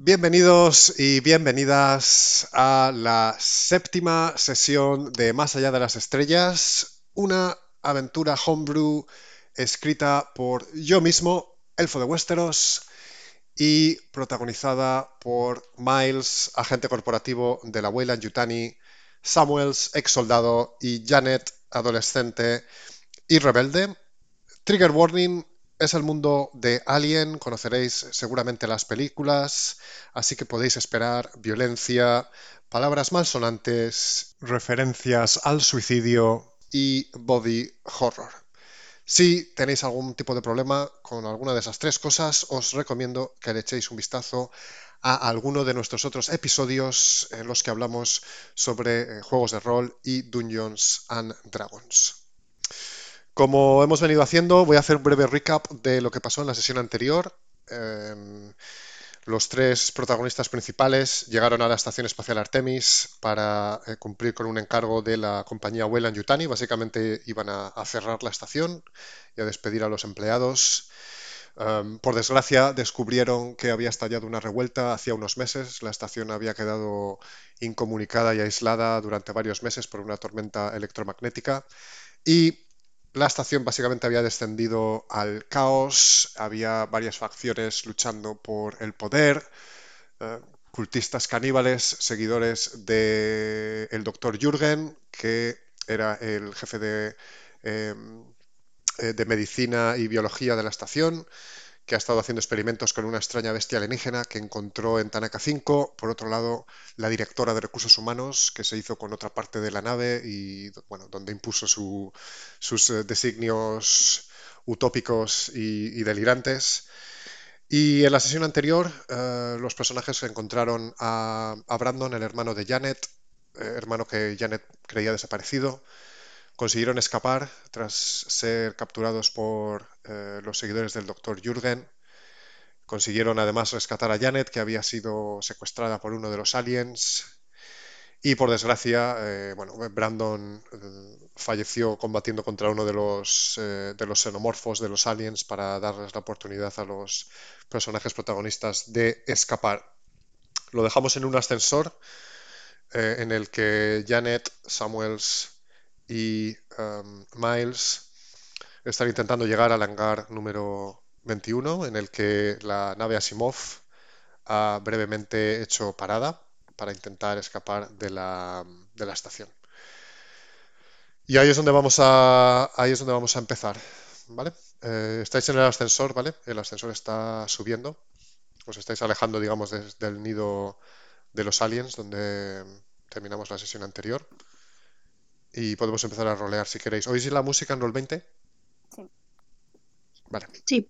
Bienvenidos y bienvenidas a la séptima sesión de Más allá de las estrellas, una aventura homebrew escrita por yo mismo, Elfo de Westeros, y protagonizada por Miles, agente corporativo de la Weyland Yutani, Samuels, ex soldado, y Janet, adolescente y rebelde. Trigger Warning es el mundo de Alien, conoceréis seguramente las películas, así que podéis esperar violencia, palabras malsonantes, referencias al suicidio y body horror. Si tenéis algún tipo de problema con alguna de esas tres cosas, os recomiendo que le echéis un vistazo a alguno de nuestros otros episodios en los que hablamos sobre eh, juegos de rol y Dungeons and Dragons. Como hemos venido haciendo, voy a hacer un breve recap de lo que pasó en la sesión anterior. Em, los tres protagonistas principales llegaron a la Estación Espacial Artemis para eh, cumplir con un encargo de la compañía Weyland Yutani. Básicamente iban a, cerrar la estación y a despedir a los empleados. Em, por desgracia, descubrieron que había estallado una revuelta hacía unos meses. La estación había quedado incomunicada y aislada durante varios meses por una tormenta electromagnética. Y la estación básicamente había descendido al caos, había varias facciones luchando por el poder, eh, cultistas caníbales, seguidores del el doctor Jürgen, que era el jefe de, em, eh, de medicina y biología de la estación, que ha estado haciendo experimentos con una extraña bestia alienígena que encontró en Tanaka 5. Por otro lado, la directora de recursos humanos, que se hizo con otra parte de la nave y bueno, donde impuso sus eh, designios utópicos y, delirantes. Y en la sesión anterior, eh, los personajes encontraron a, Brandon, el hermano de Janet, eh, hermano que Janet creía desaparecido consiguieron escapar tras ser capturados por eh, los seguidores del doctor Jürgen. Consiguieron además rescatar a Janet, que había sido secuestrada por uno de los aliens. Y por desgracia, eh, bueno, Brandon eh, falleció combatiendo contra uno de los, de los xenomorfos de los aliens para darles la oportunidad a los personajes protagonistas de escapar. Lo dejamos en un ascensor en el que Janet, Samuels y Miles están intentando llegar al hangar número 21, en el que la nave Asimov ha brevemente hecho parada para intentar escapar de la, de la estación. Y ahí es donde vamos a, ahí es donde vamos a empezar, ¿vale? Eh, estáis en el ascensor, ¿vale? El ascensor está subiendo. Os estáis alejando, digamos, del nido de los aliens, donde terminamos la sesión anterior y podemos empezar a rolear si queréis. ¿Oís la música en Roll20? Sí. Vale. Sí.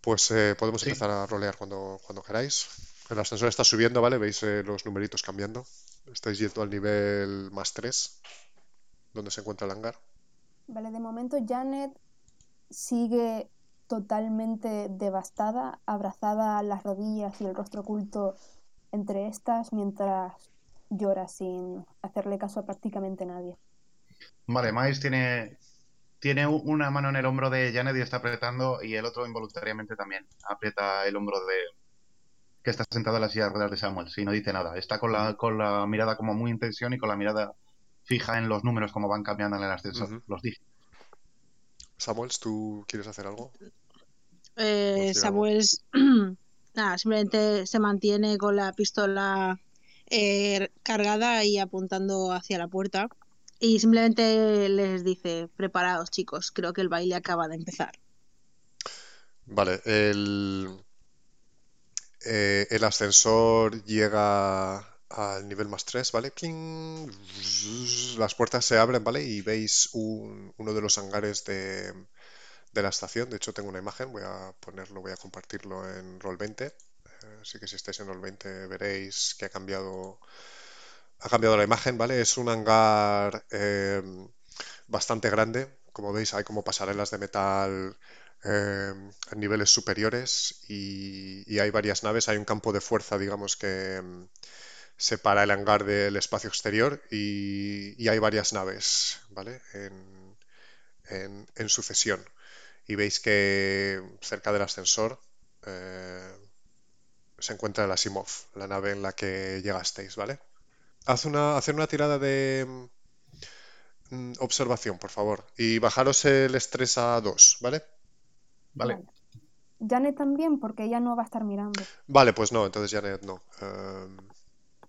Pues eh, podemos empezar a rolear cuando, cuando queráis. El ascensor está subiendo, ¿vale? Veis eh, los numeritos cambiando. Estáis yendo al nivel más 3, donde se encuentra el hangar. Vale, de momento Janet sigue totalmente devastada, abrazada a las rodillas y el rostro oculto entre estas, mientras llora sin hacerle caso a prácticamente nadie. Vale, Miles tiene, tiene una mano en el hombro de Janet y está apretando y el otro involuntariamente también aprieta el hombro de que está sentado en la silla de ruedas de Samuel y no dice nada. Está con la, con la mirada como muy en tensión y con la mirada fija en los números como van cambiando en el ascensor, los dije. Samuel, ¿tú quieres hacer algo? Eh, Samuel, nada, simplemente se mantiene con la pistola eh, cargada y apuntando hacia la puerta. Y simplemente les dice, preparados chicos, creo que el baile acaba de empezar. Vale, el, eh, el ascensor llega al nivel más 3, ¿vale? Las puertas se abren, ¿vale? Y veis uno de los hangares de, de, la estación. De hecho, tengo una imagen, voy a ponerlo, voy a compartirlo en Roll20. Así que si estáis en el 20 veréis que ha cambiado, ha cambiado la imagen, ¿vale? Es un hangar em, bastante grande. Como veis, hay como pasarelas de metal em, en niveles superiores y, hay varias naves. Hay un campo de fuerza, digamos, que em, separa el hangar del espacio exterior y, hay varias naves, ¿vale? En, en, sucesión. Y veis que cerca del ascensor eh, se encuentra el Asimov, la nave en la que llegasteis, ¿vale? Haz una, hacer una tirada de mm, observación, por favor. Y bajaros el estrés a 2, ¿vale? Vale. Vale. Janet también, porque ella no va a estar mirando. Vale, pues no, entonces Janet no. Em,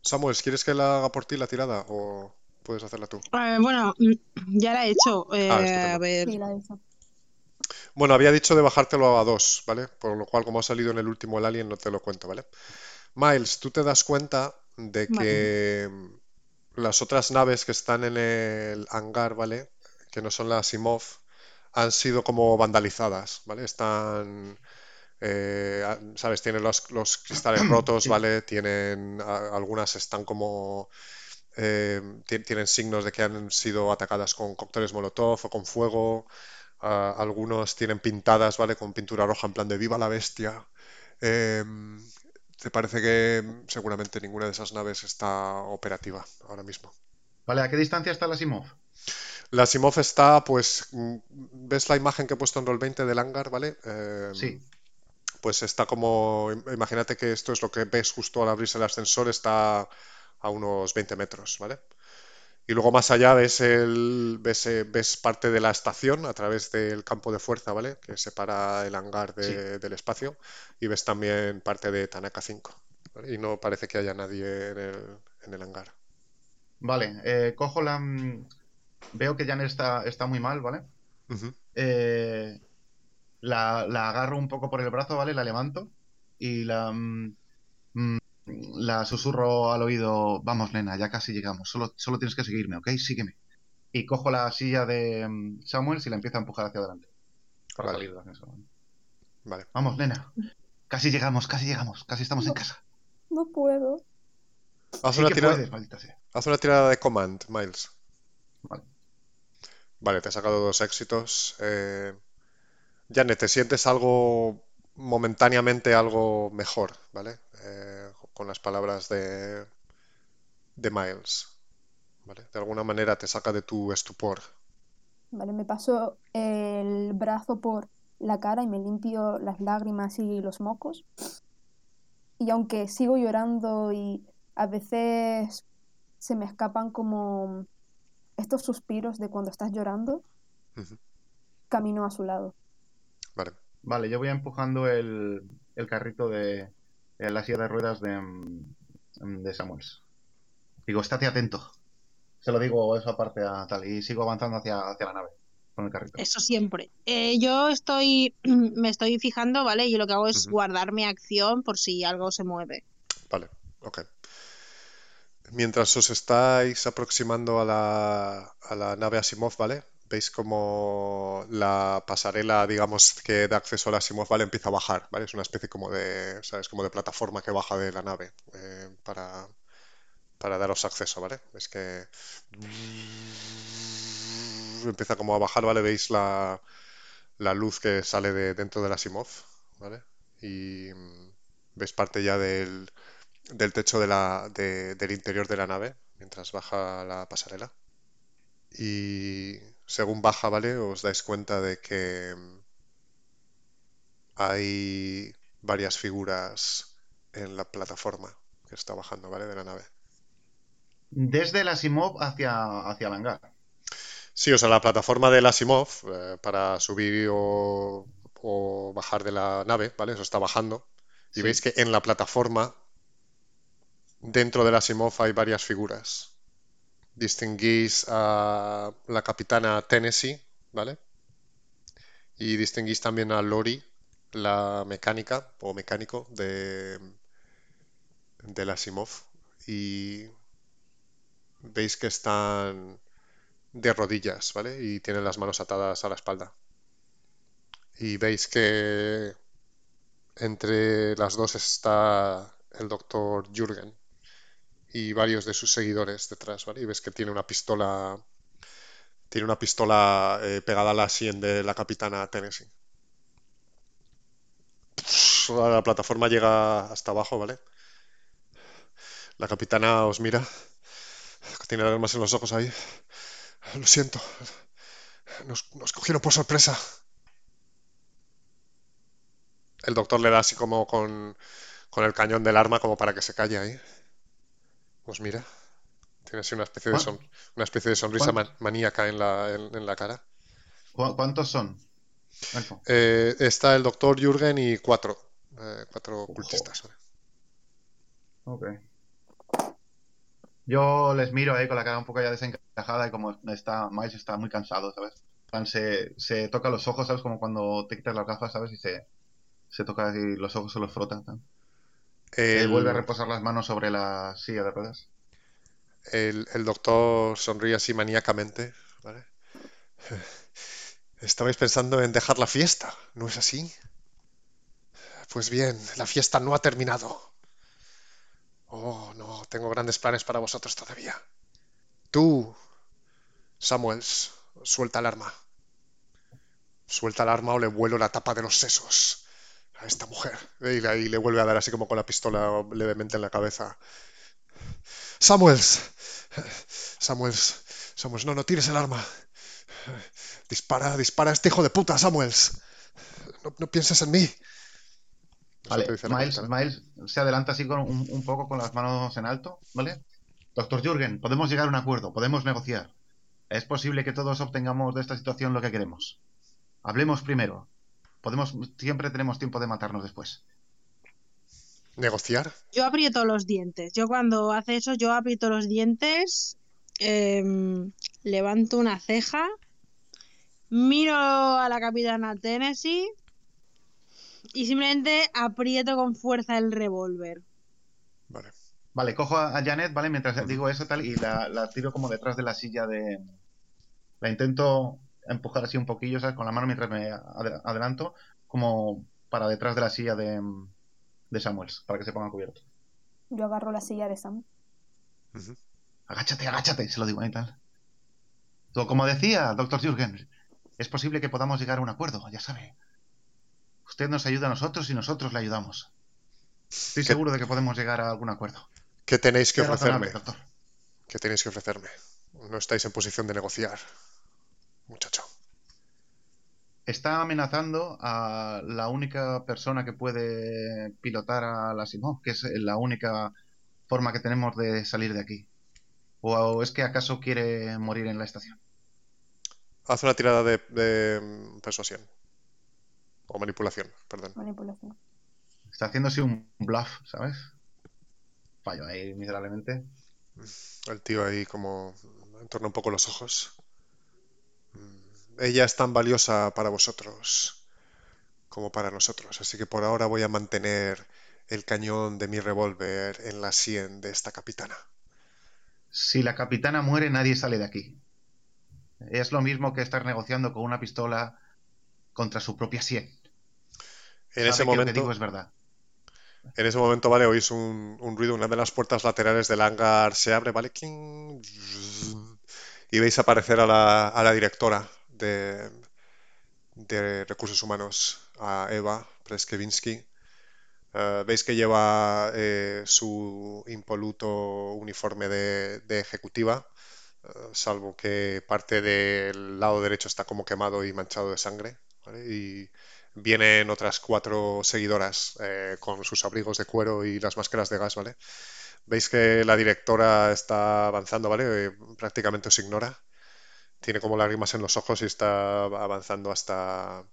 Samuel, ¿quieres que la haga por ti la tirada o puedes hacerla tú? Eh, bueno, mm, ya la he hecho. eh, Ah, estupendo. a ver. Sí, la de esa. Bueno, había dicho de bajártelo a 2, ¿vale? Por lo cual, como ha salido en el último el Alien, no te lo cuento, ¿vale? Miles, tú te das cuenta de que las otras naves que están en el hangar, ¿vale? Que no son las Asimov, han sido como vandalizadas, ¿vale? Están, eh, a- ¿sabes? Tienen los, los cristales rotos. ¿vale? Tienen, a- algunas están como, eh, ti- tienen signos de que han sido atacadas con cócteles Molotov o con fuego. Ah, algunos tienen pintadas, ¿vale? Con pintura roja en plan de ¡Viva la bestia! Em, ¿te parece que seguramente ninguna de esas naves está operativa ahora mismo? Vale, ¿a qué distancia está la Simov? La Asimov está, pues, mm, ¿ves la imagen que he puesto en Roll20 del hangar, ¿vale? Em, Sí. Pues está como, im- imagínate que esto es lo que ves justo al abrirse el ascensor, está a unos 20 metros, ¿vale? Y luego más allá ves el, ves, eh, ves parte de la estación a través del campo de fuerza, ¿vale? Que separa el hangar de- del espacio. Y ves también parte de Tanaka 5. ¿vale? Y no parece que haya nadie en el, en el hangar. Vale, eh, cojo la... mm, Veo que Janet está, está muy mal, ¿vale? Eh, la, la agarro un poco por el brazo, ¿vale? La levanto y la, mm, mm, la susurro al oído, vamos, nena, ya casi llegamos, solo, solo tienes que seguirme, ¿ok? Sígueme. Y cojo la silla de mm, Samuel y la empiezo a empujar hacia adelante. Para Vale. salir ascensor, ¿vale? Vale. Vamos, nena. Casi llegamos, casi llegamos, casi estamos en casa. No puedo. Haz Sí una tirada, puedes, maldita sea. haz una tirada de command, Miles. Vale. Vale, te he sacado dos éxitos. Eh, Janet, ¿te sientes algo momentáneamente algo mejor, ¿vale? Eh, con las palabras de, de Miles, ¿vale? De alguna manera te saca de tu estupor. Vale, me paso el brazo por la cara y me limpio las lágrimas y los mocos. Y aunque sigo llorando y a veces se me escapan como estos suspiros de cuando estás llorando, Ujú. camino a su lado. Vale, Vale, yo voy empujando el, el carrito de la silla de ruedas de, mm, de Samuels. Digo, estate atento. Se lo digo eso aparte a tal. Y sigo avanzando hacia, hacia la nave con el carrito. Eso siempre. Eh, yo estoy, me estoy fijando, ¿vale? Y lo que hago es guardar mi acción por si algo se mueve. vale, ok. Mientras os estáis aproximando a la, a la nave Asimov, ¿vale? Veis como la pasarela, digamos, que da acceso a la ¿vale? Empieza a bajar, ¿vale? Es una especie como de, ¿sabes? Como de plataforma que baja de la nave eh, para, para daros acceso, ¿vale? Es que empieza como a bajar, ¿vale? Veis la, la luz que sale de dentro de la Asimov, ¿vale? Y veis parte ya del, del techo de la, de- del interior de la nave mientras baja la pasarela. Y según baja, ¿vale? Os dais cuenta de que hay varias figuras en la plataforma que está bajando, ¿vale? De la nave. Desde la Simov hacia, hacia el hangar. Sí, o sea, la plataforma del Asimov eh, para subir o, o bajar de la nave, ¿vale? Eso está bajando. Y Sí. veis que en la plataforma, dentro del Asimov, hay varias figuras. Distinguís a la capitana Tennessee, ¿vale? Y distinguís también a Lori, la mecánica o mecánico de del Asimov. Y veis que están de rodillas, ¿vale? Y tienen las manos atadas a la espalda. Y veis que entre las dos está el doctor Jürgen y varios de sus seguidores detrás, ¿vale? Y ves que tiene una pistola, tiene una pistola eh, pegada a la sien de la capitana Tennessee. La plataforma llega hasta abajo, ¿vale? La capitana os mira, tiene lágrimas en los ojos ahí. Lo siento. Nos, nos cogieron por sorpresa. El doctor le da así como con, con el cañón del arma como para que se calle ahí. Pues mira, tiene así una especie de, son, una especie de sonrisa maníaca en la, en, la cara. ¿Cuántos son? Eh, está el doctor Jürgen y cuatro. Eh, cuatro cultistas. Ok. Yo les miro ahí con la cara un poco ya desencajada y como está, Miles está muy cansado, ¿sabes? Se, se toca los ojos, ¿sabes? Como cuando te quitas las gafas, ¿sabes? Y se, se toca y los ojos se los frota. El... vuelve a reposar las manos sobre la silla de ruedas. El, el doctor sonríe así maníacamente, ¿vale? Estabais pensando en dejar la fiesta, ¿no es así? Pues bien, la fiesta no ha terminado. Oh, no, tengo grandes planes para vosotros todavía. Tú, Samuels, suelta el arma. Suelta el arma o le vuelo la tapa de los sesos a esta mujer. Y ahí le vuelve a dar así como con la pistola levemente en la cabeza. Samuels. Samuels. Samuels, no, no tires el arma. Dispara, dispara a este hijo de puta, Samuels. no pienses en mí. Vale, Miles, se adelanta así con un, poco con las manos en alto, ¿vale? Doctor Jürgen, podemos llegar a un acuerdo, podemos negociar. Es posible que todos obtengamos de esta situación lo que queremos. Hablemos primero. Podemos, siempre tenemos tiempo de matarnos después. ¿Negociar? Yo aprieto los dientes. Yo cuando hace eso, yo aprieto los dientes, em, levanto una ceja, miro a la capitana Tennessee y simplemente aprieto con fuerza el revólver. Vale. Vale, cojo a Janet, ¿vale? Mientras digo eso tal, y la, tiro como detrás de la silla de... La intento empujar así un poquillo, ¿sabes? Con la mano mientras me adelanto, como para detrás de la silla de, de Samuels, para que se ponga cubierto. Yo agarro la silla de Sam. Agáchate, agáchate, se lo digo ahí tal. Como decía doctor Jürgen, es posible que podamos llegar a un acuerdo, ya sabe. Usted nos ayuda a nosotros y nosotros le ayudamos. Estoy seguro de que podemos llegar a algún acuerdo. ¿Qué tenéis que ofrecerme? ¿Qué tenéis que ofrecerme? No estáis en posición de negociar, muchacho. Está amenazando a la única persona que puede pilotar a la Simón, que es la única forma que tenemos de salir de aquí. ¿O es que acaso quiere morir en la estación? Haz una tirada de, de persuasión. O manipulación, perdón. Manipulación. Está haciéndose un bluff, ¿sabes? Fallo ahí miserablemente. El tío ahí como entorna un poco los ojos. Ella es tan valiosa para vosotros como para nosotros, así que por ahora voy a mantener el cañón de mi revólver en la sien de esta capitana. Si la capitana muere, nadie sale de aquí. Es lo mismo que estar negociando con una pistola contra su propia sien. En ese momento. digo es verdad. En ese momento, vale, oís un, ruido, una de las puertas laterales del hangar se abre, ¿vale? Y veis aparecer a la, directora de, recursos humanos, a Eva Preskevinsky. Eh, veis que lleva eh, su impoluto uniforme de, ejecutiva, eh, salvo que parte del lado derecho está como quemado y manchado de sangre. Y vienen otras cuatro seguidoras con sus abrigos de cuero y las máscaras de gas, ¿vale? Veis que la directora está avanzando, ¿vale? Prácticamente os ignora. Tiene como lágrimas en los ojos y está avanzando hasta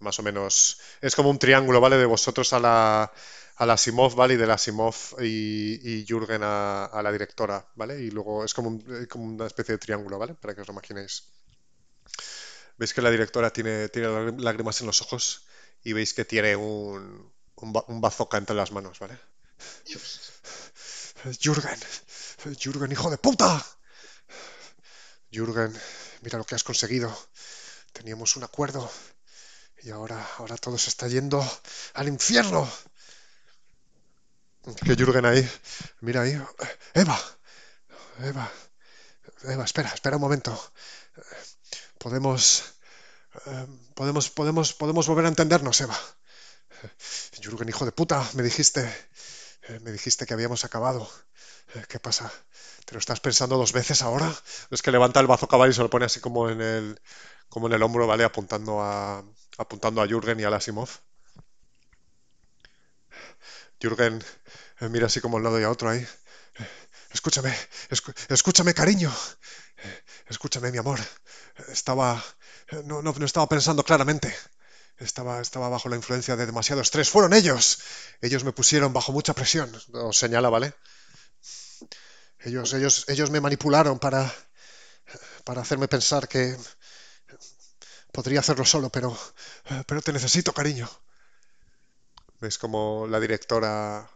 más o menos... Es como un triángulo, ¿vale? De vosotros a la, a la Simov, ¿vale? Y de la Simov y, y Jürgen a, a, la directora, ¿vale? Y luego es como, como una especie de triángulo, ¿vale? Para que os lo imaginéis. Veis que la directora tiene, tiene lágrimas en los ojos y veis que tiene un, un, bazooka entre las manos, ¿vale? Jürgen, Jürgen, hijo de puta. Jürgen, mira lo que has conseguido. Teníamos un acuerdo y ahora, ahora todo se está yendo al infierno. Que Jürgen ahí, mira ahí, Eva, Eva, Eva, espera, espera un momento podemos, eh, podemos, podemos, podemos volver a entendernos, Eva. Jürgen, hijo de puta, me dijiste, eh, me dijiste que habíamos acabado. Eh, ¿Qué pasa? ¿Te lo estás pensando dos veces ahora? Es que levanta el bazo caballo y se lo pone así como en el, como en el hombro, ¿vale? Apuntando a, apuntando a Jürgen y a Lasimov. Jürgen eh, mira así como al lado y a otro ahí. Escúchame, escúchame, cariño. Escúchame, mi amor. Estaba. No, no, no estaba pensando claramente. Estaba, estaba bajo la influencia de demasiado estrés. Fueron ellos. Ellos me pusieron bajo mucha presión. Os señala, ¿vale? Ellos, ellos, ellos me manipularon para, para hacerme pensar que podría hacerlo solo, pero, pero te necesito, cariño. ¿Ves como la directora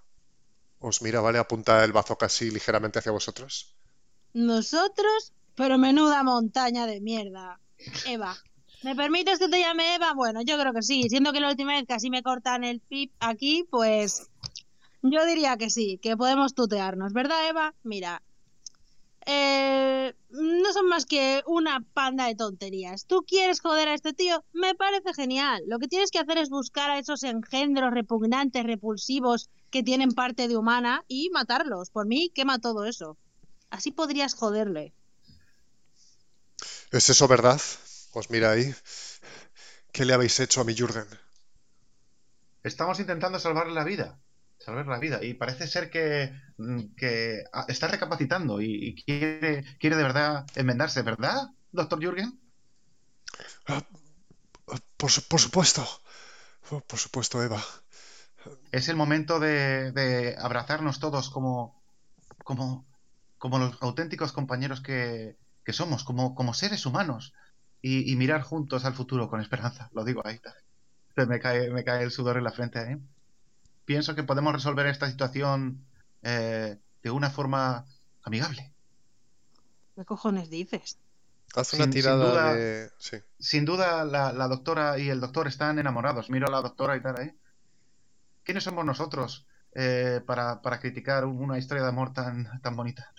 os mira, ¿vale? Apunta el bazo casi ligeramente hacia vosotros. ¿Nosotros? Pero menuda montaña de mierda. Eva, ¿Me permites que te llame Eva? Bueno, yo creo que sí. Siendo que la última vez casi me cortan el pip aquí, pues yo diría que sí, que podemos tutearnos, ¿verdad, Eva? Mira, eh, no son más que una panda de tonterías. ¿Tú quieres joder a este tío? Me parece genial. Lo que tienes que hacer es buscar a esos engendros repugnantes, repulsivos, que tienen parte de humana y matarlos. Por mí, quema todo eso. Así podrías joderle. ¿Es eso verdad? Pues mira ahí. ¿Qué le habéis hecho a mi Jürgen? Estamos intentando salvarle la vida. Salvar la vida. Y parece ser que, mm, ah, está recapacitando y, quiere, quiere de verdad enmendarse, ¿verdad, doctor Jürgen? Ah, por, supuesto. Por supuesto, Eva. Es el momento de, abrazarnos todos como, como, como los auténticos compañeros que, somos, como, como seres humanos y, mirar juntos al futuro con esperanza. Lo digo ahí. Me cae, me cae el sudor en la frente. ¿eh? Pienso que podemos resolver esta situación eh, de una forma amigable. ¿Qué cojones dices? Haz una tirada sin duda, de... Sin duda la, doctora y el doctor están enamorados. Miro a la doctora y tal ahí. ¿Quiénes somos nosotros eh, para, para, criticar una historia de amor tan, tan bonita?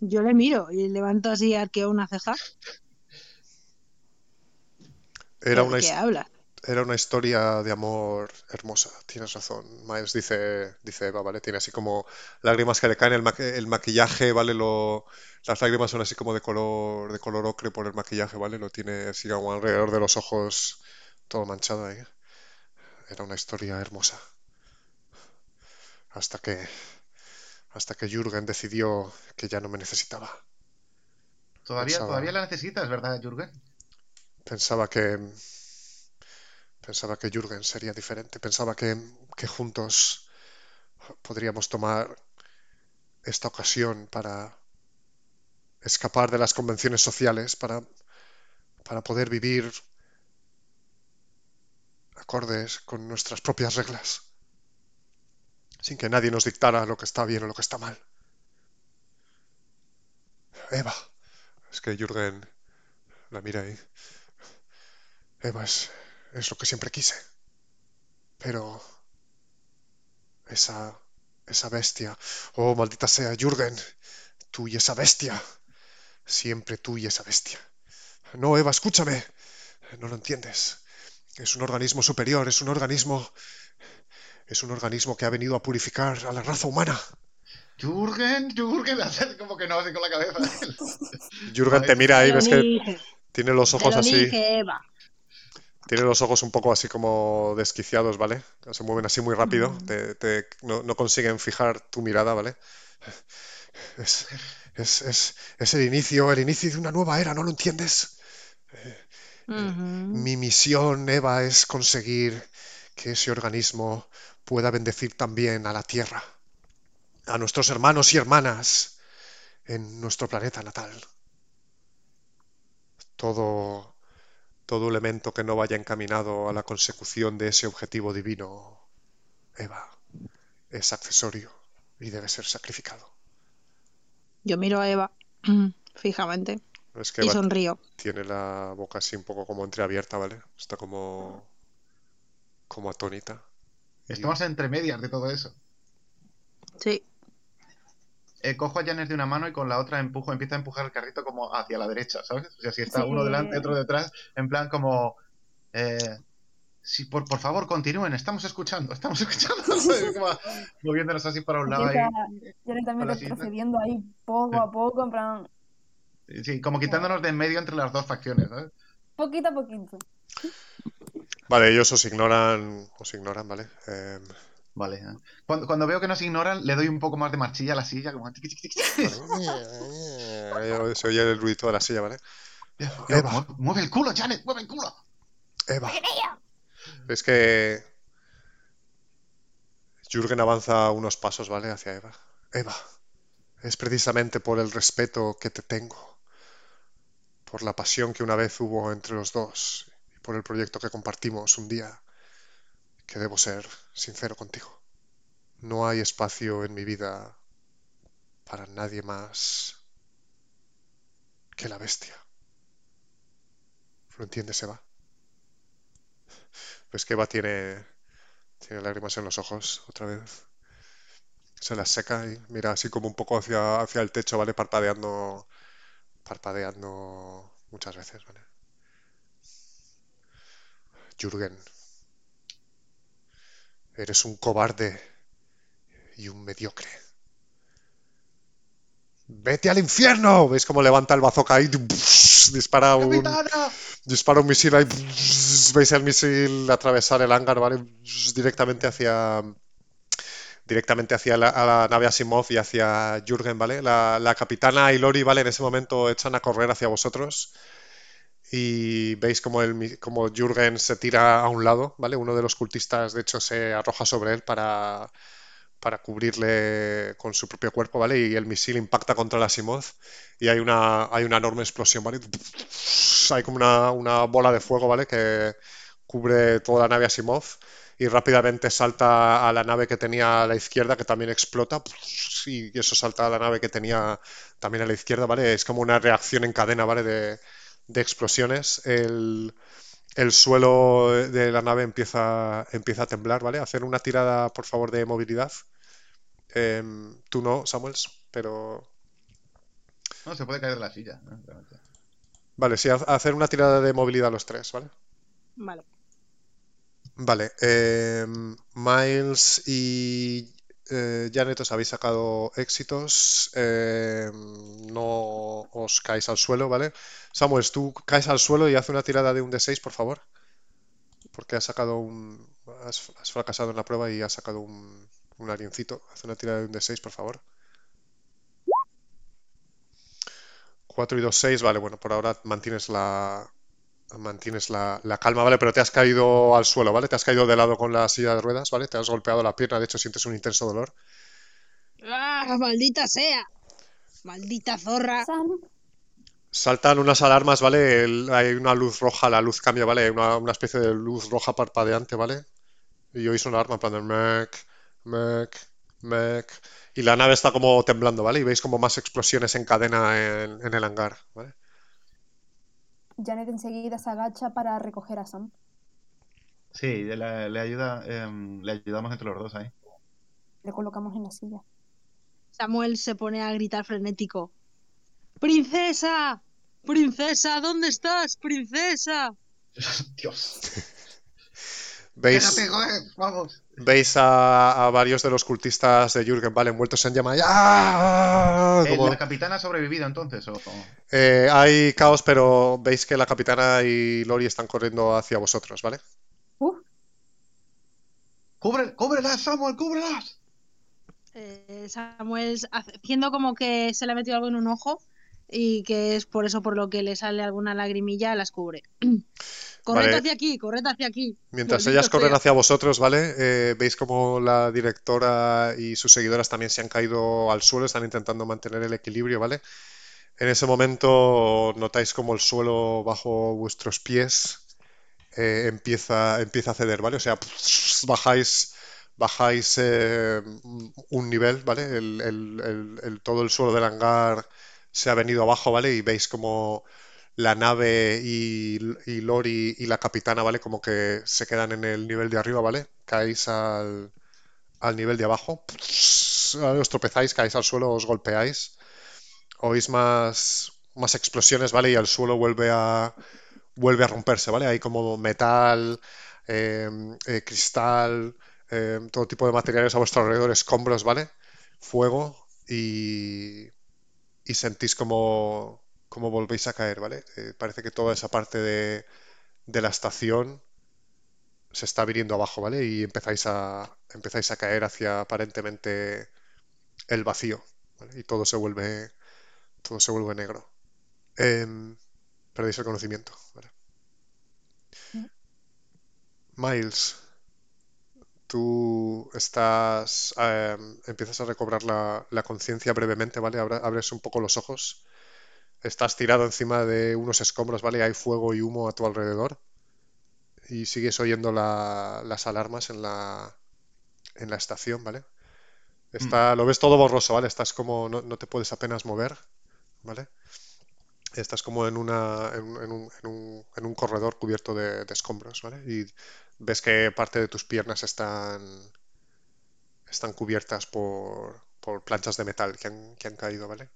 Yo le miro y levanto así arqueo una ceja. Era una, era una historia de amor hermosa, tienes razón. Miles dice, dice Eva, ¿vale? Tiene así como lágrimas que le caen, el, maquillaje, ¿vale? Lo, las lágrimas son así como de color, de color ocre por el maquillaje, ¿vale? Lo tiene así como alrededor de los ojos todo manchado ahí. Era una historia hermosa. Hasta que hasta que Jürgen decidió que ya no me necesitaba. Todavía, todavía la necesitas, ¿verdad, Jürgen? Pensaba que pensaba que Jürgen sería diferente. Pensaba que, que juntos podríamos tomar esta ocasión para escapar de las convenciones sociales, para, para poder vivir acordes con nuestras propias reglas sin que nadie nos dictara lo que está bien o lo que está mal. Eva. Es que Jürgen la mira ahí. Eva es, es lo que siempre quise. Pero... Esa... Esa bestia. Oh, maldita sea, Jürgen. Tú y esa bestia. Siempre tú y esa bestia. No, Eva, escúchame. No lo entiendes. Es un organismo superior, es un organismo es un organismo que ha venido a purificar a la raza humana. Jürgen, Jürgen, hace como que no, así con la cabeza. Jürgen te mira ahí, ves que tiene los ojos así. Tiene los ojos un poco así como desquiciados, ¿vale? Se mueven así muy rápido. Mm. no, consiguen fijar tu mirada, ¿vale? Es, es, es, el inicio, el inicio de una nueva era, ¿no lo entiendes? Mi misión, Eva, es conseguir que ese organismo pueda bendecir también a la Tierra, a nuestros hermanos y hermanas en nuestro planeta natal. Todo, todo elemento que no vaya encaminado a la consecución de ese objetivo divino, Eva, es accesorio y debe ser sacrificado. Yo miro a Eva fijamente y sonrío. Tiene la boca así un poco como entreabierta, ¿vale? Está como como atónita. Estamos entre medias de todo eso. Sí. Eh, cojo a Janes de una mano y con la otra empujo, empiezo a empujar el carrito como hacia la derecha, ¿sabes? O sea, si está uno delante, otro detrás, en plan como... Eh, si, por, por favor, continúen, estamos escuchando, estamos escuchando. moviéndonos así para un lado. Ahí, Janes también retrocediendo ahí poco a poco, en plan... Sí, como quitándonos de en medio entre las dos facciones, ¿sabes? Poquito a poquito. Vale, ellos os ignoran, os ignoran, ¿vale? Em, Vale. Cuando, cuando, veo que nos ignoran, le doy un poco más de marchilla a la silla, como... Se oye el ruido de la silla, ¿vale? Eva. Mueve el culo, Janet, mueve el culo. Eva. Es que Jürgen avanza unos pasos, ¿vale? Hacia Eva. Eva, es precisamente por el respeto que te tengo, por la pasión que una vez hubo entre los dos y por el proyecto que compartimos un día, que debo ser sincero contigo. No hay espacio en mi vida para nadie más que la bestia. ¿Lo entiendes, Eva? Pues que Eva tiene, tiene lágrimas en los ojos otra vez. Se las seca y mira así como un poco hacia, hacia el techo, ¿vale? Parpadeando, parpadeando muchas veces, ¿vale? Jürgen, eres un cobarde y un mediocre. ¡Vete al infierno! ¿Veis cómo levanta el bazooka y dispara un, dispara un misil ahí? ¿Veis el misil atravesar el hangar, ¿vale? Directamente hacia directamente hacia la, nave Asimov y hacia Jürgen, ¿vale? La, capitana y Lori, ¿vale? En ese momento echan a correr hacia vosotros y veis como, el, como Jürgen se tira a un lado, ¿vale? Uno de los cultistas, de hecho, se arroja sobre él para, para cubrirle con su propio cuerpo, ¿vale? Y el misil impacta contra la Asimov y hay una, hay una enorme explosión, ¿vale? Hay como una, una bola de fuego, ¿vale? Que cubre toda la nave Asimov y rápidamente salta a la nave que tenía a la izquierda, que también explota, y eso salta a la nave que tenía también a la izquierda, ¿vale? Es como una reacción en cadena, ¿vale? De, explosiones. El, suelo de la nave empieza, empieza a temblar, ¿vale? Hacer una tirada, por favor, de movilidad. Em, tú no, Samuels, pero... No, se puede caer de la silla. Vale, sí, hacer una tirada de movilidad los tres, ¿vale? Vale. Vale, em, Miles y eh, Janet os habéis sacado éxitos, em, no os caéis al suelo, ¿vale? Samuel, tú caes al suelo y haz una tirada de un D6, por favor. Porque has sacado un... Has, fracasado en la prueba y has sacado un, un aliencito. Haz una tirada de un D6, por favor. 4 y 2, 6, vale, bueno, por ahora mantienes la, mantienes la, calma, ¿vale? Pero te has caído al suelo, ¿vale? Te has caído de lado con la silla de ruedas, ¿vale? Te has golpeado la pierna, de hecho sientes un intenso dolor. ¡Ah, maldita sea! ¡Maldita zorra! Saltan unas alarmas, ¿vale? hay una luz roja, la luz cambia, ¿vale? Una, una especie de luz roja parpadeante, ¿vale? Y oís una alarma en plan de mec, mec, mec. Y la nave está como temblando, ¿vale? Y veis como más explosiones en cadena en, en el hangar, ¿vale? Janet enseguida se agacha para recoger a Sam. Sí, le, ayuda, em, le ayudamos entre los dos ahí. Le colocamos en la silla. Samuel se pone a gritar frenético. ¡Princesa! ¡Princesa! ¿Dónde estás? ¡Princesa! Dios. ¿Veis? Vamos veis a, varios de los cultistas de Jürgen Vale envueltos en llamas. ¡Ah! Eh, ¿La capitana ha sobrevivido entonces? Eh, hay caos, pero veis que la capitana y Lori están corriendo hacia vosotros, ¿vale? Uh. ¡Cúbrelas, Samuel! ¡Cúbrelas! Eh, Samuel, haciendo como que se le ha metido algo en un ojo y que es por eso por lo que le sale alguna lagrimilla, las cubre. Corred hacia aquí, corred hacia aquí. Mientras ellas corren hacia vosotros, ¿vale? Eh, veis como la directora y sus seguidoras también se han caído al suelo, están intentando mantener el equilibrio, ¿vale? En ese momento notáis como el suelo bajo vuestros pies eh, empieza, empieza a ceder, ¿vale? O sea, bajáis, bajáis eh, un nivel, ¿vale? El, todo el suelo del hangar se ha venido abajo, ¿vale? Y veis como la nave y, Lori y la capitana, ¿vale? Como que se quedan en el nivel de arriba, ¿vale? Caéis al, al nivel de abajo, os tropezáis, caéis al suelo, os golpeáis, oís más, más explosiones, ¿vale? Y el suelo vuelve a, vuelve a romperse, ¿vale? Hay como metal, em, eh, cristal, em, todo tipo de materiales a vuestro alrededor, escombros, ¿vale? Fuego y, y sentís como cómo volvéis a caer, ¿vale? Eh, parece que toda esa parte de, la estación se está viniendo abajo, ¿vale? Y empezáis a, empezáis a caer hacia aparentemente el vacío, ¿vale? Y todo se vuelve, todo se vuelve negro. Em, perdéis el conocimiento, ¿vale? Miles, tú estás, em, empiezas a recobrar la, la conciencia brevemente, ¿vale? Abres un poco los ojos. Estás tirado encima de unos escombros, ¿vale? Hay fuego y humo a tu alrededor. Y sigues oyendo la- las alarmas en la, en la estación, ¿vale? Está, lo ves todo borroso, ¿vale? Estás como, no, no te puedes apenas mover, ¿vale? Estás como en una, en, un, en un- en un- en un corredor cubierto de, de escombros, ¿vale? Y ves que parte de tus piernas están, están cubiertas por, por planchas de metal que han, que han caído, ¿vale?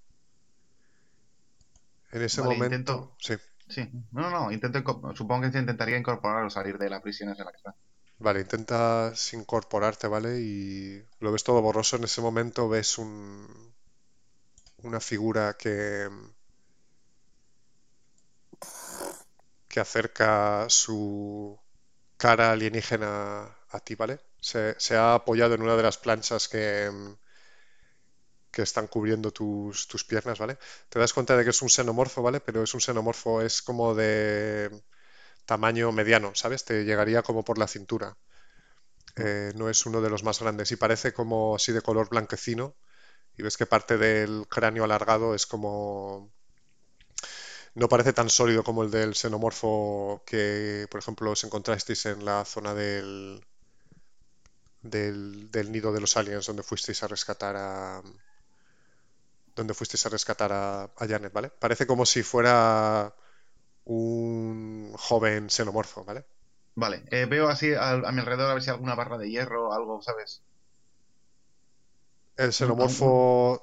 En ese Vale, momento, intento- sí, Sí, no, no, no, intento, supongo que intentaría incorporar o salir de la prisión en la que está. vale, intentas incorporarte, ¿vale? Y lo ves todo borroso. En ese momento ves un, una figura que, que acerca su cara alienígena a ti, ¿vale? Se, ha apoyado en una de las planchas que, que están cubriendo tus, tus piernas, ¿vale? Te das cuenta de que es un xenomorfo, ¿vale? Pero es un xenomorfo, es como de tamaño mediano, ¿sabes? Te llegaría como por la cintura. Eh, no es uno de los más grandes y parece como así de color blanquecino y ves que parte del cráneo alargado es como... No parece tan sólido como el del xenomorfo que, por ejemplo, os encontrasteis en la zona del, del, del nido de los aliens donde fuisteis a rescatar a... donde fuisteis a rescatar a, a Janet, ¿vale? Parece como si fuera un joven xenomorfo, ¿vale? Vale, eh, veo así a, a mi alrededor a ver si hay alguna barra de hierro o algo, ¿sabes? El xenomorfo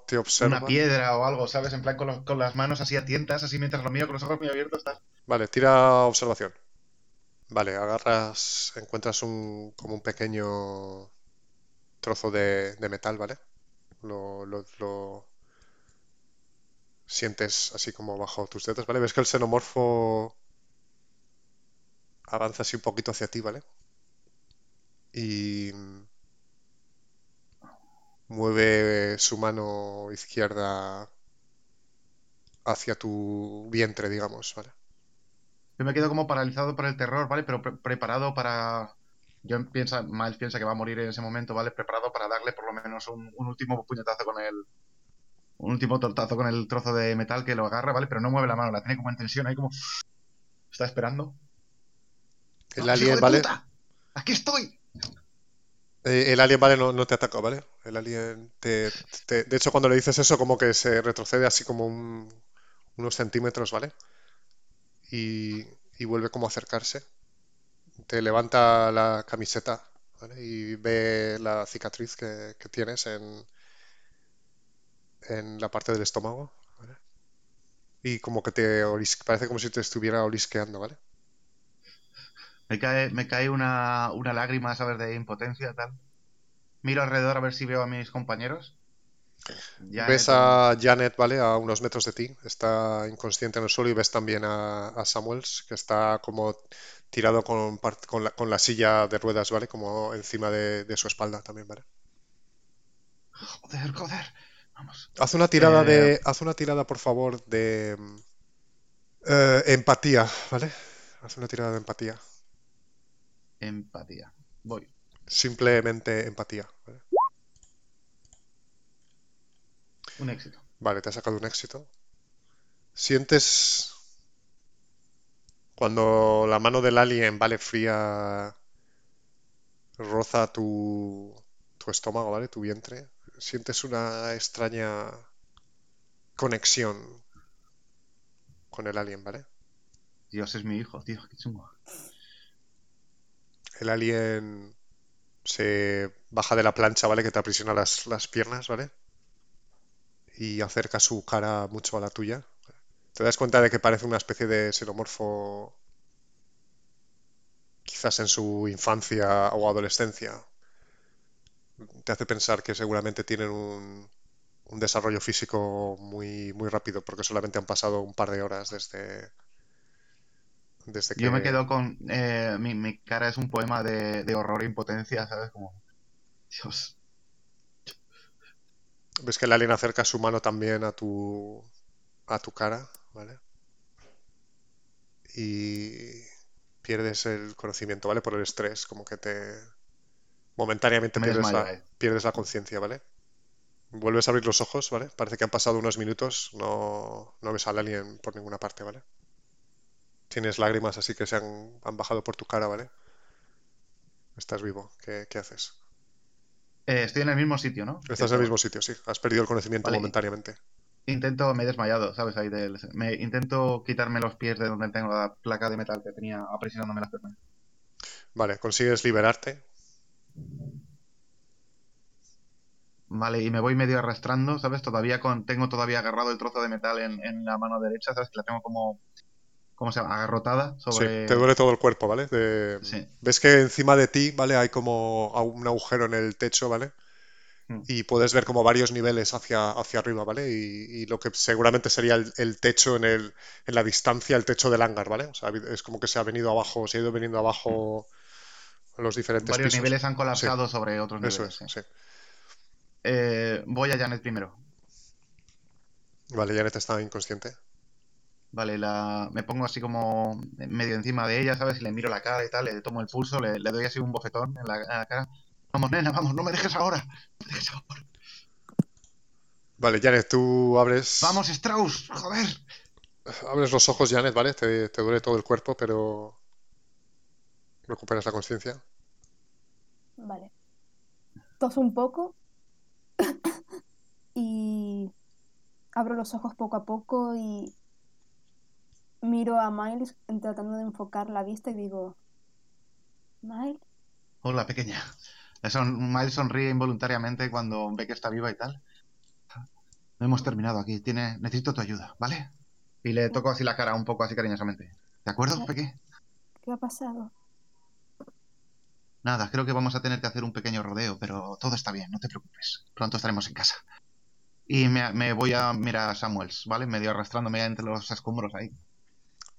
te observa. Una piedra o algo, ¿sabes? En plan con, los- con las manos así a tientas, así mientras lo mío con los ojos muy abiertos estás. Vale, tira observación. Vale, agarras, encuentras un como un pequeño trozo de, de metal, ¿vale? Lo, lo- lo sientes así como bajo tus dedos, ¿vale? Ves que el xenomorfo avanza así un poquito hacia ti, ¿vale? Y mueve su mano izquierda hacia tu vientre, digamos, ¿vale? Yo me quedo como paralizado por el terror, ¿vale? Pero pre- preparado para... Yo piensa, Miles piensa que va a morir en ese momento, ¿vale? Preparado para darle por lo menos un, un último puñetazo con el... Un último tortazo con el trozo de metal que lo agarra, ¿vale? Pero no mueve la mano, la tiene como en tensión ahí como... Está esperando. El ¡No, alien, ¿vale? puta! ¡Aquí estoy! Eh, el alien, vale, no, no te ataca, ¿vale? El alien te, De hecho, cuando le dices eso, como que se retrocede así como un- unos centímetros, ¿vale? Y, y vuelve como a acercarse. Te levanta la camiseta, ¿vale? Y ve la cicatriz que, que tienes en, en la parte del estómago, ¿vale? Y como que te parece como si te estuviera olisqueando, ¿vale? Me cae, me cae una, una lágrima, ¿sabes? De impotencia, tal. Miro alrededor a ver si veo a mis compañeros. Ves a Janet, ¿vale? A unos metros de ti. Está inconsciente en el suelo y ves también a, a Samuels, que está como tirado con, con la, con la silla de ruedas, ¿vale? Como encima de, de su espalda también, ¿vale? Joder, joder. Vamos. Haz una tirada Eh, de... Haz una tirada, por favor, de... eh, empatía, ¿vale? Haz una tirada de empatía. Empatía. Voy. Simplemente empatía, ¿vale? Un éxito. Vale, te ha sacado un éxito. Sientes cuando la mano del alien, vale, fría, roza tu, tu estómago, ¿vale? Tu vientre. Sientes una extraña conexión con el alien, ¿vale? Dios es mi hijo, tío, qué chungo. El alien se baja de la plancha, ¿vale? Que te aprisiona las, las piernas, ¿vale? Y acerca su cara mucho a la tuya. Te das cuenta de que parece una especie de xenomorfo quizás en su infancia o adolescencia. Te hace pensar que seguramente tienen un, un desarrollo físico muy, muy rápido porque solamente han pasado un par de horas desde, Desde que... Yo me quedo con. eh, mi, mi cara es un poema de, de horror e impotencia, ¿sabes? Como. Dios. Ves que el alien acerca su mano también a tu, a tu cara, ¿vale? Y pierdes el conocimiento, ¿vale? Por el estrés, como que te... Momentáneamente Me pierdes desmayo la, ahí. pierdes la conciencia, ¿vale? Vuelves a abrir los ojos, ¿vale? Parece que han pasado unos minutos, no, no ves al alien por ninguna parte, ¿vale? Tienes lágrimas así que se han, han bajado por tu cara, ¿vale? Estás vivo, ¿qué, qué haces? Eh, estoy en el mismo sitio, ¿no? Estás en el mismo sitio, sí. Has perdido el conocimiento Vale. momentáneamente. Intento, me he desmayado, ¿sabes? Ahí del, me intento quitarme los pies de donde tengo la placa de metal que tenía aprisionándome las piernas. Vale, consigues liberarte. Vale, y me voy medio arrastrando, ¿sabes? Todavía con, tengo todavía agarrado el trozo de metal en, en la mano derecha, ¿sabes? Que la tengo como, ¿cómo se llama? Agarrotada Sí, sobre... te duele todo el cuerpo, ¿vale? De- Sí. Ves que encima de ti, ¿vale? Hay como un agujero en el techo, ¿vale? Mm. Y puedes ver como varios niveles hacia, hacia arriba, ¿vale? Y, y lo que seguramente sería el, el techo en el, en la distancia, el techo del hangar, ¿vale? O sea, es como que se ha venido abajo, se ha ido veniendo abajo los diferentes Varios pisos. niveles han colapsado sobre otros Eso niveles. es, sí. sí. Eh, voy a Janet primero. Vale, Janet está inconsciente. Vale, la... me pongo así como medio encima de ella, ¿sabes? Y le miro la cara y tal, le tomo el pulso, le, le doy así un bofetón en la, en la cara. Vamos, nena, vamos, no me dejes ahora. No me dejes ahora. Vale, Janet, tú abres, Vamos, Strauss, joder. abres los ojos, Janet, ¿vale? Te, te duele todo el cuerpo, pero recuperas la conciencia. Vale. Toso un poco y abro los ojos poco a poco y miro a Miles tratando de enfocar la vista y digo, Miles, Hola, pequeña. Son, Miles sonríe involuntariamente cuando ve que está viva y tal. No hemos terminado aquí. Tiene... Necesito tu ayuda, ¿vale? Y le toco así la cara un poco así cariñosamente. ¿De acuerdo, Peque? ¿qué ha pasado? Nada, creo que vamos a tener que hacer un pequeño rodeo, pero todo está bien, no te preocupes. Pronto estaremos en casa. Y me, me voy a mirar a Samuels, ¿vale? Medio arrastrándome entre los escombros ahí.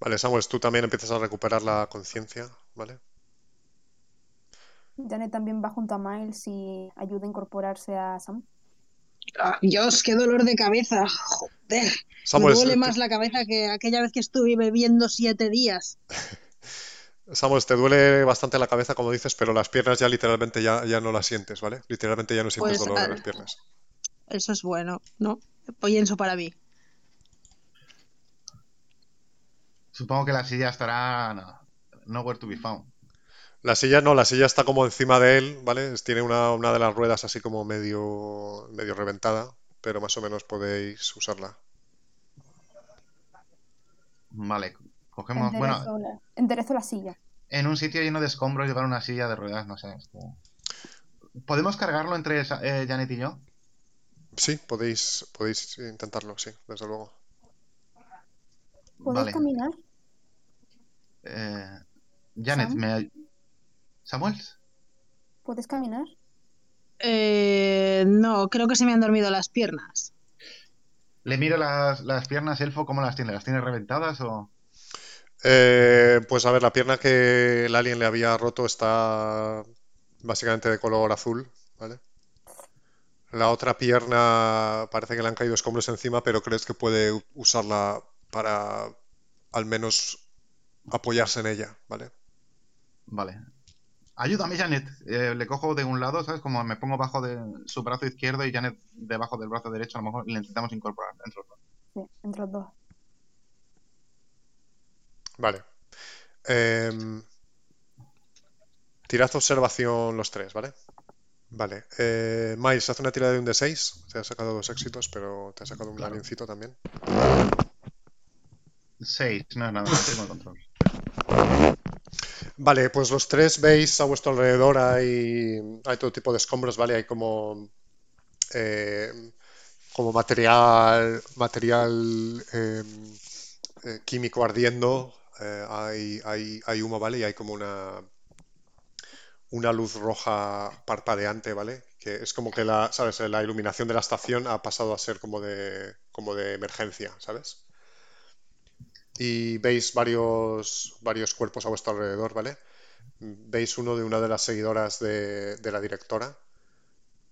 Vale, Samuel, tú también empiezas a recuperar la conciencia, ¿vale? Janet también va junto a Miles y ayuda a incorporarse a Sam. Ah, Dios, qué dolor de cabeza. Joder. Me Samuel, duele te- más la cabeza que aquella vez que estuve bebiendo siete días. Samuel, te duele bastante la cabeza, como dices, pero las piernas ya literalmente ya, ya no las sientes, ¿vale? Literalmente ya no sientes Pues, dolor en las piernas. Eso es bueno, ¿no? Pienso para mí. Supongo que la silla estará no, nowhere to be found. La silla no, la silla está como encima de él, ¿vale? Tiene una, una de las ruedas así como medio, medio reventada, pero más o menos podéis usarla. Vale, cogemos... Bueno, Enderezo la, enderezo la silla. en un sitio lleno de escombros llevar una silla de ruedas, no sé. esto- ¿Podemos cargarlo entre eh, Janet y yo? Sí, podéis, podéis intentarlo, sí, desde luego. ¿Podéis Vale. caminar? Eh, Janet, Sam. me... ¿Samuels? ¿Puedes caminar? Eh, no, creo que se me han dormido las piernas. Le miro las, las piernas, Elfo, ¿cómo las tiene? ¿Las tiene reventadas o...? Eh, pues a ver, la pierna que el alien le había roto está básicamente de color azul, ¿vale? La otra pierna parece que le han caído escombros encima, pero crees que puede usarla para al menos apoyarse en ella, ¿vale? Vale. Ayúdame, Janet. Eh, le cojo de un lado, ¿sabes? Como me pongo bajo de su brazo izquierdo y Janet debajo del brazo derecho, a lo mejor le intentamos incorporar dentro. Sí, entre los dos. Vale. Em, tirad observación los tres, ¿vale? Vale. Eh, Miles, haz una tirada de un D6. Te has sacado dos éxitos, pero te has sacado un Claro. también. Seis, no es nada, no tengo control. Vale, pues los tres veis a vuestro alrededor hay, hay todo tipo de escombros, ¿vale? Hay como, eh, como material, material eh, eh, químico ardiendo, hay, hay, hay humo, ¿vale? Y hay como una, una luz roja parpadeante, ¿vale? Que es como que la, ¿sabes? La iluminación de la estación ha pasado a ser como de, como de emergencia, ¿sabes? Y veis varios, varios cuerpos a vuestro alrededor, ¿vale? Veis uno de una de las seguidoras de, de la directora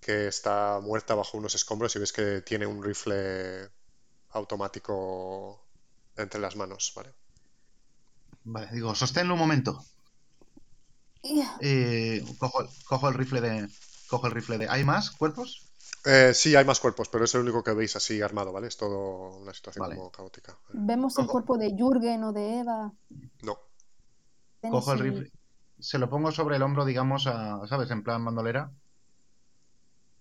que está muerta bajo unos escombros y veis que tiene un rifle automático entre las manos, ¿vale? Vale, digo, sosténlo un momento. Eh, cojo, el rifle de. Cojo el rifle de. ¿Hay más cuerpos? Eh, sí, hay más cuerpos, pero es el único que veis así armado, ¿vale? Es todo una situación como caótica. ¿Vemos el cuerpo de Jürgen o de Eva? No. Cojo el rifle. Se lo pongo sobre el hombro, digamos, a, ¿sabes? En plan bandolera.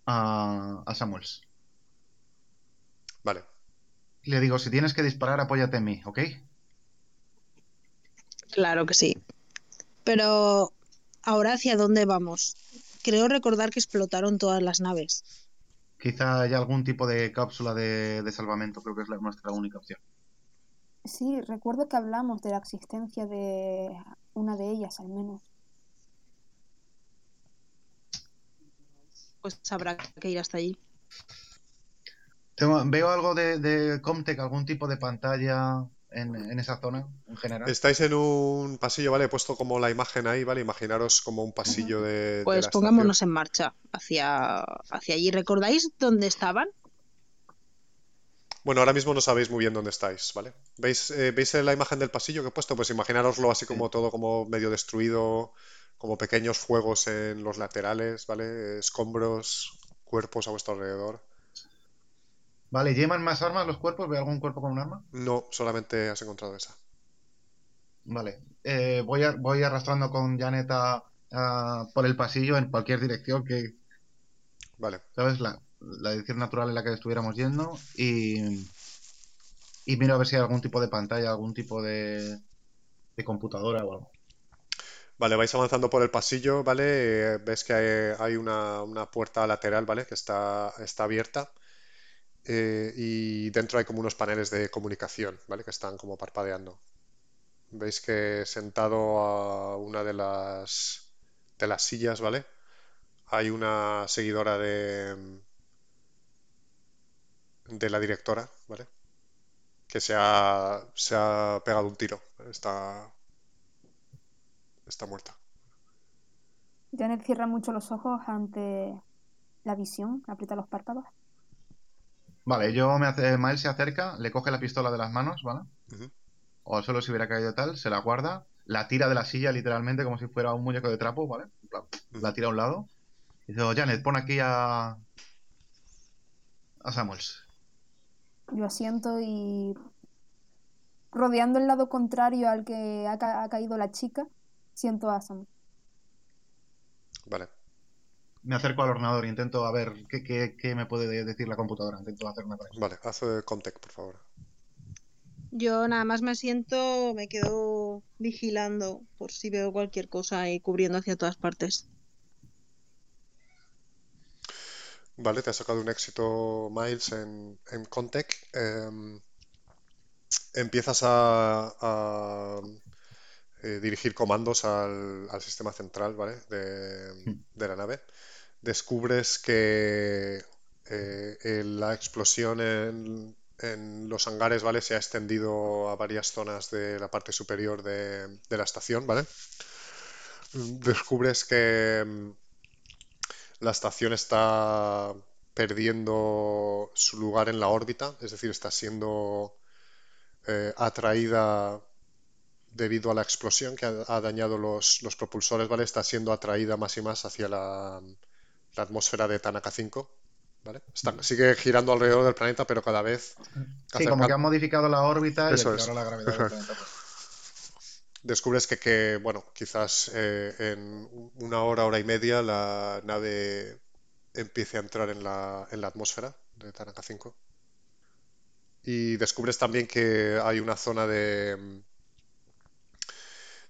A, a Samuels. Vale. Le digo, si tienes que disparar, apóyate en mí, ¿ok? Claro que sí. Pero ahora hacia dónde vamos? Creo recordar que explotaron todas las naves. Quizá haya algún tipo de cápsula de, salvamento, creo que es la, nuestra única opción. Sí, recuerdo que hablamos de la existencia de una de ellas, al menos. Pues habrá que ir hasta allí. veo algo de, de Comtech, algún tipo de pantalla en, esa zona en general. Estáis en un pasillo, ¿vale? He puesto como la imagen ahí, ¿vale? Imaginaros como un pasillo de. Pues pongámonos en marcha hacia, hacia allí. ¿Recordáis dónde estaban? Bueno, ahora mismo no sabéis muy bien dónde estáis, ¿vale? ¿Veis, eh, ¿Veis la imagen del pasillo que he puesto? Pues imaginaroslo así como todo como medio destruido, como pequeños fuegos en los laterales, ¿vale? Escombros, cuerpos a vuestro alrededor. Vale, ¿llevan más armas los cuerpos? ¿Ve algún cuerpo con un arma? No, solamente has encontrado esa. Vale. Eh, voy, voy arrastrando con Janet por el pasillo en cualquier dirección que. Vale. ¿Sabes? La, dirección natural en la que estuviéramos yendo. Y. Y miro a ver si hay algún tipo de pantalla, algún tipo de. de computadora o algo. Vale, vais avanzando por el pasillo, ¿vale? Eh, ves que hay, una, una, puerta lateral, ¿vale? Que está, está abierta. Eh, y dentro hay como unos paneles de comunicación, ¿vale? Que están como parpadeando. Veis que sentado a una de las de las sillas, ¿vale? Hay una seguidora de de la directora, ¿vale? Que se ha, se ha pegado un tiro. Está está muerta. Janet cierra mucho los ojos ante la visión, aprieta los párpados. Vale, yo me hace, Miles se acerca, le coge la pistola de las manos, ¿vale? O suelo si hubiera caído tal, se la guarda, la tira de la silla literalmente como si fuera un muñeco de trapo, ¿vale? La tira a un lado. Y dice, Janet, pon aquí a. a Samuels. Yo asiento y. rodeando el lado contrario al que ha, ha caído la chica, siento a Samuels. Vale me acerco al ordenador e intento a ver qué, me puede decir la computadora. Intento hacer una Vale, haz Comtech, por favor. Yo nada más me siento, me quedo vigilando por si veo cualquier cosa y cubriendo hacia todas partes. Vale, te ha sacado un éxito Miles en, en Contec. Em, empiezas a, eh, dirigir comandos al, sistema central, ¿vale? De, hmm. de la nave descubres que eh, la explosión en, los hangares, ¿vale? Se ha extendido a varias zonas de la parte superior de, la estación, ¿vale? Descubres que mm, la estación está perdiendo su lugar en la órbita, es decir, está siendo eh, atraída debido a la explosión que ha, dañado los, los, propulsores, ¿vale? Está siendo atraída más y más hacia la, la atmósfera de Tanaka 5. ¿vale? sigue girando alrededor del planeta, pero cada vez. Sí, como que han modificado la órbita y ahora la gravedad del planeta. Pues. Descubres que, bueno, quizás eh, en una hora, hora y media, la nave empiece a entrar en la, en la atmósfera de Tanaka 5. Y descubres también que hay una zona de.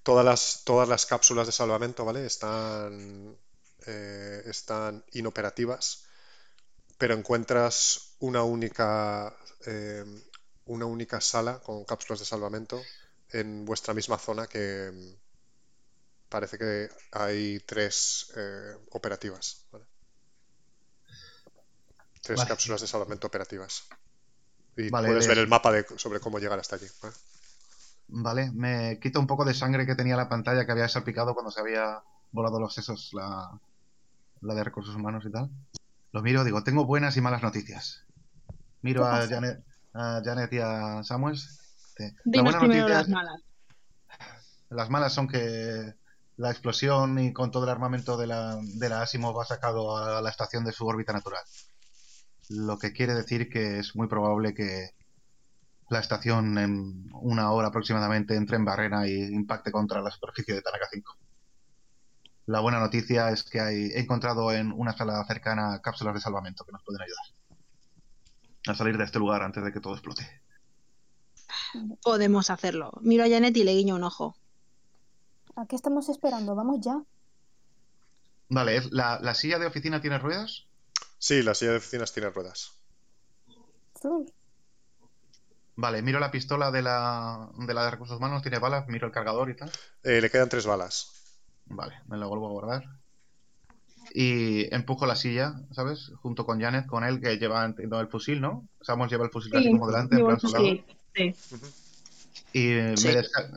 Todas las, todas las cápsulas de salvamento, ¿vale? Están eh, están inoperativas, pero encuentras una única, eh, una única sala con cápsulas de salvamento en vuestra misma zona que parece que hay tres eh, operativas. Tres cápsulas de salvamento operativas. Y puedes ver el mapa de, sobre cómo llegar hasta allí. Vale, me quito un poco de sangre que tenía la pantalla que había salpicado cuando se había volado los sesos, la, la de recursos humanos y tal. Lo miro, digo, tengo buenas y malas noticias. Miro a Janet, a Janet, y a Samuels. Las malas. Las malas son que la explosión y con todo el armamento de la, de la Asimov ha sacado a la estación de su órbita natural. Lo que quiere decir que es muy probable que la estación en una hora aproximadamente entre en barrera y impacte contra la superficie de Tanaka 5. La buena noticia es que hay, he encontrado en una sala cercana cápsulas de salvamento que nos pueden ayudar a salir de este lugar antes de que todo explote. Podemos hacerlo. Miro a Janet y le guiño un ojo. ¿A qué estamos esperando? Vamos ya. Vale, ¿la, silla de oficina tiene ruedas? Sí, la silla de oficinas tiene ruedas. Vale, miro la pistola de la, de la de recursos humanos, tiene balas, miro el cargador y tal. Eh, le quedan tres balas. Vale, me la vuelvo a guardar. Y empujo la silla, ¿sabes? Junto con Janet, con él, que lleva el fusil, ¿no? Samuel lleva el fusil casi como delante, en plan Sí. Y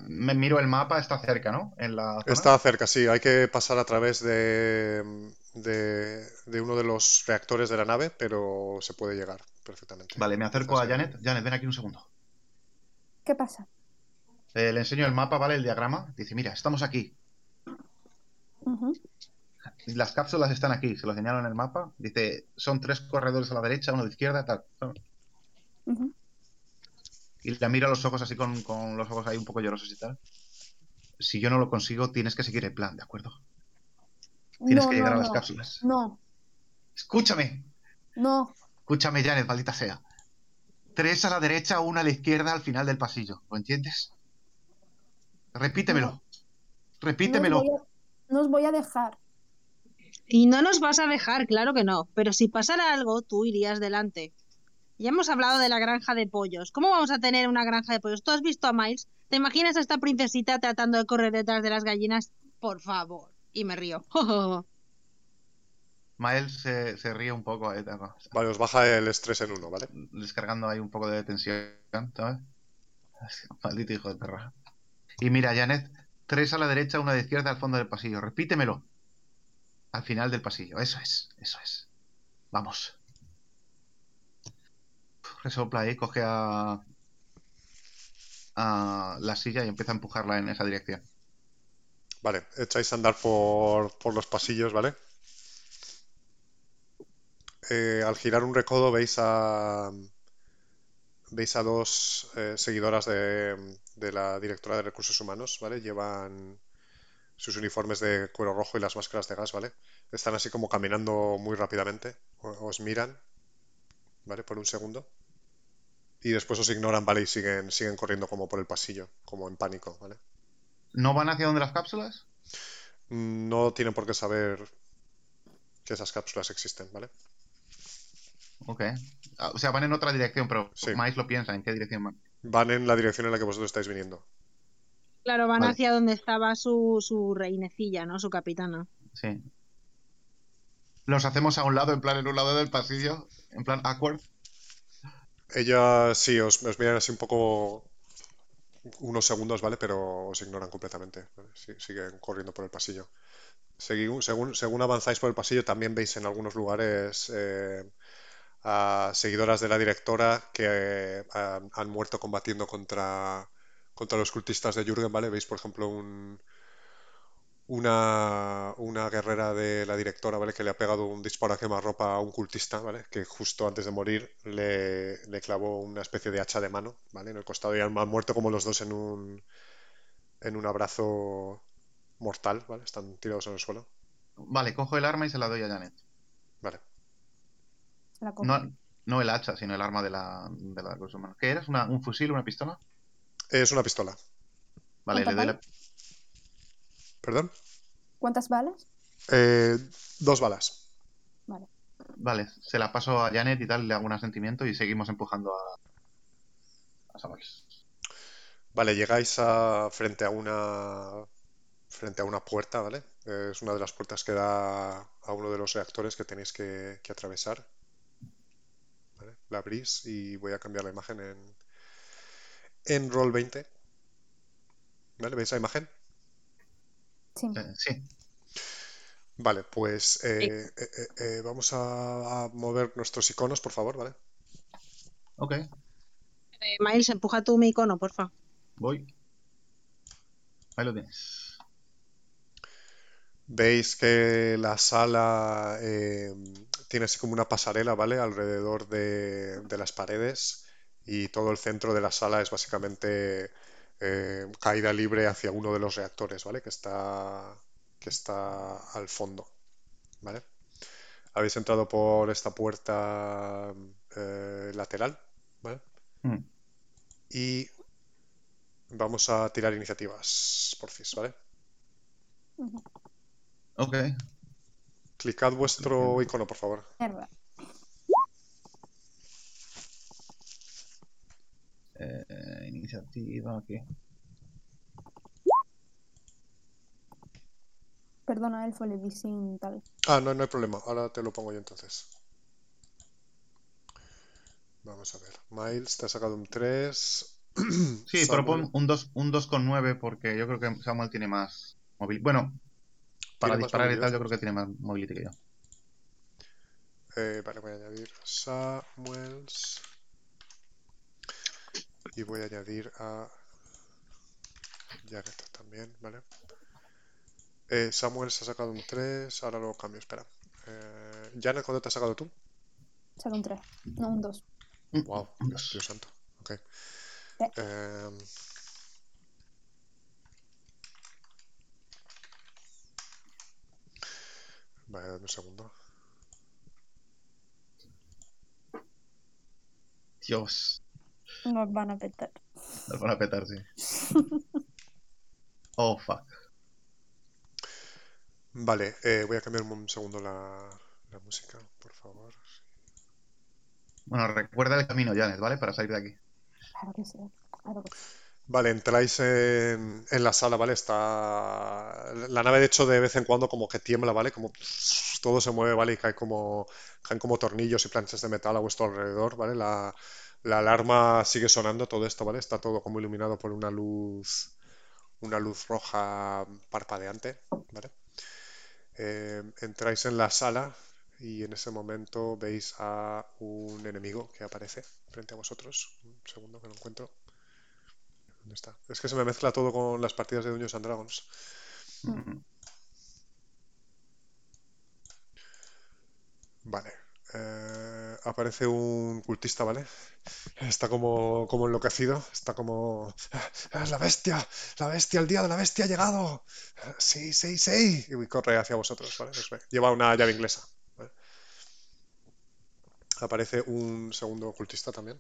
me, miro el mapa, está cerca, ¿no? En la Está cerca, sí. Hay que pasar a través de, de, uno de los reactores de la nave, pero se puede llegar perfectamente. Vale, me acerco a Janet. Janet, ven aquí un segundo. ¿Qué pasa? Eh, le enseño el mapa, ¿vale? El diagrama. Dice, mira, estamos aquí. Las cápsulas están aquí, se lo señalo en el mapa. Dice, son tres corredores a la derecha, uno la izquierda, tal. Y la miro a los ojos así con, los ojos ahí un poco llorosos y tal. Si yo no lo consigo, tienes que seguir el plan, ¿de acuerdo? Tienes que llegar a las cápsulas. No. Escúchame. No. Escúchame, Janet, maldita sea. Tres a la derecha, una a la izquierda al final del pasillo. ¿Lo entiendes? Repítemelo. Repítemelo. No os voy a dejar. Y no nos vas a dejar, claro que no. Pero si pasara algo, tú irías delante. Ya hemos hablado de la granja de pollos. ¿Cómo vamos a tener una granja de pollos? ¿Tú has visto a Miles? ¿Te imaginas a esta princesita tratando de correr detrás de las gallinas? Por favor. Y me río. Miles se, ríe un poco. Eh, vale, os baja el estrés en uno, ¿vale? Descargando ahí un poco de tensión, ¿sabes? Maldito hijo de perra. Y mira, Janet, tres a la derecha, una de izquierda al fondo del pasillo. Repítemelo. Al final del pasillo. Eso es, eso es. Vamos resopla ahí, coge a, a la silla y empieza a empujarla en esa dirección. Vale, echáis a andar por, por los pasillos, ¿vale? Eh, al girar un recodo veis a veis a dos eh, seguidoras de, de, la directora de recursos humanos, ¿vale? Llevan sus uniformes de cuero rojo y las máscaras de gas, ¿vale? Están así como caminando muy rápidamente, os miran, ¿vale? Por un segundo y después os ignoran, ¿vale? Y siguen, siguen corriendo como por el pasillo, como en pánico, ¿vale? ¿No van hacia donde las cápsulas? No tienen por qué saber que esas cápsulas existen, ¿vale? Ok. Ah, o sea, van en otra dirección, pero sí. lo piensa, ¿en qué dirección van? Van en la dirección en la que vosotros estáis viniendo. Claro, van hacia donde estaba su, su reinecilla, ¿no? Su capitana. Sí. Los hacemos a un lado, en plan, en un lado del pasillo, en plan awkward. Ella sí, os, miran así un poco unos segundos, ¿vale? Pero os ignoran completamente. siguen corriendo por el pasillo. Según, según, avanzáis por el pasillo, también veis en algunos lugares eh, a seguidoras de la directora que eh, han, muerto combatiendo contra, contra los cultistas de Jürgen, ¿vale? Veis, por ejemplo, un, una, una guerrera de la directora, ¿vale? Que le ha pegado un disparo a quemarropa a un cultista, ¿vale? Que justo antes de morir le, clavó una especie de hacha de mano, ¿vale? En el costado y han, muerto como los dos en un, en un abrazo mortal, ¿vale? Están tirados en el suelo. Vale, cojo el arma y se la doy a Janet. Vale. No, no el hacha, sino el arma de la, de la cosa humana. ¿Qué eres? ¿Un fusil, una pistola? Es una pistola. Vale, le doy la, ¿Perdón? ¿Cuántas balas? Eh, dos balas. Vale. Vale, se la paso a Janet y tal, le hago un asentimiento y seguimos empujando a, a Samuel. Vale, llegáis a, frente a una frente a una puerta, ¿vale? Es una de las puertas que da a uno de los reactores que tenéis que, atravesar. La abrís y voy a cambiar la imagen en, en Roll 20 ¿Vale? ¿Veis la imagen? Sí. Eh, sí. Vale, pues eh, eh, eh, eh, vamos a, a mover nuestros iconos, por favor, ¿vale? Ok, Eh, Miles, empuja tú mi icono, porfa. voy. Ahí lo tienes. Veis que la sala eh, tiene así como una pasarela, ¿vale? Alrededor de, de las paredes y todo el centro de la sala es básicamente eh, caída libre hacia uno de los reactores, ¿vale? Que está, que está al fondo, ¿vale? Habéis entrado por esta puerta eh, lateral, ¿vale? Mm. Y vamos a tirar iniciativas, porfis, ¿vale? Ujú. Ok. Clicad vuestro icono, por favor. Mierda. Eh, iniciativa aquí. Perdona, Elfo, le di sin tal. Ah, no, no hay problema. Ahora te lo pongo yo entonces. Vamos a ver. Miles, te ha sacado un 3. Sí, pero pon un 2 un dos con 9 porque yo creo que Samuel tiene más movilidad. Bueno, para disparar y tal, yo creo que tiene más movilidad que yo. Eh, vale, voy a añadir Samuels. Y voy a añadir a Janet también, ¿vale? Eh, Samuel se ha sacado un 3. Ahora lo cambio, espera. Eh, Janet, ¿cuánto te has sacado tú? Saca un 3. No, un 2. Mm, Wow, Dios. Dios santo. Ok. Eh. Vale, dame un segundo. Dios, Nos van a petar. nos van a petar, sí. Oh, fuck. Vale, eh, voy a cambiar un segundo la, la música, por favor. Bueno, recuerda el camino, Janet, ¿vale? Para salir de aquí. Claro que sí. Claro que sí. Vale, entráis en, en la sala, ¿vale? Está... La nave, de hecho, de vez en cuando como que tiembla, ¿vale? Como todo se mueve, ¿vale? Y cae como... caen como tornillos y planchas de metal a vuestro alrededor, ¿vale? La, la alarma sigue sonando, todo esto, ¿vale? Está todo como iluminado por una luz... una luz roja parpadeante, ¿vale? Eh, entráis en la sala y en ese momento veis a un enemigo que aparece frente a vosotros. Un segundo que lo encuentro. Es que se me mezcla todo con las partidas de Dungeons and Dragons. Mm. Vale. Eh, aparece un cultista, ¿vale? Está como, como enloquecido. Está como... "Ah, ¡La bestia! ¡La bestia! ¡El día de la bestia ha llegado! "Ah, ¡Sí, sí, sí! Y corre hacia vosotros, ¿vale? Os ve. Lleva una llave inglesa. ¿vale? Aparece un segundo ocultista también.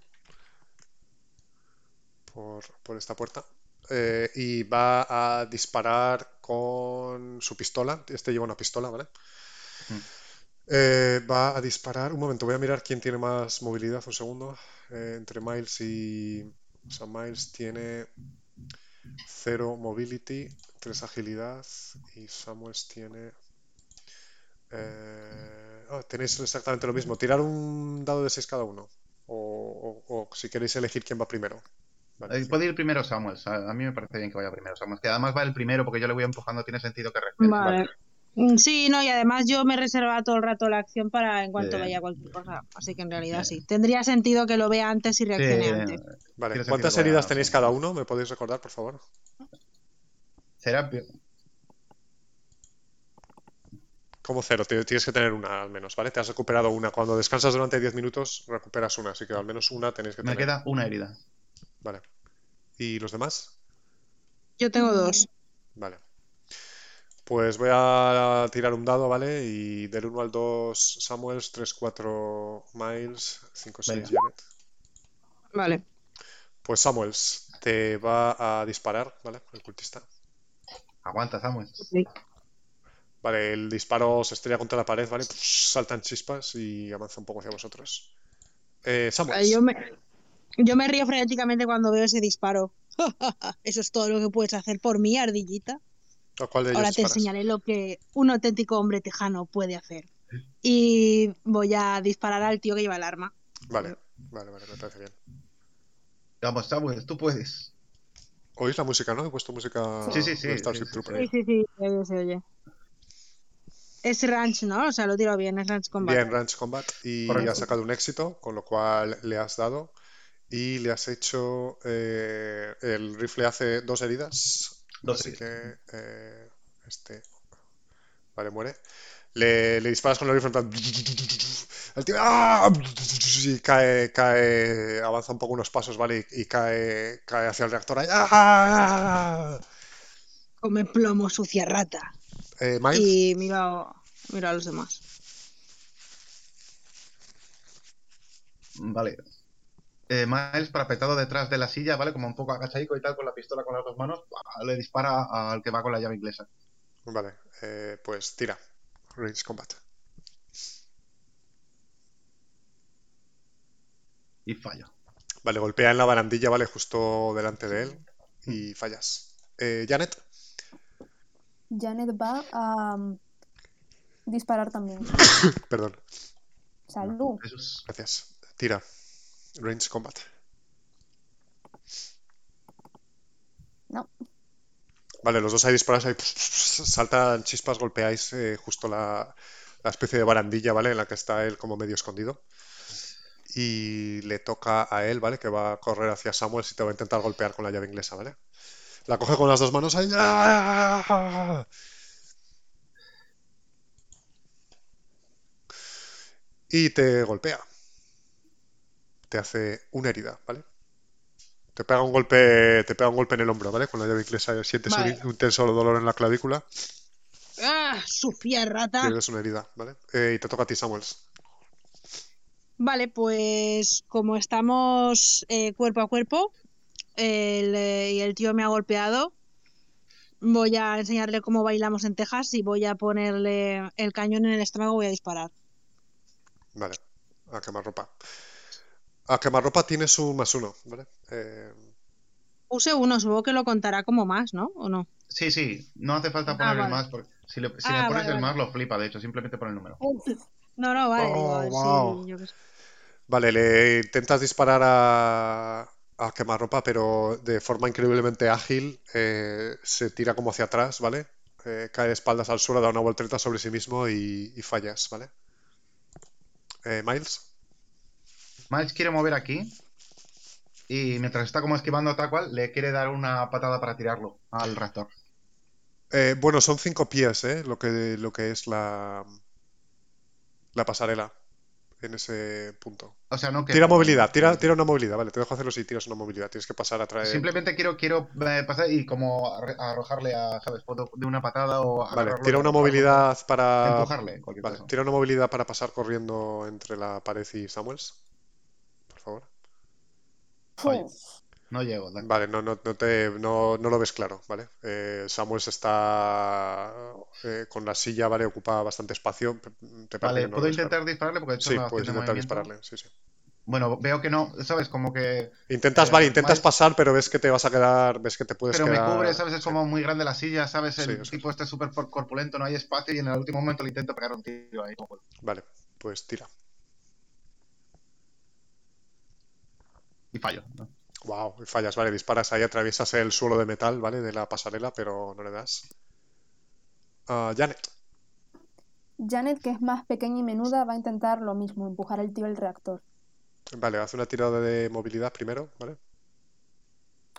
Por, por esta puerta. Eh, y va a disparar con su pistola. Este lleva una pistola, ¿vale? Mm. Eh, va a disparar. Un momento, voy a mirar quién tiene más movilidad. Un segundo. Eh, entre Miles y. O sea, Miles tiene 0 mobility, 3 agilidad. Y Samuels tiene. ah, tenéis exactamente lo mismo. Tirar un dado de 6 cada uno. O, o- o si queréis elegir quién va primero. Vale, Eh, sí. Puede ir primero Samuel. A a mí me parece bien que vaya primero Samuel. Que además va el primero porque yo le voy empujando, tiene sentido que refleje. Vale. Mm, Sí, no, y además yo me reservaba todo el rato la acción para en cuanto Bien. vaya cualquier cosa. Así que en realidad Bien. sí. Tendría sentido que lo vea antes y Sí, reaccione antes. Vale, ¿cuántas heridas tenéis cada uno? ¿Me podéis recordar, por favor? será peor. Como cero, ti- tienes que tener una al menos, ¿vale? Te has recuperado una. Cuando descansas durante 10 minutos, recuperas una, así que al menos una tenéis que Me tener. queda una herida. Vale. ¿Y los demás? Yo tengo dos. Vale. Pues voy a tirar un dado, ¿vale? Y del 1 al 2, Samuels, 3, 4, Miles, 5, 6, Venga. Janet. Vale. Pues Samuels te va a disparar, ¿vale? El cultista. Aguanta, Samuel. Vale, el disparo se estrella contra la pared, ¿vale? Saltan chispas y avanza un poco hacia vosotros. Eh, Ay, Samuels. Yo me, yo me río frenéticamente cuando veo ese disparo. Eso es todo lo que puedes hacer por mí, ardillita. ¿A cuál de ellos Ahora te disparas? enseñaré lo que un auténtico hombre tejano puede hacer. Y voy a disparar al tío que lleva el arma. Vale, vale, vale, me parece bien. Vamos, Samuel, tú puedes. ¿Oís la música, no? He puesto música Sí, sí, sí, de Starship sí, sí, Trooper. Sí, sí, sí, se oye, se oye. Es ranch, ¿no? O sea, lo tiro bien, es ranch combat. Bien, Ranch Combat. Y Correcto. has sacado un éxito, con lo cual le has dado. Y le has hecho. eh, el rifle hace dos heridas. Dos así heridas. que. eh, este. Vale, muere. Le, le disparas con el rifle en plan. El tío. ¡ah! Y cae, cae. Avanza un poco unos pasos, ¿vale? Y, y cae, cae hacia el reactor. ahí. ¡Ah! Come plomo, sucia rata. Eh. Y mira, mira a los demás. Vale. Eh, Miles, parapetado detrás de la silla, ¿vale? Como un poco agachadico y tal, con la pistola con las dos manos, ¡buah! le dispara al que va con la llave inglesa. Vale, eh, pues tira. Range Combat. Y fallo. Vale, golpea en la barandilla, vale, justo delante de él y fallas. Eh, Janet, Janet va a mm, disparar también. perdón, Salud. Gracias. Tira. Range Combat. No. Vale, los dos ahí disparáis, ahí saltan chispas, golpeáis eh, justo la, la especie de barandilla, ¿vale? En la que está él como medio escondido. Y le toca a él, ¿vale? Que va a correr hacia Samuel y te va a intentar golpear con la llave inglesa, ¿vale? La coge con las dos manos ahí. ¡ah! Y te golpea. Te hace una herida, ¿vale? Te pega un golpe, te pega un golpe en el hombro, ¿vale? Con la llave inglesa sientes un- Vale. un tenso dolor en la clavícula. ¡Ah! ¡Sucia rata! Tienes una herida, ¿vale? Eh, y te toca a ti, Samuels. Vale, pues como estamos eh, cuerpo a cuerpo el, eh, y el tío me ha golpeado, voy a enseñarle cómo bailamos en Texas y voy a ponerle el cañón en el estómago y voy a disparar. Vale. A quemarropa. A quemarropa tienes un más uno, ¿vale? Eh, Puse uno, supongo que lo contará como más, ¿no? ¿O no? Sí, sí, no hace falta Ah, poner el vale. más, porque si le, si Ah, le pones vale, el más vale. lo flipa, de hecho, simplemente pon el número. No, no, vale, Oh, wow. yo qué sé. Vale, le intentas disparar a, a quemarropa, pero de forma increíblemente ágil eh, se tira como hacia atrás, ¿vale? Eh, cae de espaldas al suelo, da una voltereta sobre sí mismo y, y fallas, ¿vale? Eh, Miles. Miles quiere mover aquí y mientras está como esquivando tal cual, le quiere dar una patada para tirarlo al reactor. Eh, bueno, son cinco pies, ¿eh? Lo que, lo que es la, la pasarela en ese punto. O sea, no que... Tira movilidad, tira, tira una movilidad, vale, te dejo hacerlo si tiras una movilidad. Tienes que pasar a traer. Simplemente quiero, quiero eh, pasar y como arrojarle a, ¿sabes? De una patada o Vale, tira una movilidad para. Empujarle, Vale, tira una movilidad para pasar corriendo entre la pared y Samuels. Oye. No llego. Vale, no, no, no, te, no, no lo ves claro, ¿vale? Eh, Samuels está eh, con la silla, ¿vale? Ocupa bastante espacio. Te Vale, ¿puedo claro. intentar dispararle? Porque hecho Sí, puedes intentar movimiento. dispararle, sí, sí. Bueno, veo que no, ¿sabes? Como que... Intentas, Eh, vale, intentas pasar, pero ves que te vas a quedar, ves que te puedes Pero me quedar. cubre, ¿sabes? Es sí. como muy grande la silla, ¿sabes? El Sí, eso es. tipo este súper por- corpulento, no hay espacio y en el último momento le intento pegar un tiro ahí. Vale, pues tira. Y fallo. ¿no? Wow, y fallas, vale, disparas ahí, atraviesas el suelo de metal, ¿vale? De la pasarela, pero no le das. Ah, Janet. Janet, que es más pequeña y menuda, va a intentar lo mismo, empujar el tío al reactor. Vale, haz una tirada de movilidad primero, ¿vale?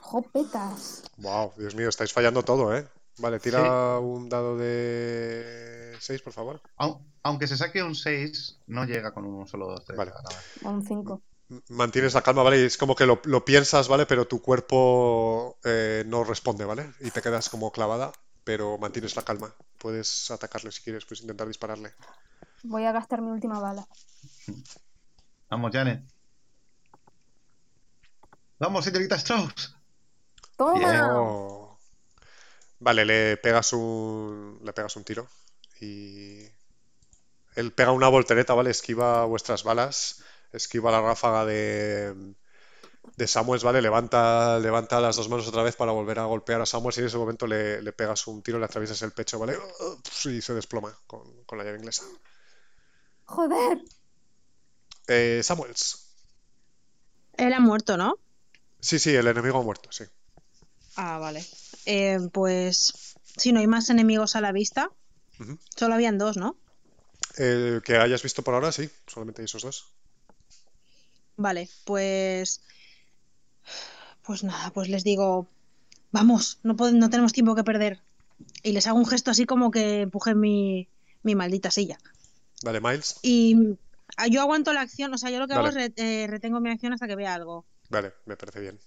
¡Jopetas! Wow, Dios mío, estáis fallando todo, ¿eh? Vale, tira un dado de 6, por favor. Au- Aunque se saque un 6, no llega con un solo 2, 3. Vale. Un 5. Mantienes la calma, ¿vale? Y es como que lo, lo piensas, ¿vale? Pero tu cuerpo eh, no responde, ¿vale? Y te quedas como clavada, pero mantienes la calma. Puedes atacarle si quieres, puedes intentar dispararle. Voy a gastar mi última bala. Vamos, Janet. Vamos, señorita Strauss. ¡Toma! Oh. Vale, le pegas un, le pegas un tiro y él pega una voltereta, ¿vale? Esquiva vuestras balas, esquiva la ráfaga de, de Samuels, ¿vale? Levanta, levanta las dos manos otra vez para volver a golpear a Samuels y en ese momento le, le pegas un tiro, le atraviesas el pecho, ¿vale? Y se desploma con, con la llave inglesa. ¡Joder! Eh, Samuels. Él ha muerto, ¿no? Sí, sí, el enemigo ha muerto, sí. Ah, vale. Eh, pues si no hay más enemigos a la vista, solo habían dos, ¿no? El que hayas visto por ahora, sí, solamente hay esos dos. Vale, pues. Pues nada, pues les digo. Vamos, no, no tenemos tiempo que perder. Y les hago un gesto así como que empuje mi, mi maldita silla. Vale, Miles. Y ah, yo aguanto la acción, o sea, yo lo que hago es eh, retengo mi acción hasta que vea algo. Vale, me parece bien.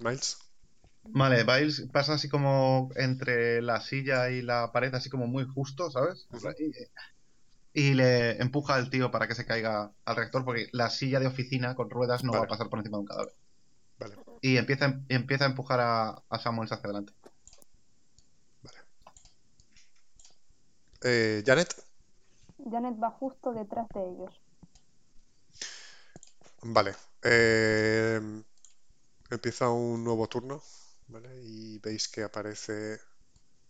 Miles. Vale, Miles pasa así como entre la silla y la pared, así como muy justo, ¿sabes? Y, le empuja al tío para que se caiga al reactor, porque la silla de oficina con ruedas no va a pasar por encima de un cadáver. Vale. Y empieza, empieza a empujar a, a Samuels hacia adelante. Vale. Eh, Janet. Janet va justo detrás de ellos. Vale. Eh, empieza un nuevo turno. ¿vale? Y veis que aparece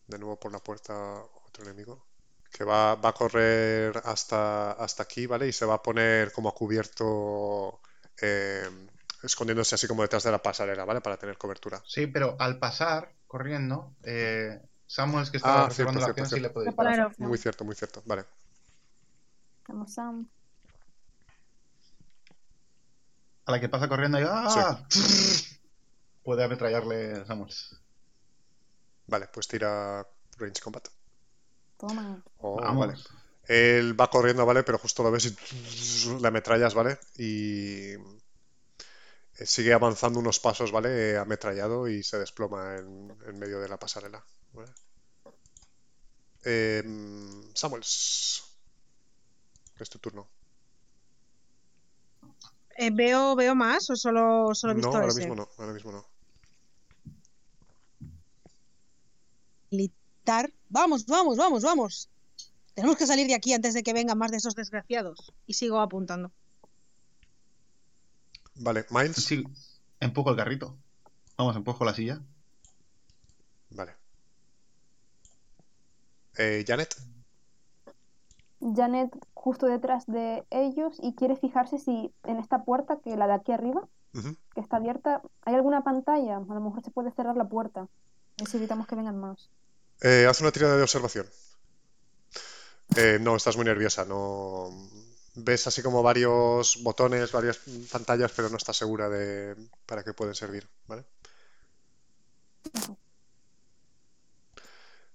de nuevo por la puerta otro enemigo. Que va, a correr hasta, hasta aquí, ¿vale? Y se va a poner como a cubierto. Eh, escondiéndose así como detrás de la pasarela, ¿vale? Para tener cobertura. Sí, pero al pasar corriendo, eh, Samuel es que estaba ah, cierto, la cierto, le puede Muy cierto, muy cierto. Vale. Vamos, Sam. A la que pasa corriendo y ¡ah! Puede ametrallarle Samuel. Vale, pues tira Range Combat. Toma. Oh, vale. Él va corriendo, ¿vale? Pero justo lo ves y le ametrallas, ¿vale? Y sigue avanzando unos pasos, ¿vale? Ametrallado y se desploma en, medio de la pasarela. ¿vale? Eh, Samuels. Es tu turno. Eh, ¿veo, ¿Veo más o solo, solo he visto No, ahora mismo no, ahora mismo no. Militar. Vamos, vamos, vamos, vamos. Tenemos que salir de aquí antes de que vengan más de esos desgraciados. Y sigo apuntando. Vale, Miles. Sí, empujo el carrito. Vamos, empujo la silla. Vale. Eh, Janet. Janet justo detrás de ellos y quiere fijarse si en esta puerta, que la de aquí arriba, que está abierta, hay alguna pantalla. A lo mejor se puede cerrar la puerta. Así evitamos que vengan más. Eh, haz una tirada de observación. Eh, no, estás muy nerviosa. No ves así como varios botones, varias pantallas, pero no estás segura de para qué pueden servir, ¿vale?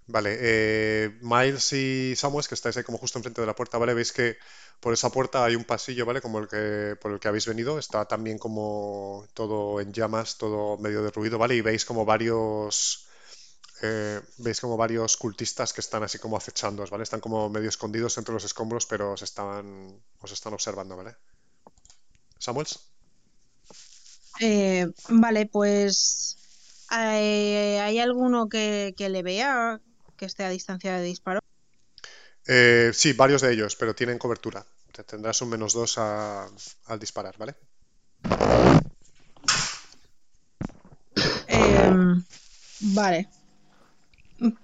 Vale, eh, Miles y Samuels, que estáis ahí como justo enfrente de la puerta, ¿vale? Veis que por esa puerta hay un pasillo, ¿vale? Como el que, por el que habéis venido. Está también como todo en llamas, todo medio derruido, ¿vale? Y veis como varios... Eh, veis como varios cultistas que están así como acechando, ¿vale? Están como medio escondidos entre los escombros, pero os están, os están observando, ¿vale? Samuels. Eh, vale, pues... ¿Hay alguno que, que le vea? que esté a distancia de disparo? Eh, sí, varios de ellos, pero tienen cobertura. Te tendrás un menos dos al disparar, ¿vale? Em, vale.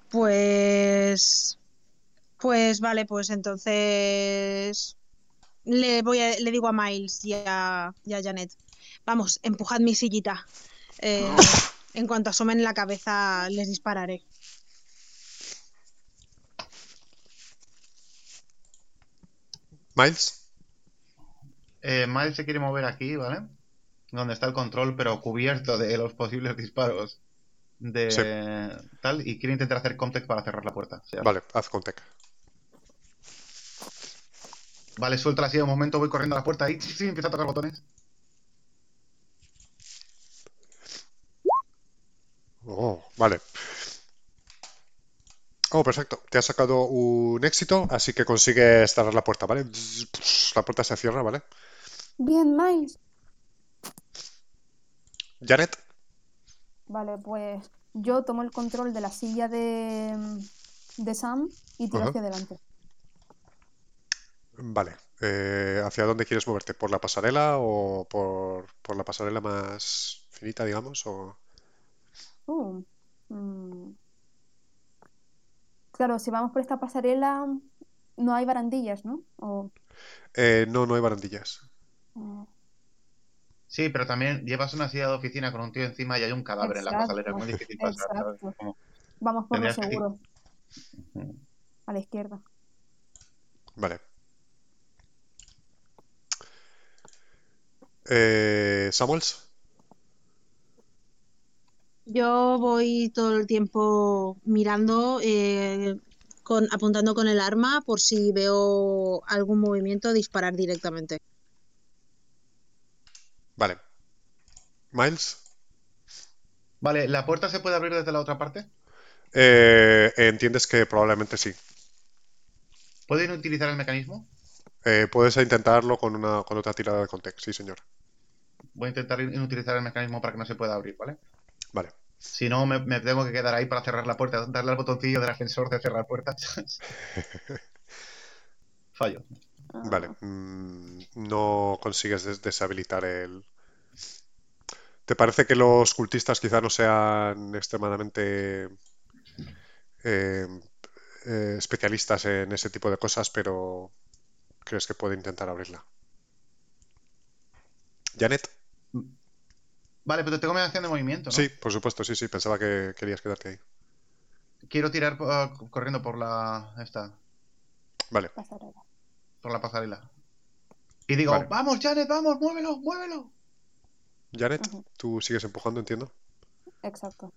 Pues. Pues vale, pues entonces. Le voy a, le digo a Miles y a, Janet. Vamos, empujad mi sillita. Eh, en cuanto asomen la cabeza, les dispararé. Miles. Eh, Miles se quiere mover aquí, ¿vale? Donde está el control, pero cubierto de los posibles disparos de tal, y quiere intentar hacer contact para cerrar la puerta. Vale, haz contact. Vale, suelta así de un momento, voy corriendo a la puerta y sí, empieza a tocar botones. Oh, vale. Oh, perfecto. Te ha sacado un éxito, así que consigues cerrar la puerta, ¿vale? La puerta se cierra, ¿vale? Bien, Miles. Janet. Vale, pues yo tomo el control de la silla de, de Sam y tiro hacia adelante. Vale. Eh, ¿Hacia dónde quieres moverte? ¿Por la pasarela o por, la pasarela más finita, digamos? O... Uh, mm. Claro, si vamos por esta pasarela, no hay barandillas, ¿no? Eh, no, no hay barandillas. Mm. Sí, pero también llevas una silla de oficina con un tío encima y hay un cadáver en la pasarela. Es muy difícil pasar. Vamos por lo que- seguro, a la izquierda. Vale. Eh, Samuels. Yo voy todo el tiempo mirando, eh, con, apuntando con el arma por si veo algún movimiento, disparar directamente. Vale. Miles. Vale, ¿la puerta se puede abrir desde la otra parte? Eh, entiendes que probablemente sí. ¿Pueden utilizar el mecanismo? Eh, puedes intentarlo con una con otra tirada de contexto, sí, señor. Voy a intentar in- utilizar el mecanismo para que no se pueda abrir, ¿vale? Vale. Si no, me, me tengo que quedar ahí para cerrar la puerta, darle al botoncillo del ascensor de cerrar puertas. Fallo. Ah, Vale. mm, no consigues des- deshabilitar el. ¿Te parece que los cultistas quizá no sean extremadamente eh, eh, especialistas en ese tipo de cosas, pero crees que puede intentar abrirla? Janet. Vale, pero tengo mediación de movimiento, ¿no? Sí, por supuesto, sí, sí, pensaba que querías quedarte ahí. Quiero tirar ah, corriendo por la esta, Vale, pasarela. Por la pasarela. Y digo, Vale. vamos, Janet, vamos, muévelo, muévelo. Janet, tú sigues empujando, entiendo. Exacto.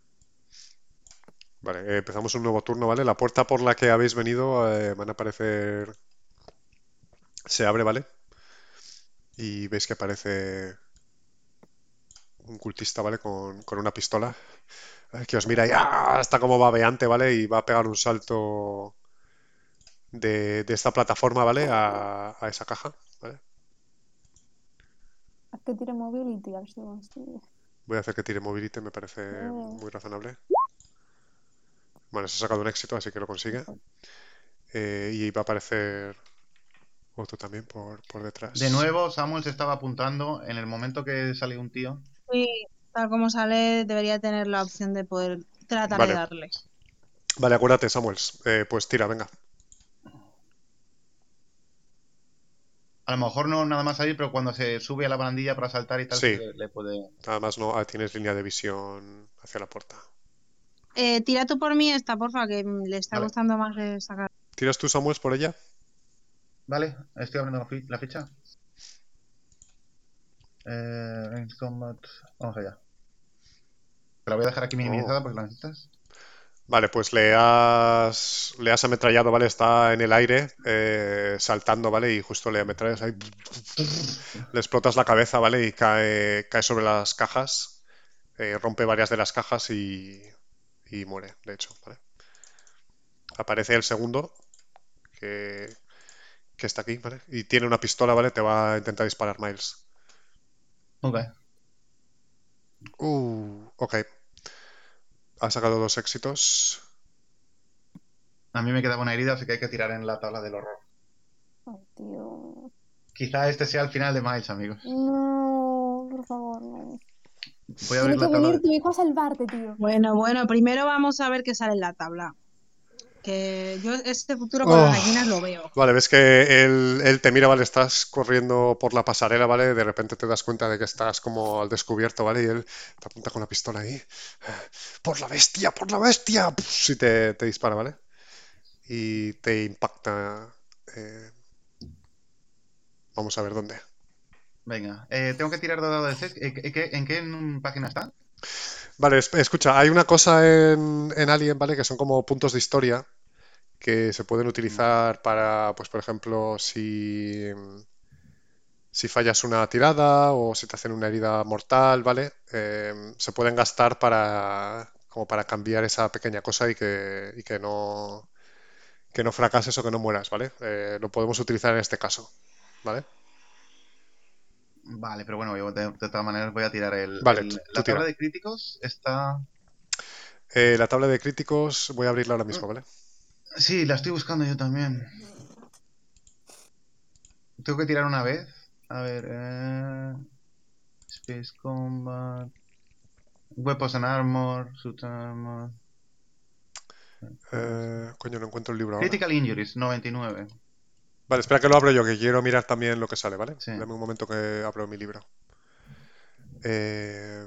Vale, eh, empezamos un nuevo turno, ¿vale? La puerta por la que habéis venido eh, van a aparecer... Se abre, ¿vale? Y veis que aparece un cultista, ¿vale? Con, con una pistola. eh, que os mira y ¡ah! está como babeante, ¿vale? Y va a pegar un salto de, de esta plataforma, ¿vale? A, a esa caja, ¿vale? Haz que tire mobility, a ver si lo consigue. Voy a hacer que tire mobility, me parece muy razonable. Bueno, se ha sacado un éxito, así que lo consigue. Eh, y va a aparecer otro también por, por detrás. De nuevo, Samuel se estaba apuntando en el momento que salió un tío. Sí, tal como sale, debería tener la opción de poder tratar Vale. de darle. Vale, acuérdate, Samuels. Eh, pues tira, venga. A lo mejor no nada más salir, pero cuando se sube a la barandilla para saltar y tal, Sí. le, le puede. Además, no ah, tienes línea de visión hacia la puerta. Eh, tira tú por mí esta, porfa, que le está Vale. gustando más de sacar. ¿Tiras tú, Samuels, por ella? Vale, estoy abriendo la, fi- la ficha. Eh, Range Combat. Vamos allá. Te la voy a dejar aquí minimizada Oh. porque la necesitas. Vale, pues le has, le has ametrallado, ¿vale? Está en el aire, eh, saltando, ¿vale? Y justo le ametrallas ahí. Le explotas la cabeza, ¿vale? Y cae, cae sobre las cajas. eh, rompe varias de las cajas y, y muere, de hecho, ¿vale? Aparece el segundo, que, que está aquí, ¿vale? Y tiene una pistola, ¿vale? Te va a intentar disparar, Miles. Ok. Uh, ok. Ha sacado dos éxitos. A mí me quedaba una herida, así que hay que tirar en la tabla del horror. Ay, tío. Quizá este sea el final de Miles, amigos. No, por favor, no. Voy a Tiene abrir que la tabla. venir de- tu hijo a salvarte, tío. Bueno, bueno, primero vamos a ver qué sale en la tabla. Que yo este futuro con Oh. las gallinas lo veo. Vale, ves que él, él te mira, ¿vale? Estás corriendo por la pasarela, ¿vale? De repente te das cuenta de que estás como al descubierto, ¿vale? Y él te apunta con la pistola ahí. ¡Por la bestia! ¡Por la bestia! Y te, te dispara, ¿vale? Y te impacta. eh, Vamos a ver dónde. Venga, eh, tengo que tirar dado de 6. ¿En qué, en qué página está? Vale, es- escucha, hay una cosa en, en Alien, ¿vale? Que son como puntos de historia que se pueden utilizar para, pues por ejemplo, si, si fallas una tirada o si te hacen una herida mortal, ¿vale? Eh, se pueden gastar para, como para cambiar esa pequeña cosa y que, y que no, que no fracases o que no mueras, ¿vale? Eh, lo podemos utilizar en este caso, ¿vale? Vale, pero bueno, yo de, de todas maneras voy a tirar el. Vale, el- tú- la tú tira. tabla de críticos está. Eh, la tabla de críticos voy a abrirla ahora mismo, ¿vale? Sí, la estoy buscando yo también. Tengo que tirar una vez. A ver. Eh... Space Combat. Weapons and Armor. Suit Armor. Eh, coño, no encuentro el libro ahora. Critical Injuries, 99. Vale, espera que lo abro yo, que quiero mirar también lo que sale, ¿vale? Sí. Dame un momento que abro mi libro. Eh,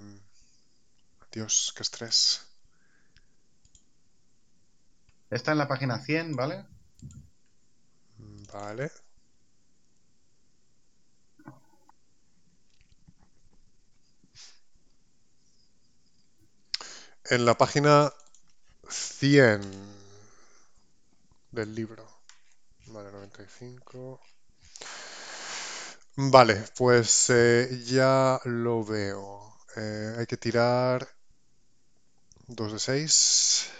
Dios, qué estrés. Está en la página 100, ¿vale? Vale. En la página 100 del libro. Vale, 95. Vale, pues eh, ya lo veo. Eh, hay que tirar 2 de 6.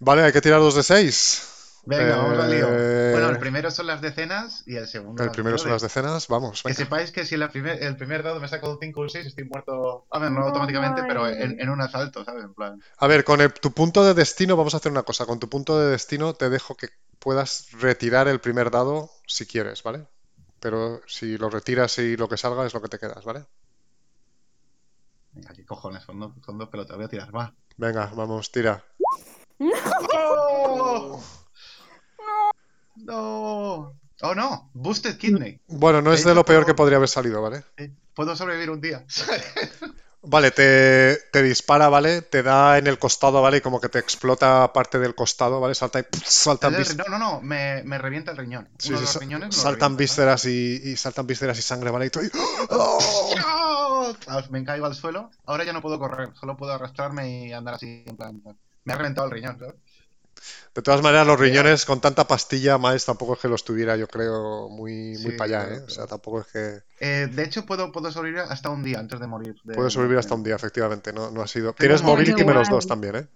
Vale, hay que tirar 2 de 6. Venga, vamos al lío. Eh, Bueno, el primero son las decenas y el segundo. El primero son las decenas. Vamos, Que sepáis que si la primer- el primer dado me saca un 5 o un 6, estoy muerto. A ver, no automáticamente, pero en, en un asalto, ¿sabes? En plan. A ver, con el- tu punto de destino vamos a hacer una cosa. Con tu punto de destino te dejo que puedas retirar el primer dado si quieres, ¿vale? Pero si lo retiras y lo que salga es lo que te quedas, ¿vale? Venga, qué cojones, son dos, son dos pelotas, voy a tirar, va. Venga, vamos, tira. ¡Oh! ¡No! ¡Oh, no! Boosted Kidney. Bueno, no es de lo peor que podría haber salido, ¿vale? Eh, Puedo sobrevivir un día. Vale, te, te dispara, ¿vale? Te da en el costado, ¿vale? Y como que te explota parte del costado, ¿vale? Salta y saltan, vis- No, no, no, me, me revienta el riñón. sí, Uno sí, de los sa- riñones saltan revienta, vísceras y, y saltan vísceras y sangre, ¿vale? Y tú ahí, ¡oh! ¡Oh! Ah, Me caigo al suelo. Ahora ya no puedo correr, solo puedo arrastrarme y andar así en plan. Me ha reventado el riñón, ¿sabes? De todas maneras, los riñones con tanta pastilla, Miles, tampoco es que los tuviera, yo creo, muy, muy Sí, para allá, claro, ¿eh? O sea, tampoco es que... Eh, de hecho, puedo, puedo sobrevivir hasta un día antes de morir. de- Puedes sobrevivir hasta un día, efectivamente, no, no ha sido... Tengo Tienes mobility menos guay. dos también, ¿eh?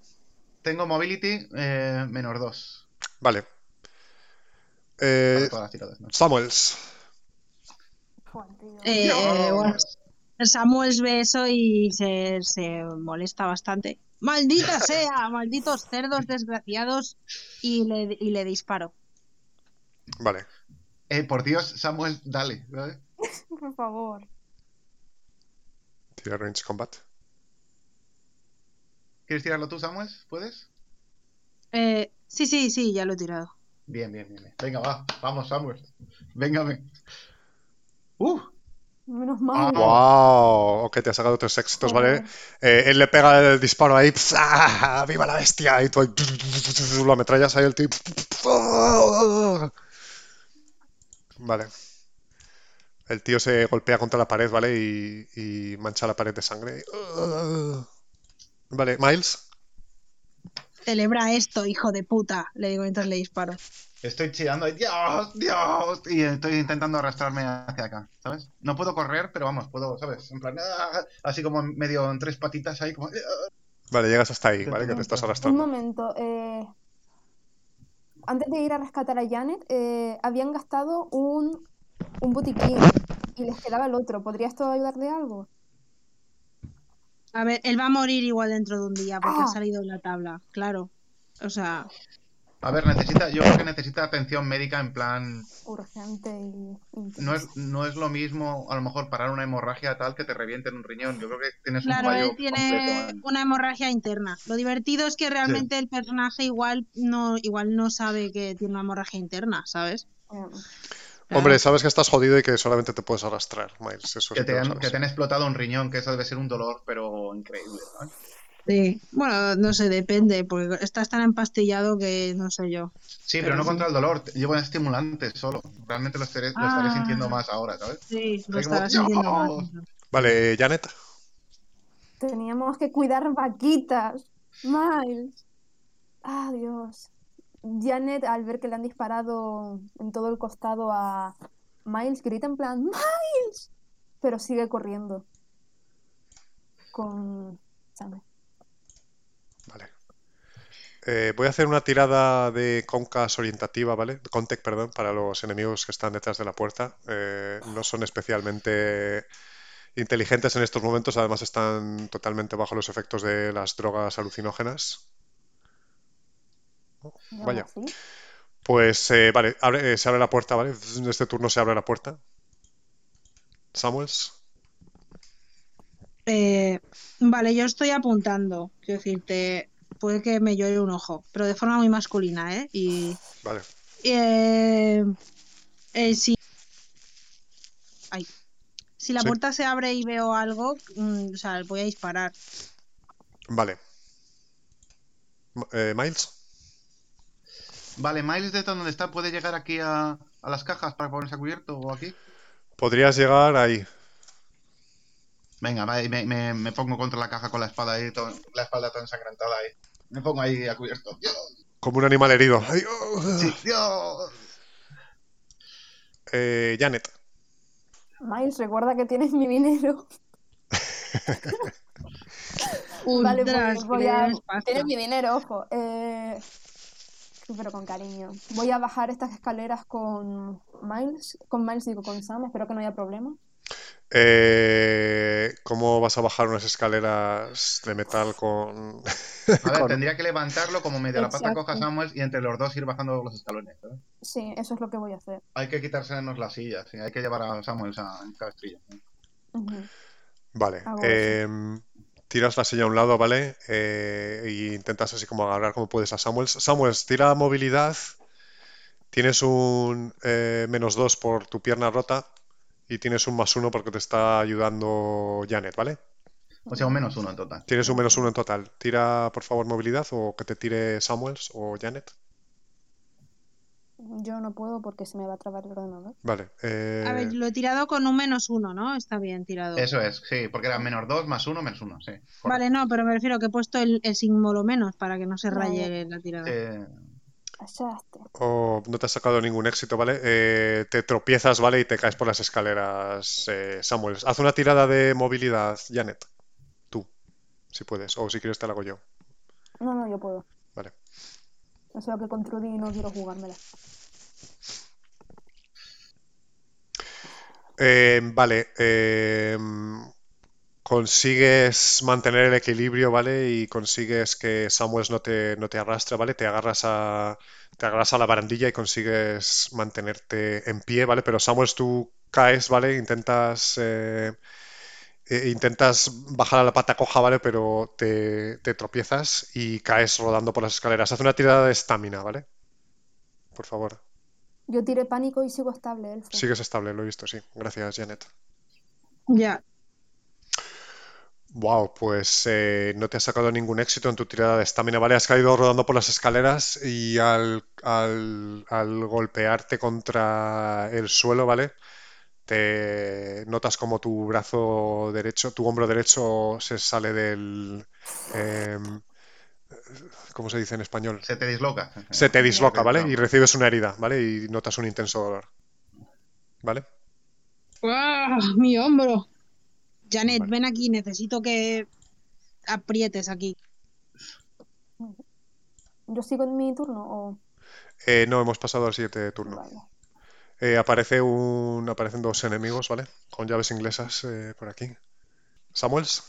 Tengo mobility eh, menos 2 Vale. para Eh. Samuels. Eh, bueno, Samuel ve eso y se, se molesta bastante. ¡Maldita sea! ¡Malditos cerdos desgraciados! Y le, y le disparo. Vale. Eh, por Dios, Samuel, dale. Por favor. Tira range combat. ¿Quieres tirarlo tú, Samuel? ¿Puedes? Eh, sí, sí, sí, ya lo he tirado. Bien, bien, bien. bien. Venga, va. Vamos, Samuel. Véngame. ¡Uh! Menos mal. ¡Wow! Ok, te ha sacado tres éxitos, ¿vale? Eh, él le pega el disparo ahí, ¡ah! ¡Viva la bestia! Y tú ahí, lo ametrallas ahí el tío. Vale. El tío se golpea contra la pared, ¿vale? Y, y mancha la pared de sangre. Vale, Miles. Celebra esto, hijo de puta, le digo mientras le disparo. Estoy chillando. ¡Dios! ¡Dios! Y estoy intentando arrastrarme hacia acá, ¿sabes? No puedo correr, pero vamos, puedo, ¿sabes? En plan, ¡ah! así como medio en tres patitas ahí, como. ¡ah! Vale, llegas hasta ahí, ¿vale? Que te estás Un arrastrando. momento. eh, antes de ir a rescatar a Janet, eh, habían gastado un, un botiquín y les quedaba el otro. ¿Podría esto ayudarle algo? A ver, él va a morir igual dentro de un día porque Ah. ha salido en la tabla, claro. O sea, A ver, necesita, yo creo que necesita atención médica en plan. Urgente y. No es, no es lo mismo, a lo mejor, parar una hemorragia tal que te revienten un riñón. Yo creo que tienes un claro, fallo él tiene completo. en- una hemorragia interna. Lo divertido es que realmente el personaje igual no, igual no sabe que tiene una hemorragia interna, ¿sabes? Eh, Hombre, sabes que estás jodido y que solamente te puedes arrastrar, Miles. Eso Que sí te, han, que te han explotado un riñón, que eso debe ser un dolor, pero increíble. ¿no? Sí. Bueno, no sé, depende, porque estás tan empastillado que no sé yo. Sí, pero, Pero no sí. contra el dolor. Llevo estimulantes solo. Realmente lo estaré, lo estaré Ah. sintiendo más ahora, ¿sabes? Sí, lo estarás sintiendo más. Vale, Janet. Teníamos que cuidar vaquitas. Miles. Ah, Dios. Janet, al ver que le han disparado en todo el costado a Miles, grita en plan, ¡Miles! Pero sigue corriendo. Con sangre. Eh, voy a hacer una tirada de concas orientativa, ¿vale? Contec, perdón, para los enemigos que están detrás de la puerta. Eh, no son especialmente inteligentes en estos momentos, además están totalmente bajo los efectos de las drogas alucinógenas. Oh, vaya. Pues eh, vale, abre- eh, se abre la puerta, ¿vale? En este turno se abre la puerta. Samuels. Eh, vale, yo estoy apuntando. Quiero decirte, puede que me llore un ojo, pero de forma muy masculina, ¿eh? Y Vale. eh, eh, si Ay. Si la puerta se abre y veo algo, mm, o sea, voy a disparar. Vale. Eh, Miles. Vale, Miles, desde donde está, puede llegar aquí a, a las cajas para ponerse a cubierto o aquí. Podrías llegar ahí. Venga, me, me, pongo contra la caja con la espada ahí, la espalda toda ensangrentada ahí. Me pongo ahí a cubierto. Como un animal herido. Sí, Dios. Eh, Janet. Miles, recuerda que tienes mi dinero. vale, pues voy a... Tienes mi dinero, ojo. Eh... Pero con cariño. Voy a bajar estas escaleras con Miles. Con Miles digo con Sam. Espero que no haya problema. Eh, ¿Cómo vas a bajar unas escaleras de metal con.? A ver, tendría que levantarlo como medio la pata coja Samuel y entre los dos ir bajando los escalones. Sí, eso es lo que voy a hacer. Hay que quitársenos las sillas, ¿sí? hay que llevar a Samuel a cada estrella. Vale. Em, tiras la silla a un lado, ¿vale? e intentas así como agarrar como puedes a Samuel. Samuel, tira movilidad. Tienes un eh, menos dos por tu pierna rota y tienes un más uno porque te está ayudando Janet, ¿vale? O sea, un menos uno en total. Tienes un menos uno en total. Tira, por favor, movilidad o que te tire Samuels o Janet. Yo no puedo porque se me va a trabar el ordenador. Vale. Eh, a ver, lo he tirado con un menos uno, ¿no? Está bien tirado. Eso es, sí, porque era menos dos, más uno, menos uno, sí. Vale, no, pero me refiero que he puesto el, símbolo menos para que no se raye la tirada. Eh, o no te has sacado ningún éxito, ¿vale? Eh, te tropiezas, ¿vale? Y te caes por las escaleras, eh, Samuel. Haz una tirada de movilidad, Janet. Tú, si puedes. O si quieres te la hago yo. No, no, yo puedo. Vale. No sé lo que con y no quiero jugármela. Eh, vale. Eh, consigues mantener el equilibrio, ¿vale? Y consigues que Samuels no te, no te arrastre, ¿vale? Te agarras a, te agarras a la barandilla y consigues mantenerte en pie, ¿vale? Pero Samuels tú caes, ¿vale? Intentas, eh, eh, intentas bajar a la pata coja, ¿vale? Pero te, te tropiezas y caes rodando por las escaleras. Haz una tirada de estamina, ¿vale? Por favor. Yo tiré pánico y sigo estable, Elfo. Sigues estable, lo he visto, sí. Gracias, Janet. Ya. Wow, pues eh, no te has sacado ningún éxito en tu tirada de estamina, ¿vale? Has caído rodando por las escaleras y al, golpearte contra el suelo, ¿vale? Te notas como tu brazo derecho, tu hombro derecho se sale del... Em, ¿Cómo se dice en español? Se te disloca. Se te disloca, ¿vale? Y recibes una herida, ¿vale? Y notas un intenso dolor. ¿Vale? ¡Ah! Mi hombro. Janet, ven aquí, necesito que aprietes aquí. ¿Yo sigo en mi turno o...? Eh, no, hemos pasado al siguiente turno. Eh, aparece un, aparecen dos enemigos, ¿vale? Con llaves inglesas eh, por aquí. ¿Samuels?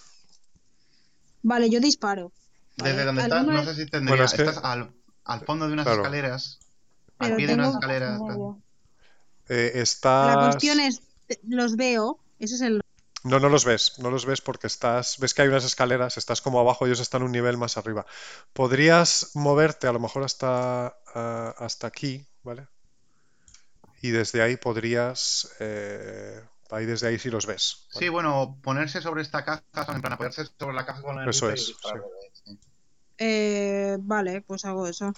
Vale, yo disparo. Desde donde estás, no sé si tendría... Estás al, fondo de unas escaleras, al pie de unas escaleras... Estás... La cuestión es, los veo, ese es el no, no los ves, no los ves porque estás, ves que hay unas escaleras, estás como abajo, ellos están un nivel más arriba. Podrías moverte a lo mejor hasta, ah, hasta aquí, ¿vale? Y desde ahí podrías, eh, ahí desde ahí sí los ves. Sí, bueno, ponerse sobre esta caja, en plan apoyarse sobre la caja con el Eso es. Eh, vale, pues hago eso.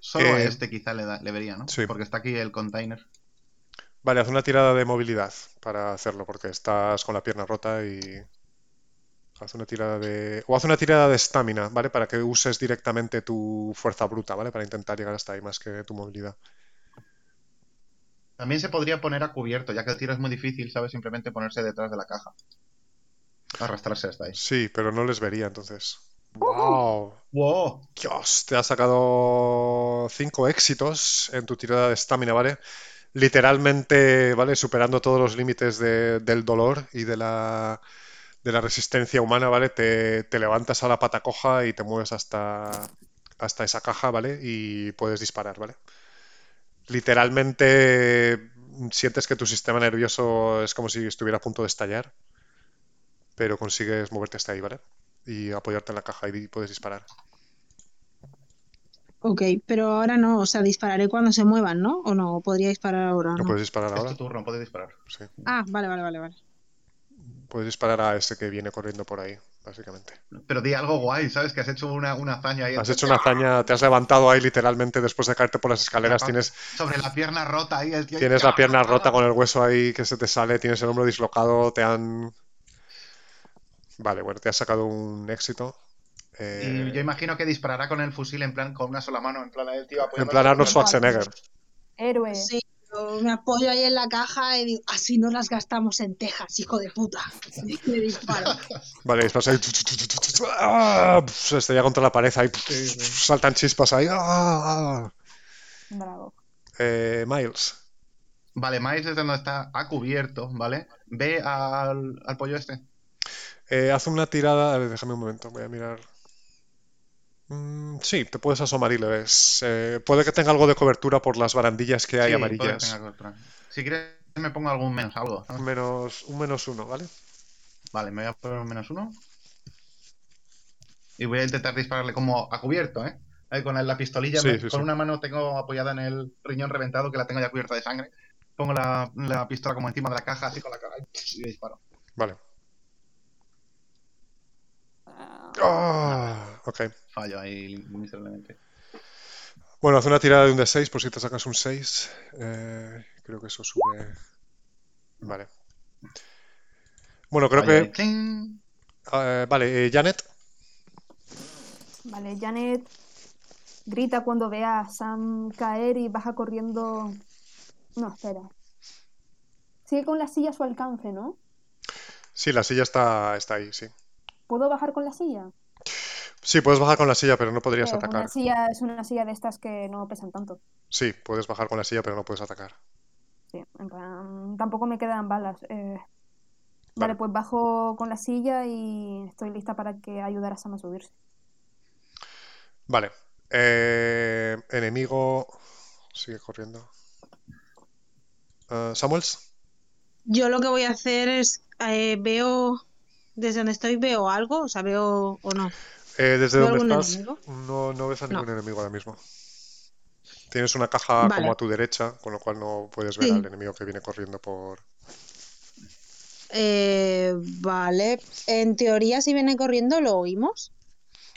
Solo a eh, este quizá le, le vería, ¿no? Sí. Porque está aquí el container. Vale, haz una tirada de movilidad para hacerlo, porque estás con la pierna rota y. Haz una tirada de. O haz una tirada de estamina, ¿vale? Para que uses directamente tu fuerza bruta, ¿vale? Para intentar llegar hasta ahí más que tu movilidad. También se podría poner a cubierto, ya que el tiro es muy difícil, ¿sabes? Simplemente ponerse detrás de la caja. Arrastrarse hasta ahí. Sí, pero no les vería entonces. ¡Wow! ¡Wow! Dios, te ha sacado cinco éxitos en tu tirada de estamina, ¿vale? Literalmente, ¿vale? Superando todos los límites del dolor y de la, de la resistencia humana, ¿vale? Te, levantas a la pata coja y te mueves hasta, hasta esa caja, ¿vale? Y puedes disparar, ¿vale? Literalmente sientes que tu sistema nervioso es como si estuviera a punto de estallar, pero consigues moverte hasta ahí, ¿vale? Y apoyarte en la caja y puedes disparar. Ok, pero ahora no, o sea, dispararé cuando se muevan, ¿no? ¿O no? ¿Podría disparar ahora? No, puedes disparar ahora. Es tu turno, puedes disparar. Sí. Ah, vale, vale, vale, vale. Puedes disparar a ese que viene corriendo por ahí, básicamente. Pero di algo guay, ¿sabes? Que has hecho una, una hazaña ahí. Has hecho una hazaña, te has levantado ahí literalmente después de caerte por las escaleras. Tienes, Sobre la pierna rota ahí. El tío... tienes la pierna rota con el hueso ahí que se te sale, tienes el hombro dislocado, te han... Vale, bueno, te has sacado un éxito. Eh, Y yo imagino que disparará con el fusil en plan con una sola mano, en plan el tío en plan Arnold Schwarzenegger. Héroe. Sí, yo me apoyo ahí en la caja y digo, así no las gastamos en Texas, hijo de puta. Y le disparo. Vale, disparas ahí. ¡Ah! Se estrella contra la pared ahí. Saltan chispas ahí. ¡Ah! Bravo. Eh, Miles. Vale, Miles desde donde está a cubierto, ¿vale? Ve al, al pollo este. Eh, haz una tirada. a ver, déjame un momento, voy a mirar. Mm, sí, te puedes asomar y le ves. Eh, puede que tenga algo de cobertura por las barandillas que hay Sí, puede que amarillas. tenga cobertura. Si quieres me pongo algún menos algo. menos, un menos uno, ¿vale? Vale, me voy a poner un menos uno. Y voy a intentar dispararle como a cubierto, ¿eh? Con la, la pistolilla, Sí, me- sí, con una mano tengo apoyada en el riñón reventado, que la tengo ya cubierta de sangre. Pongo la, la pistola como encima de la caja, así con la cara, y disparo. Vale. Ah, Ah, ok. Fallo ahí miserablemente. Bueno, haz una tirada de un D6 por si te sacas un 6. Eh, creo que eso sube. Vale. Bueno, creo Fallo que. ¡Cling! eh, vale, eh, Janet. Vale, Janet grita cuando ve a Sam caer y baja corriendo. No, espera. Sigue con la silla a su alcance, ¿no? Sí, la silla está, está ahí, sí. ¿Puedo bajar con la silla? Sí, puedes bajar con la silla, pero no podrías Eh, atacar. Una silla es una silla de estas que no pesan tanto. Sí, puedes bajar con la silla, pero no puedes atacar. Sí, en plan, tampoco me quedan balas. eh. Vale. Vale, pues bajo con la silla y estoy lista para que ayudar a Sam a subirse. Vale. Eh, enemigo. Sigue corriendo. Eh, Samuels. Yo lo que voy a hacer es, eh, veo, desde donde estoy veo algo, o sea, veo o no. Eh, desde ¿Veo donde estás, enemigo? no, no ves a No. ningún enemigo ahora mismo. Tienes una caja Vale. como a tu derecha, con lo cual no puedes ver Sí. al enemigo que viene corriendo por. Eh, vale, en teoría si viene corriendo lo oímos.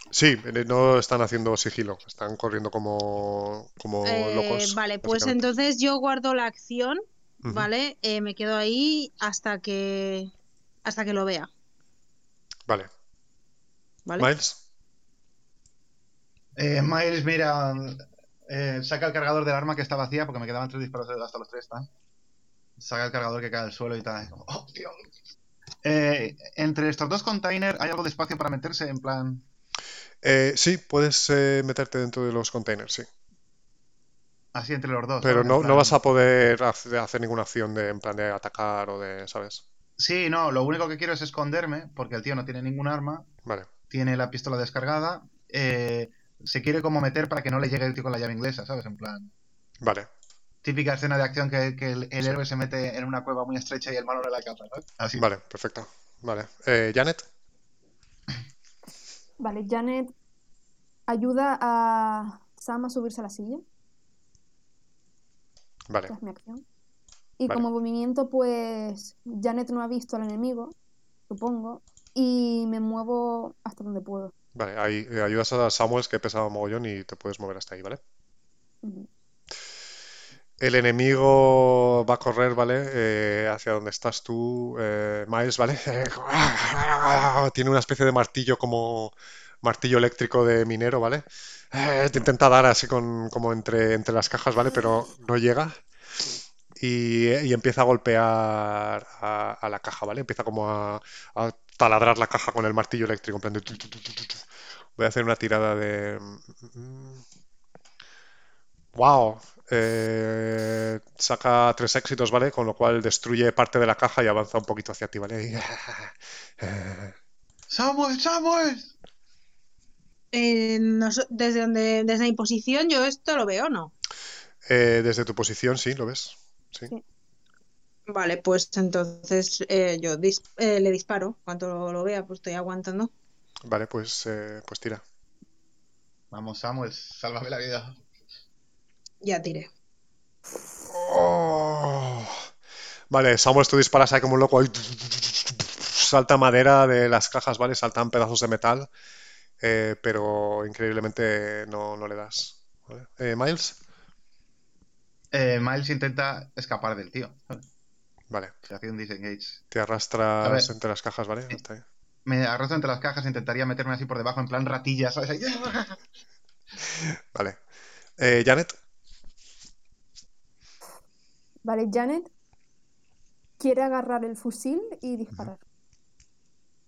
Sí, eh, no están haciendo sigilo, están corriendo como, como Eh, locos. vale, pues entonces yo guardo la acción. ¿vale? Eh, me quedo ahí hasta que hasta que lo vea, Vale. ¿vale? Miles. Eh, Miles, mira, eh, saca el cargador del arma que está vacía, porque me quedaban tres disparos hasta los tres, ¿tal? Saca el cargador que cae al suelo y tal. como, ¡Oh, Dios! Eh, entre estos dos containers hay algo de espacio para meterse, en plan. Eh, sí, puedes eh, meterte dentro de los containers, sí. Así entre los dos. Pero no, no vas a poder hacer, hacer ninguna acción de, en plan de atacar o de, ¿sabes? Sí, no, lo único que quiero es esconderme, porque el tío no tiene ningún arma, Vale. tiene la pistola descargada, eh, se quiere como meter para que no le llegue el tío con la llave inglesa, ¿sabes? En plan. Vale. Típica escena de acción que, que el, el héroe se mete en una cueva muy estrecha y el malo no la capa. Así. Vale, perfecto. Vale. Eh, Janet. Vale, Janet ayuda a Sam a subirse a la silla, Vale. que es mi acción. Y Vale. como movimiento, pues Janet no ha visto al enemigo, supongo, y me muevo hasta donde puedo. Vale, ahí eh, ayudas a Samuels que pesa mogollón y te puedes mover hasta ahí, ¿vale? El enemigo va a correr, ¿vale? Eh, hacia donde estás tú, eh, Miles, ¿vale? Tiene una especie de martillo como martillo eléctrico de minero, ¿vale? Eh, te intenta dar así con, como entre, entre las cajas, ¿vale? Pero no llega. Y, y empieza a golpear a, a la caja, ¿vale? Empieza como a, a taladrar la caja con el martillo eléctrico. En plan de. Voy a hacer una tirada de... Wow. Eh, saca tres éxitos, ¿vale? Con lo cual destruye parte de la caja y avanza un poquito hacia ti, ¿vale? ¡Samuel, Samuel! Eh, desde donde, desde mi posición yo esto lo veo, ¿no? Eh, desde tu posición, sí, ¿lo ves? Sí. Sí. Vale, pues entonces eh, yo dis- eh, le disparo. Cuando lo, lo vea, pues estoy aguantando. Vale, pues, eh, pues tira. Vamos, Samuel, sálvame la vida. Ya tiré. Oh. Vale, Samuel, tú disparas ahí como un loco. ahí. Salta madera de las cajas, ¿vale? Saltan pedazos de metal. eh, pero increíblemente no, no le das. ¿vale? Eh, Miles, Eh, Miles intenta escapar del tío. ¿sabes? vale. Se hace un disengage. Te arrastras entre las cajas, ¿vale? Me arrastro entre las cajas, intentaría meterme así por debajo, en plan ratilla, ¿sabes? Ahí. Vale. Eh, Janet, Vale, Janet quiere agarrar el fusil y disparar.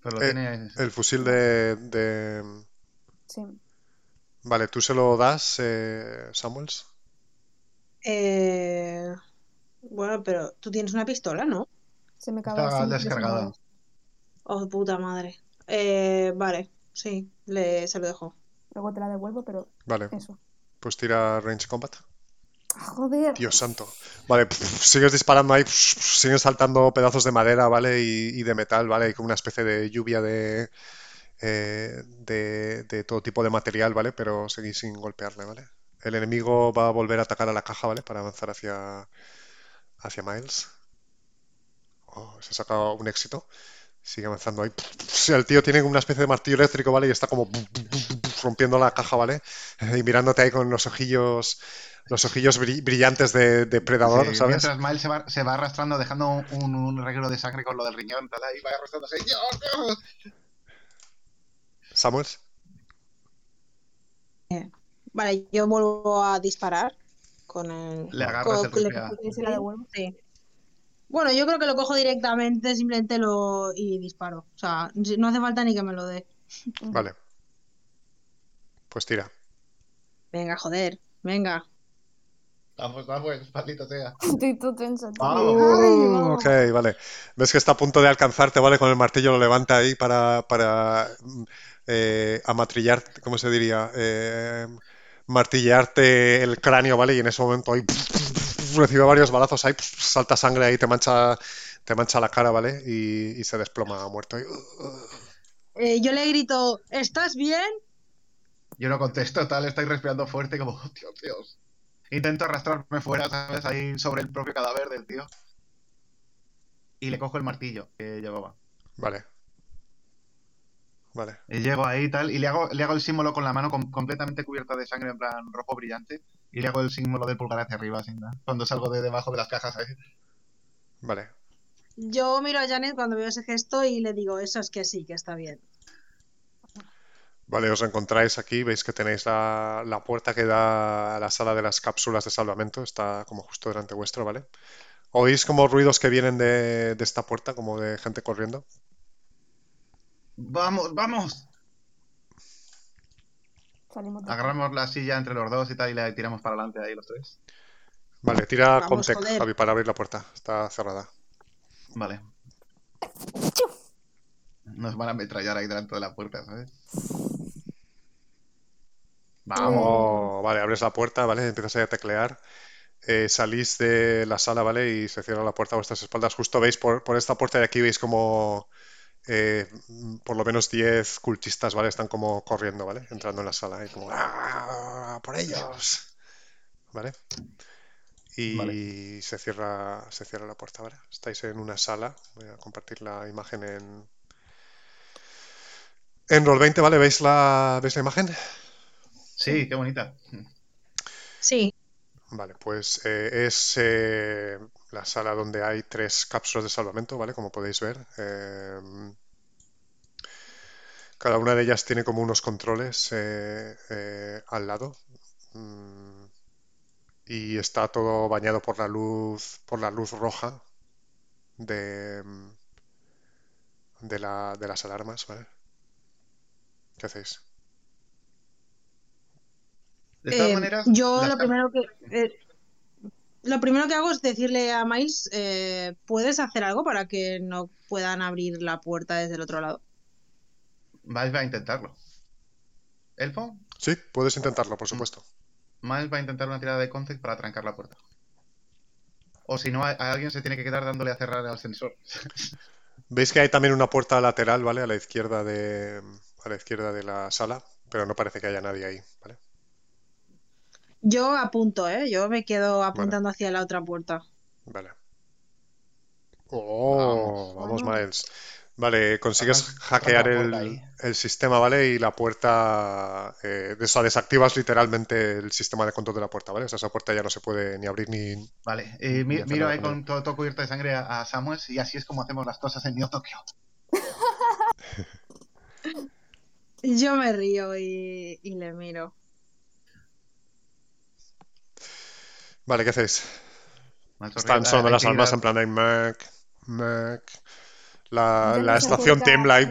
Pero lo Eh, tiene. el fusil de, de- Sí. Vale, ¿tú se lo das, eh, Samuels? Eh, Bueno, pero tú tienes una pistola, ¿no? Se me acaba Está descargada. Oh, puta madre. Eh, vale, sí, le, se lo dejo. Luego te la devuelvo, pero Vale, eso. pues tira Range Combat. Ah, Joder. Dios santo. Vale, pf, sigues disparando ahí, pf, siguen saltando pedazos de madera, ¿vale? Y, y de metal, ¿vale? Y como una especie de lluvia de, eh, de, de todo tipo de material, ¿vale? Pero seguís sin golpearle, ¿vale? El enemigo va a volver a atacar a la caja, ¿vale? Para avanzar hacia, hacia Miles. Oh, se ha sacado un éxito. Sigue avanzando ahí. El tío tiene una especie de martillo eléctrico, ¿vale? Y está como rompiendo la caja, ¿vale? Y mirándote ahí con los ojillos, los ojillos bri- brillantes de, de predador, Sí, ¿sabes? Mientras Miles se va, se va arrastrando, dejando un, un reguero de sangre con lo del riñón, tal, ahí va arrastrándose. ¡Dios, Dios! Samuels. Vale, yo vuelvo a disparar con el... Le agarras con- el con- rifle a- ¿Y se la devuelvo? Sí. Bueno, yo creo que lo cojo directamente, simplemente lo... y disparo. O sea, no hace falta ni que me lo dé. Vale. Pues tira. Venga, joder, venga. Vamos, maldito sea. Tensa. tío. Vamos. Ay, Uh, vamos. ok, vale. Ves que está a punto de alcanzarte, ¿vale? Con el martillo lo levanta ahí para, para mm, eh, amatrillar, ¿cómo se diría? Eh, martillearte el cráneo, ¿vale? Y en ese momento ahí recibe varios balazos ahí, salta sangre ahí, te mancha, te mancha la cara, ¿vale? Y, y se desploma muerto. ahí. Eh, yo le grito, ¿estás bien? Yo no contesto, tal, estoy respirando fuerte, como, oh, Dios, Dios. Intento arrastrarme fuera, ¿sabes? Ahí sobre el propio cadáver del tío. Y le cojo el martillo que llevaba. Vale. Vale. Y llego ahí y tal, y le hago, le hago el símbolo con la mano com- completamente cubierta de sangre, en plan rojo brillante. Y le hago el símbolo del pulgar hacia arriba, así, ¿no? cuando salgo de debajo de las cajas ahí. Vale. Yo miro a Janet cuando veo ese gesto y le digo, eso es que sí, que está bien. Vale, os encontráis aquí, veis que tenéis la, la puerta que da a la sala de las cápsulas de salvamento, está como justo delante vuestro, ¿vale? ¿Oís como ruidos que vienen de, de esta puerta, como de gente corriendo? ¡Vamos, vamos! Salimos de Agarramos la silla entre los dos y tal, y la tiramos para adelante ahí los tres. Vale, tira Vamos, Comtech, joder. Javi, para abrir la puerta, está cerrada. Vale. Nos van a ametrallar ahí delante de la puerta, ¿sabes? Vamos. Oh, vale, abres la puerta, ¿vale? Empiezas ahí a teclear. Eh, salís de la sala, ¿vale? Y se cierra la puerta a vuestras espaldas. Justo veis por, por esta puerta de aquí, veis como eh, por lo menos 10 cultistas, ¿vale? Están como corriendo, ¿vale? Entrando en la sala y como ¡Ah! ¡Por ellos! ¿Vale? Y Vale. se cierra, se cierra la puerta, ¿vale? Estáis en una sala. Voy a compartir la imagen en, en Roll20, ¿vale? ¿Veis la, ¿veis la imagen? Sí, qué bonita. Sí, Vale, pues eh, es eh, la sala donde hay tres cápsulas de salvamento, ¿vale? Como podéis ver. Eh, cada una de ellas tiene como unos controles eh, eh, al lado. Mm, y está todo bañado por la luz, por la luz roja de, de la, de las alarmas, ¿vale? ¿Qué hacéis? De todas Eh, maneras, yo lo primero que eh, lo primero que hago es decirle a Miles, eh, ¿puedes hacer algo para que no puedan abrir la puerta desde el otro lado? Miles va a intentarlo. ¿Elfo? Sí, puedes intentarlo, por supuesto. Miles va a intentar una tirada de concept para trancar la puerta. O si no, a, a alguien se tiene que quedar dándole a cerrar al sensor. Veis que hay también una puerta lateral, ¿vale? A la izquierda de, a la izquierda de la sala. pero no parece que haya nadie ahí, ¿vale? Yo apunto, ¿eh? Yo me quedo apuntando hacia la otra puerta. Vale. Oh, vamos, Miles. Vale, consigues hackear el, sistema, ¿vale? Y la puerta, eh, desactivas literalmente el sistema de control de la puerta, ¿vale? O sea, esa puerta ya no se puede ni abrir ni... Vale, eh, miro ahí con todo, todo, cubierto de sangre a, Samuel y así es como hacemos las cosas en Neo Tokio. Yo me río y, le miro. Vale, ¿qué hacéis? Están sonando las armas en plan de Mac, Mac. La, la estación tiembla y...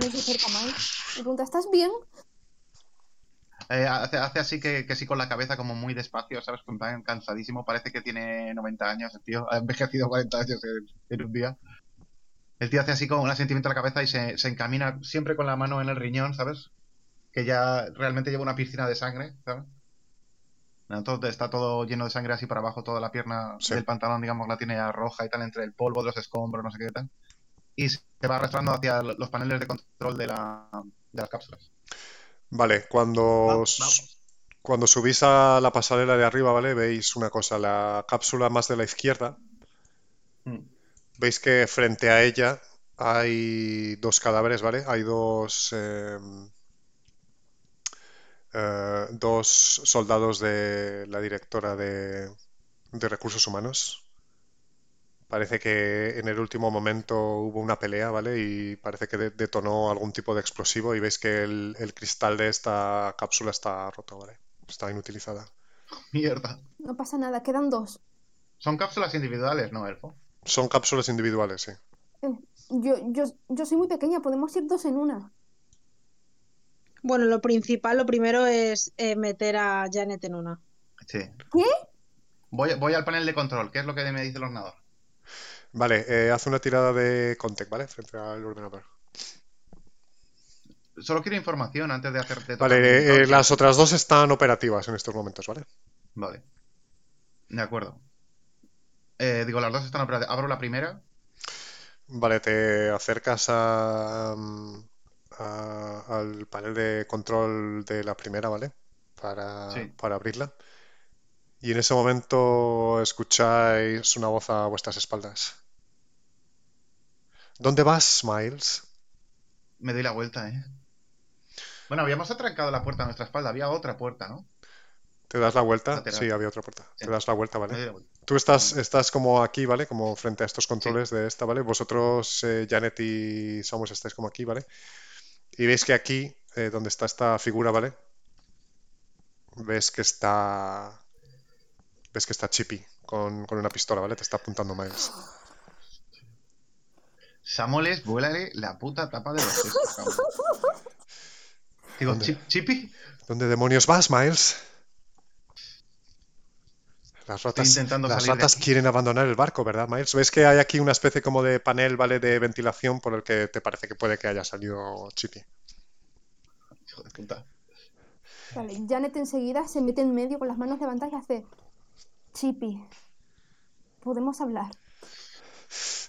pregunta, ¿estás bien? Eh, hace, hace, así que, que, sí con la cabeza como muy despacio, ¿sabes? Tan cansadísimo. Parece que tiene 90 años, el tío. Ha envejecido 40 años en un día. El tío hace así como un asentimiento a la cabeza y se, se encamina siempre con la mano en el riñón, ¿sabes? Que ya realmente lleva una piscina de sangre, ¿sabes? Entonces está todo lleno de sangre así para abajo, toda la pierna del pantalón, digamos, la tiene ya roja y tal, entre el polvo de los escombros, no sé qué tal. Y se va arrastrando hacia los paneles de control de, la, de las cápsulas. Vale, cuando, cuando subís a la pasarela de arriba, ¿vale? Veis una cosa, la cápsula más de la izquierda. Mm veis que frente a ella hay dos cadáveres, ¿vale? Hay dos, em, eh, dos soldados de la directora de, recursos humanos. Parece que en el último momento hubo una pelea, ¿vale? Y parece que detonó algún tipo de explosivo y veis que el, el, cristal de esta cápsula está roto, ¿vale? Está inutilizada. Mierda. No pasa nada, quedan dos. Son cápsulas individuales, ¿no, Elfo? Son cápsulas individuales, sí. Eh, yo, yo, yo soy muy pequeña, podemos ir dos en una. Bueno, lo principal, lo primero es eh, meter a Janet en una. Sí. ¿Qué? Voy, voy al panel de control, ¿qué es lo que me dice el ordenador? Vale, eh, haz una tirada de Contec, ¿vale? Frente al ordenador. Solo quiero información antes de hacerte. Vale, las otras dos están operativas en estos momentos, ¿vale? Vale. De acuerdo. Eh, digo, las dos están operativas. Abro la primera. Vale, te acercas a, al panel de control de la primera, ¿vale? Para, para abrirla. Y en ese momento escucháis una voz a vuestras espaldas. ¿Dónde vas, Miles? Me doy la vuelta, ¿eh? Bueno, habíamos atrancado la puerta a nuestra espalda. Había otra puerta, ¿no? ¿Te das la vuelta? Sí, había otra puerta. Te das la vuelta, ¿vale? Tú estás, estás como aquí, ¿vale? Como frente a estos controles de esta, ¿vale? Vosotros, eh, Janet y Samus, estáis como aquí, ¿vale? Y veis que aquí, eh, donde está esta figura, ¿vale? Ves que está... Ves que está Chippy con, una pistola, ¿vale? Te está apuntando Miles. Samuels, vuélale la puta tapa de los Digo, ¿Chippy? ¿Dónde demonios vas, Miles? Las ratas, quieren abandonar el barco, ¿verdad, Miles? ¿Ves que hay aquí una especie como de panel, ¿vale? De ventilación por el que te parece que puede que haya salido Chippy. Hijo de puta. Vale, Janet enseguida se mete en medio con las manos levantadas y hace... Chippy, podemos hablar.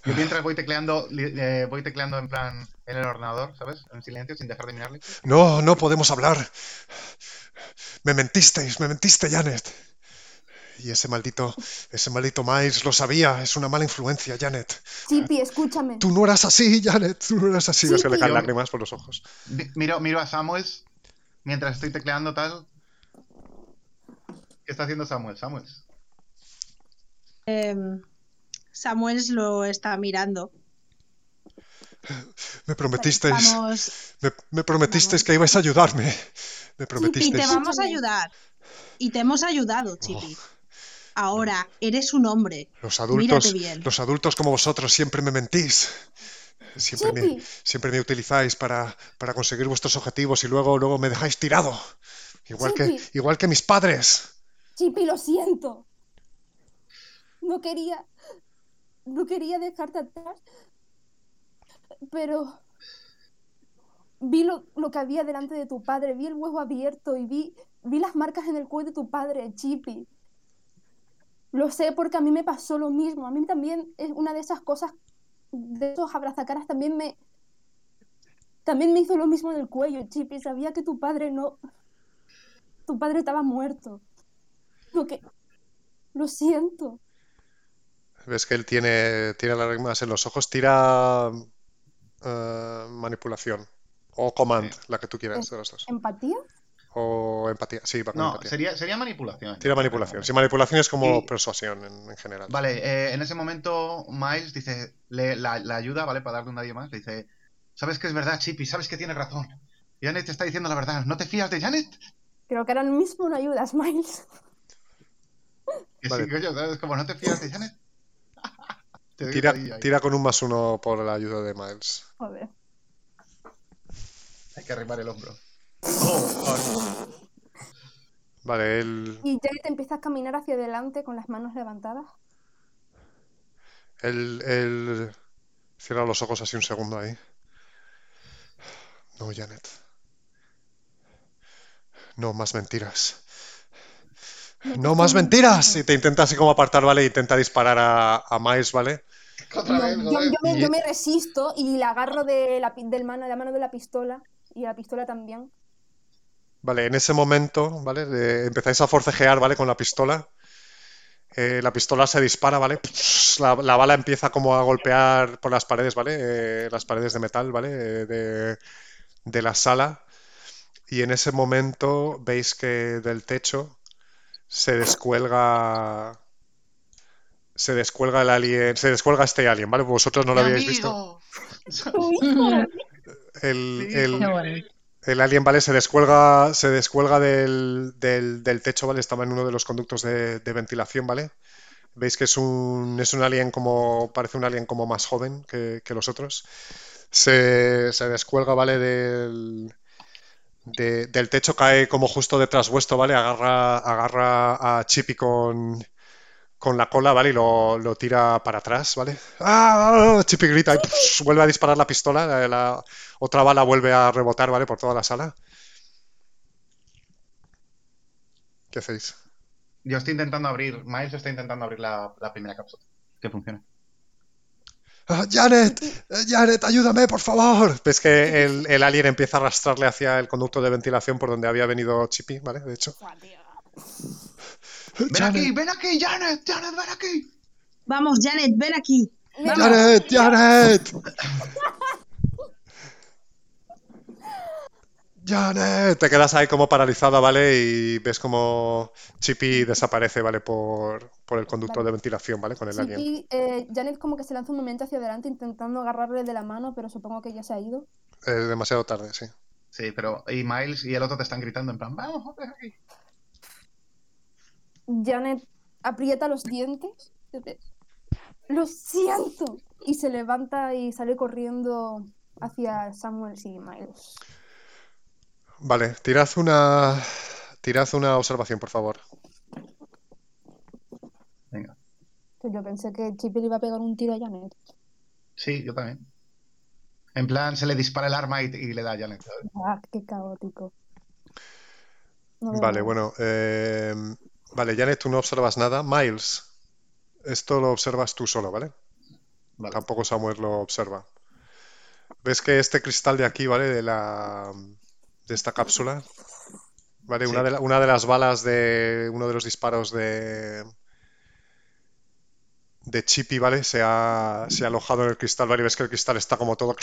Yo mientras voy tecleando, eh, voy tecleando en plan en el ordenador, ¿sabes? En silencio, sin dejar de mirarle. No, no podemos hablar. Me mentisteis, me mentiste, Janet. Y ese maldito, ese maldito Miles lo sabía, es una mala influencia, Janet. Chippy, escúchame. Tú no eras así, Janet, tú no eras así. Se le caen lágrimas por los ojos. Miro, miro a Samuels mientras estoy tecleando tal. ¿Qué está haciendo Samuel? Samuels. Em, Samuels lo está mirando. Me prometisteis. Me, prometisteis que ibais a ayudarme. Me prometisteis. Y te vamos a ayudar. Y te hemos ayudado, Chippy. Oh. Ahora, eres un hombre. Los adultos, los adultos como vosotros siempre me mentís. Siempre me, siempre me, utilizáis para, para, conseguir vuestros objetivos y luego, luego me dejáis tirado. Igual que, igual que mis padres. Chippy, lo siento. No quería. No quería dejarte atrás. Pero. Vi lo, lo, que había delante de tu padre, vi el huevo abierto y vi, vi las marcas en el cuello de tu padre, Chippy. Lo sé porque a mí me pasó lo mismo. A mí también es una de esas cosas, de esos abrazacaras también me... También me hizo lo mismo en el cuello, Chippy. Sabía que tu padre no... Tu padre estaba muerto. Lo que... Lo siento. Ves que él tiene, tiene lágrimas en los ojos. Tira eh, manipulación. O command, la que tú quieras de los dos. ¿Empatía? O empatía. Sí, va con No, empatía. sería, sería manipulación. Tira manipulación. Sí, manipulación es como Y- persuasión en, en general. Vale, eh, en ese momento Miles dice, le, la, la ayuda, ¿vale? Para darle un nadie más, le dice, sabes que es verdad, Chippy, sabes que tienes razón. Janet te está diciendo la verdad, ¿no te fías de Janet? Creo que ahora mismo no ayudas, Miles. Que Vale. sí, coño, ¿sabes? Como no te fías de Janet. Tira, ahí. tira con un más uno por la ayuda de Miles. Joder. Hay que arrimar el hombro. Oh. Vale, él, Y Janet empieza a caminar hacia adelante con las manos levantadas. él, él cierra los ojos así un segundo ahí. No, Janet. No, más mentiras. No, más mentiras. Y te intenta así como apartar, ¿vale? Intenta disparar a, a Miles, ¿vale? Otra Yo, vez, yo- joder. yo me, yo me resisto y la agarro de la, del mano, de la mano de la pistola. Y la pistola también. Vale, en ese momento, ¿vale? empezáis a forcejear, ¿vale? Con la pistola. Eh, la pistola se dispara, ¿vale? La, la bala empieza como a golpear por las paredes, ¿vale? Eh, las paredes de metal, ¿vale? Eh, de, de la sala. Y en ese momento veis que del techo se descuelga. Se descuelga el alien. Se descuelga este alien, ¿vale? Vosotros no lo ¡Mi habíais visto. El, el-. El alien, ¿vale? Se descuelga, se descuelga del, del- techo, ¿vale? Estaba en uno de los conductos de, ventilación, ¿vale? Veis que es un, es un alien como, parece un alien como más joven que, que los otros. Se, se descuelga, ¿vale? Del, de- del techo, cae como justo detrás vuestro, ¿vale? Agarra, agarra a Chippy con, con la cola, ¿vale? Y lo, lo tira para atrás, ¿vale? ¡Ah! Chippy grita y vuelve a disparar la pistola. La, la- otra bala vuelve a rebotar, ¿vale? Por toda la sala. ¿Qué hacéis? Yo estoy intentando abrir, Miles está intentando abrir la, la primera cápsula. Que funcione. ¡Ah, Janet, Eh, Janet, ayúdame, por favor. Ves que el, el alien empieza a arrastrarle hacia el conducto de ventilación por donde había venido Chippy, ¿vale? De hecho. ¡Ven Janet, aquí, ven aquí, Janet! ¡Janet, ven aquí! Vamos, Janet, ven aquí. Mira, Janet, Janet. Janet, te quedas ahí como paralizada, ¿vale? Y ves como Chippy desaparece, ¿vale? Por, por el conducto Vale. de ventilación, ¿vale? Con el alien. Sí, eh, Janet como que se lanza un momento hacia adelante intentando agarrarle de la mano, pero supongo que ya se ha ido. Es demasiado tarde, sí. Sí, pero y Miles y el otro te están gritando en plan, vamos, aquí. Janet aprieta los dientes. Lo siento. Y se levanta y sale corriendo hacia Samuel y Miles. Vale, tirad una. Tirad una observación, por favor. Venga. Que yo pensé que Chippy le iba a pegar un tiro a Janet. Sí, yo también. En plan, se le dispara el arma y, y le da a Janet. ¿sabes? Ah, qué caótico. No Vale, bueno. eh, vale, Janet, tú no observas nada. Miles, esto lo observas tú solo, ¿vale? Vale. Tampoco Samuel lo observa. Ves que este cristal de aquí, ¿vale? De la de esta cápsula, ¿vale? Una de, la- una de las balas de uno de los disparos de de Chippy, ¿vale? Se ha, se ha alojado en el cristal, ¿vale? Y ves que el cristal está como todo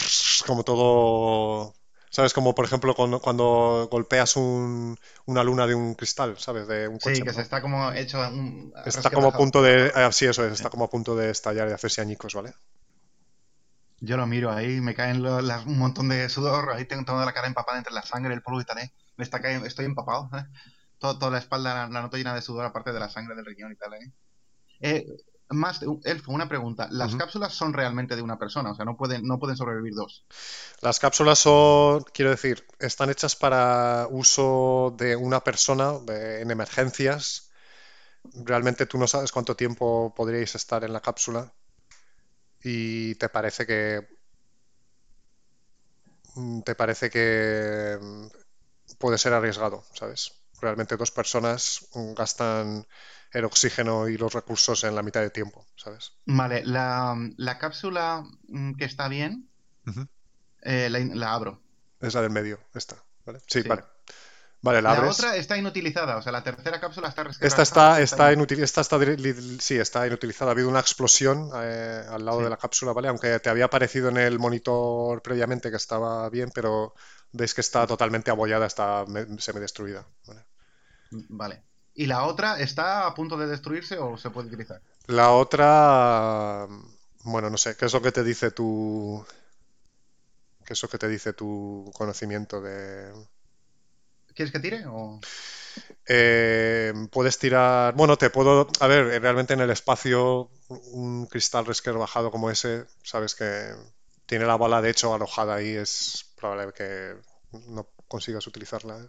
como todo ¿Sabes? Como por ejemplo cuando, cuando golpeas un- una luna de un cristal, ¿sabes? De un coche. Sí, que se está como hecho un... Está como a punto de. ah, sí, eso es, está como a punto de estallar y hacerse añicos, ¿vale? Yo lo miro ahí, me caen lo- un montón de sudor, ahí tengo toda la cara empapada entre la sangre, el polvo y tal, ¿eh? Me está cayendo, estoy empapado, ¿eh? Todo- toda la espalda la, la noto llena de sudor, aparte de la sangre del riñón y tal, ¿eh? Eh, más, Elfo, una pregunta. ¿Las cápsulas son realmente de una persona? O sea, no pueden, no pueden sobrevivir dos. Las cápsulas son, quiero decir, están hechas para uso de una persona de- en emergencias. Realmente tú no sabes cuánto tiempo podríais estar en la cápsula y te parece que mm, te parece que mm, puede ser arriesgado, ¿sabes? Realmente dos personas mm, gastan el oxígeno y los recursos en la mitad de tiempo, ¿sabes? Vale, la, la cápsula que está bien, eh, la, la abro. Es la del medio, esta, ¿vale? Sí, Sí. vale. Vale, la, La abres. otra está inutilizada, o sea, la tercera cápsula está Esta resquebrajada, está, está, inutil- esta está, sí, está inutilizada. Ha habido una explosión eh, al lado Sí. de la cápsula, ¿vale? Aunque te había aparecido en el monitor previamente que estaba bien, pero veis que está totalmente abollada, está semidestruida. ¿vale? Vale. ¿Y la otra está a punto de destruirse o se puede utilizar? La otra, bueno, no sé, ¿qué es lo que te dice tu, qué es lo que te dice tu conocimiento de, ¿Quieres que tire? O... Eh, puedes tirar. Bueno, te puedo. A ver, eh, realmente en el espacio, un cristal resquebrajado como ese, sabes que tiene la bala de hecho alojada ahí, es probable que no consigas utilizarla. ¿eh?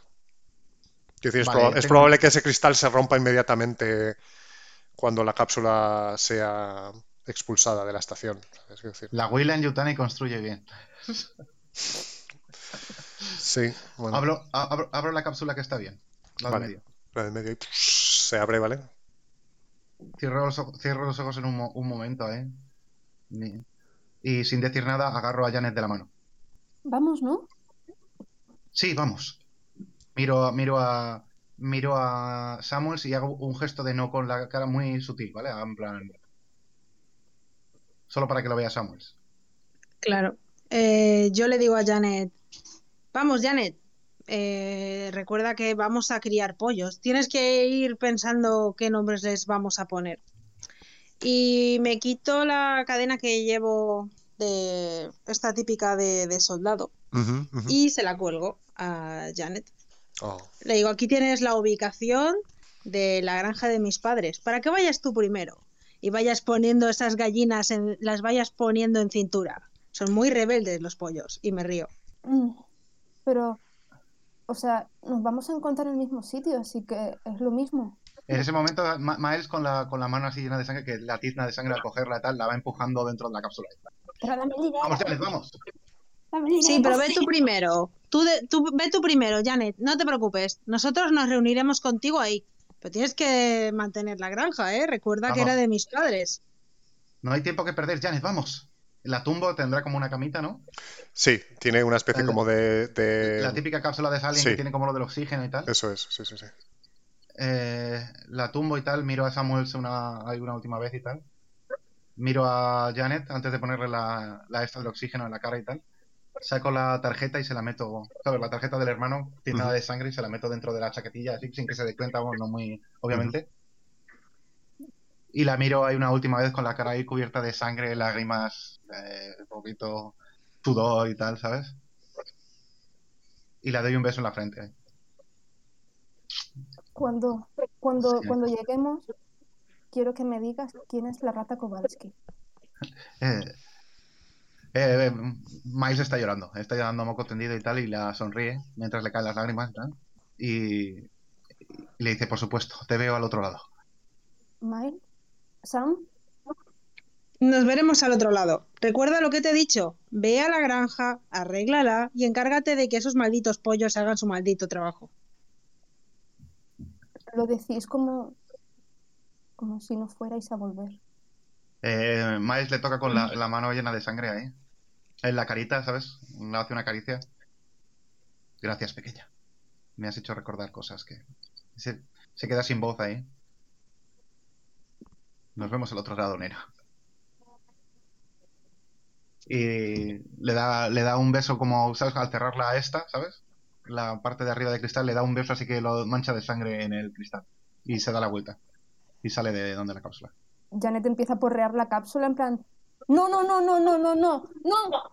Es, probable que ese cristal se rompa inmediatamente cuando la cápsula sea expulsada de la estación. ¿sabes? Decir, La Weyland Yutani construye bien. sí, bueno, Abro, a- abro, abro la cápsula que está bien. La del Vale. medio. la del medio y se abre, ¿vale? Cierro los, ojos, cierro los ojos en un, mo- un momento, ¿eh? Y sin decir nada, agarro a Janet de la mano. Vamos, ¿no? Sí, vamos. Miro, a- miro a miro a Samuels y hago un gesto de no con la cara muy sutil, ¿vale? En plan. Solo para que lo vea Samuels. Claro. Eh, yo le digo a Janet, vamos, Janet, eh, recuerda que vamos a criar pollos. Tienes que ir pensando qué nombres les vamos a poner. Y me quito la cadena que llevo de esta típica de, de soldado y se la cuelgo a Janet. Oh, Le digo, aquí tienes la ubicación de la granja de mis padres, para que vayas tú primero y vayas poniendo esas gallinas, en, las vayas poniendo en cintura. Son muy rebeldes los pollos y me río. Mm, Pero, o sea, nos vamos a encontrar en el mismo sitio, así que es lo mismo. En ese momento, Ma- Miles con la, con la mano así llena de sangre, que la tizna de sangre al cogerla y tal, la va empujando dentro de la cápsula. Pero dame el dinero, Vamos, Janet, vamos. dame el dinero, Sí, pero ve tú primero. Tú, de- tú ve tú primero, Janet, no te preocupes. Nosotros nos reuniremos contigo ahí. Pero tienes que mantener la granja, ¿eh? Recuerda que era de mis padres. No hay tiempo que perder, Janet, vamos. La tumbo tendrá como una camita, ¿no? Sí, tiene una especie La- como de, de- La típica cápsula de Salien sí. que tiene como lo del oxígeno y tal. Eso es, sí, sí, sí. Eh, la tumbo y tal, miro a Samuels una, hay una última vez y tal. Miro a Janet antes de ponerle la, la esta del oxígeno en la cara y tal. Saco la tarjeta y se la meto, ¿sabes? La tarjeta del hermano, tiene nada de sangre y se la meto dentro de la chaquetilla, así sin que se dé cuenta, bueno, no muy, obviamente. Y la miro ahí una última vez con la cara ahí cubierta de sangre, lágrimas, eh, un poquito sudor y tal, ¿sabes? Y le doy un beso en la frente. Cuando, cuando, Sí. cuando lleguemos, quiero que me digas quién es la rata Kowalski. Eh, eh, eh, Miles está llorando, está llorando a moco tendido y tal, y la sonríe mientras le caen las lágrimas y. Y, y le dice, por supuesto, te veo al otro lado. Mile, Sam, Nos veremos al otro lado. Recuerda lo que te he dicho. Ve a la granja, arréglala y encárgate de que esos malditos pollos hagan su maldito trabajo. lo decís como, como si no fuerais a volver. Eh, Miles le toca con la, la mano llena de sangre ahí, en la carita, ¿sabes? Le hace una caricia. Gracias, pequeña. Me has hecho recordar cosas que... Se, se queda sin voz ahí. Nos vemos al otro lado, nena. Y le da, le da un beso como, ¿sabes? Al cerrarla a esta, ¿sabes? La parte de arriba de cristal le da un beso así que lo mancha de sangre en el cristal. Y se da la vuelta. Y sale de donde la cápsula. Janet empieza a porrear la cápsula en plan, no, no, no, no, no, no, no, no.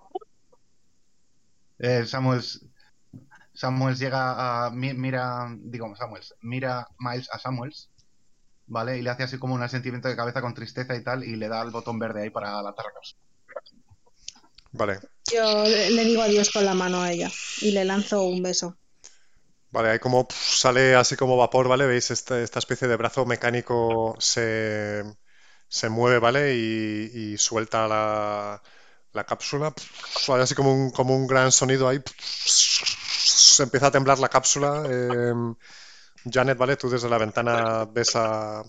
Eh, Samuels, Samuels llega a. mi- Mira. Digo, Samuels. Mira Miles a Samuels. ¿Vale? Y le hace así como un asentimiento de cabeza con tristeza y tal. Y le da el botón verde ahí para lanzar la cápsula. Vale, Yo le digo adiós con la mano a ella y le lanzo un beso. vale, ahí como sale así como vapor, ¿vale? ¿Veis? Este- esta especie de brazo mecánico se, se mueve, ¿vale? Y, y suelta la, la cápsula. Pf, Hay así como un, como un gran sonido ahí. Se empieza a temblar la cápsula. eh, Janet, ¿vale? Tú desde la ventana ves a,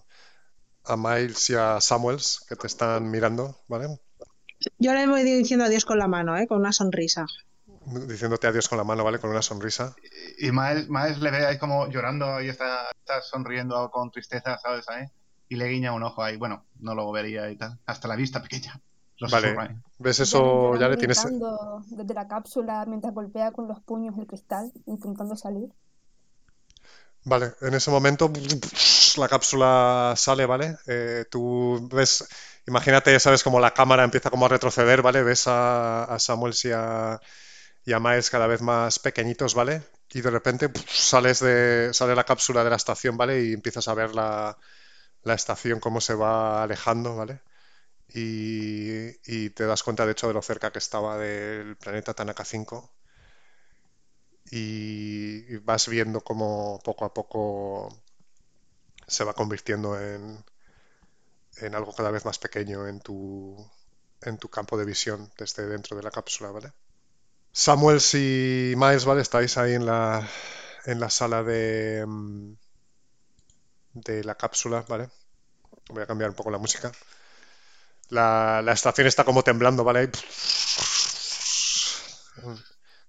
a Miles y a Samuels que te están mirando, ¿vale? Yo le voy diciendo adiós con la mano, ¿eh? con una sonrisa. Diciéndote adiós con la mano, ¿vale? Con una sonrisa. Y Miles, le ve ahí como llorando y está, está sonriendo con tristeza, ¿sabes? Y le guiña un ojo ahí. Bueno, no lo vería y tal. Hasta la vista pequeña. vale. ¿Ves eso? Ya, le tienes. Desde la cápsula mientras golpea con los puños el cristal, intentando salir. Vale, en ese momento la cápsula sale, ¿vale? Eh, tú ves, imagínate, sabes, como la cámara empieza como a retroceder, ¿vale? Ves a, a Samuel y a, y Miles cada vez más pequeñitos, ¿vale? Y de repente sales de, sale la cápsula de la estación, ¿vale? Y empiezas a ver la, la estación cómo se va alejando, ¿vale? Y, y, te das cuenta, de hecho, de lo cerca que estaba del planeta Tanaka 5 y vas viendo cómo poco a poco se va convirtiendo en, en algo cada vez más pequeño en tu, en tu campo de visión desde dentro de la cápsula, ¿vale? Samuel y Miles, ¿vale? Estáis ahí en la, en la sala de, mm, de la cápsula, ¿vale? Voy a cambiar un poco la música. La, la estación está como temblando, ¿vale?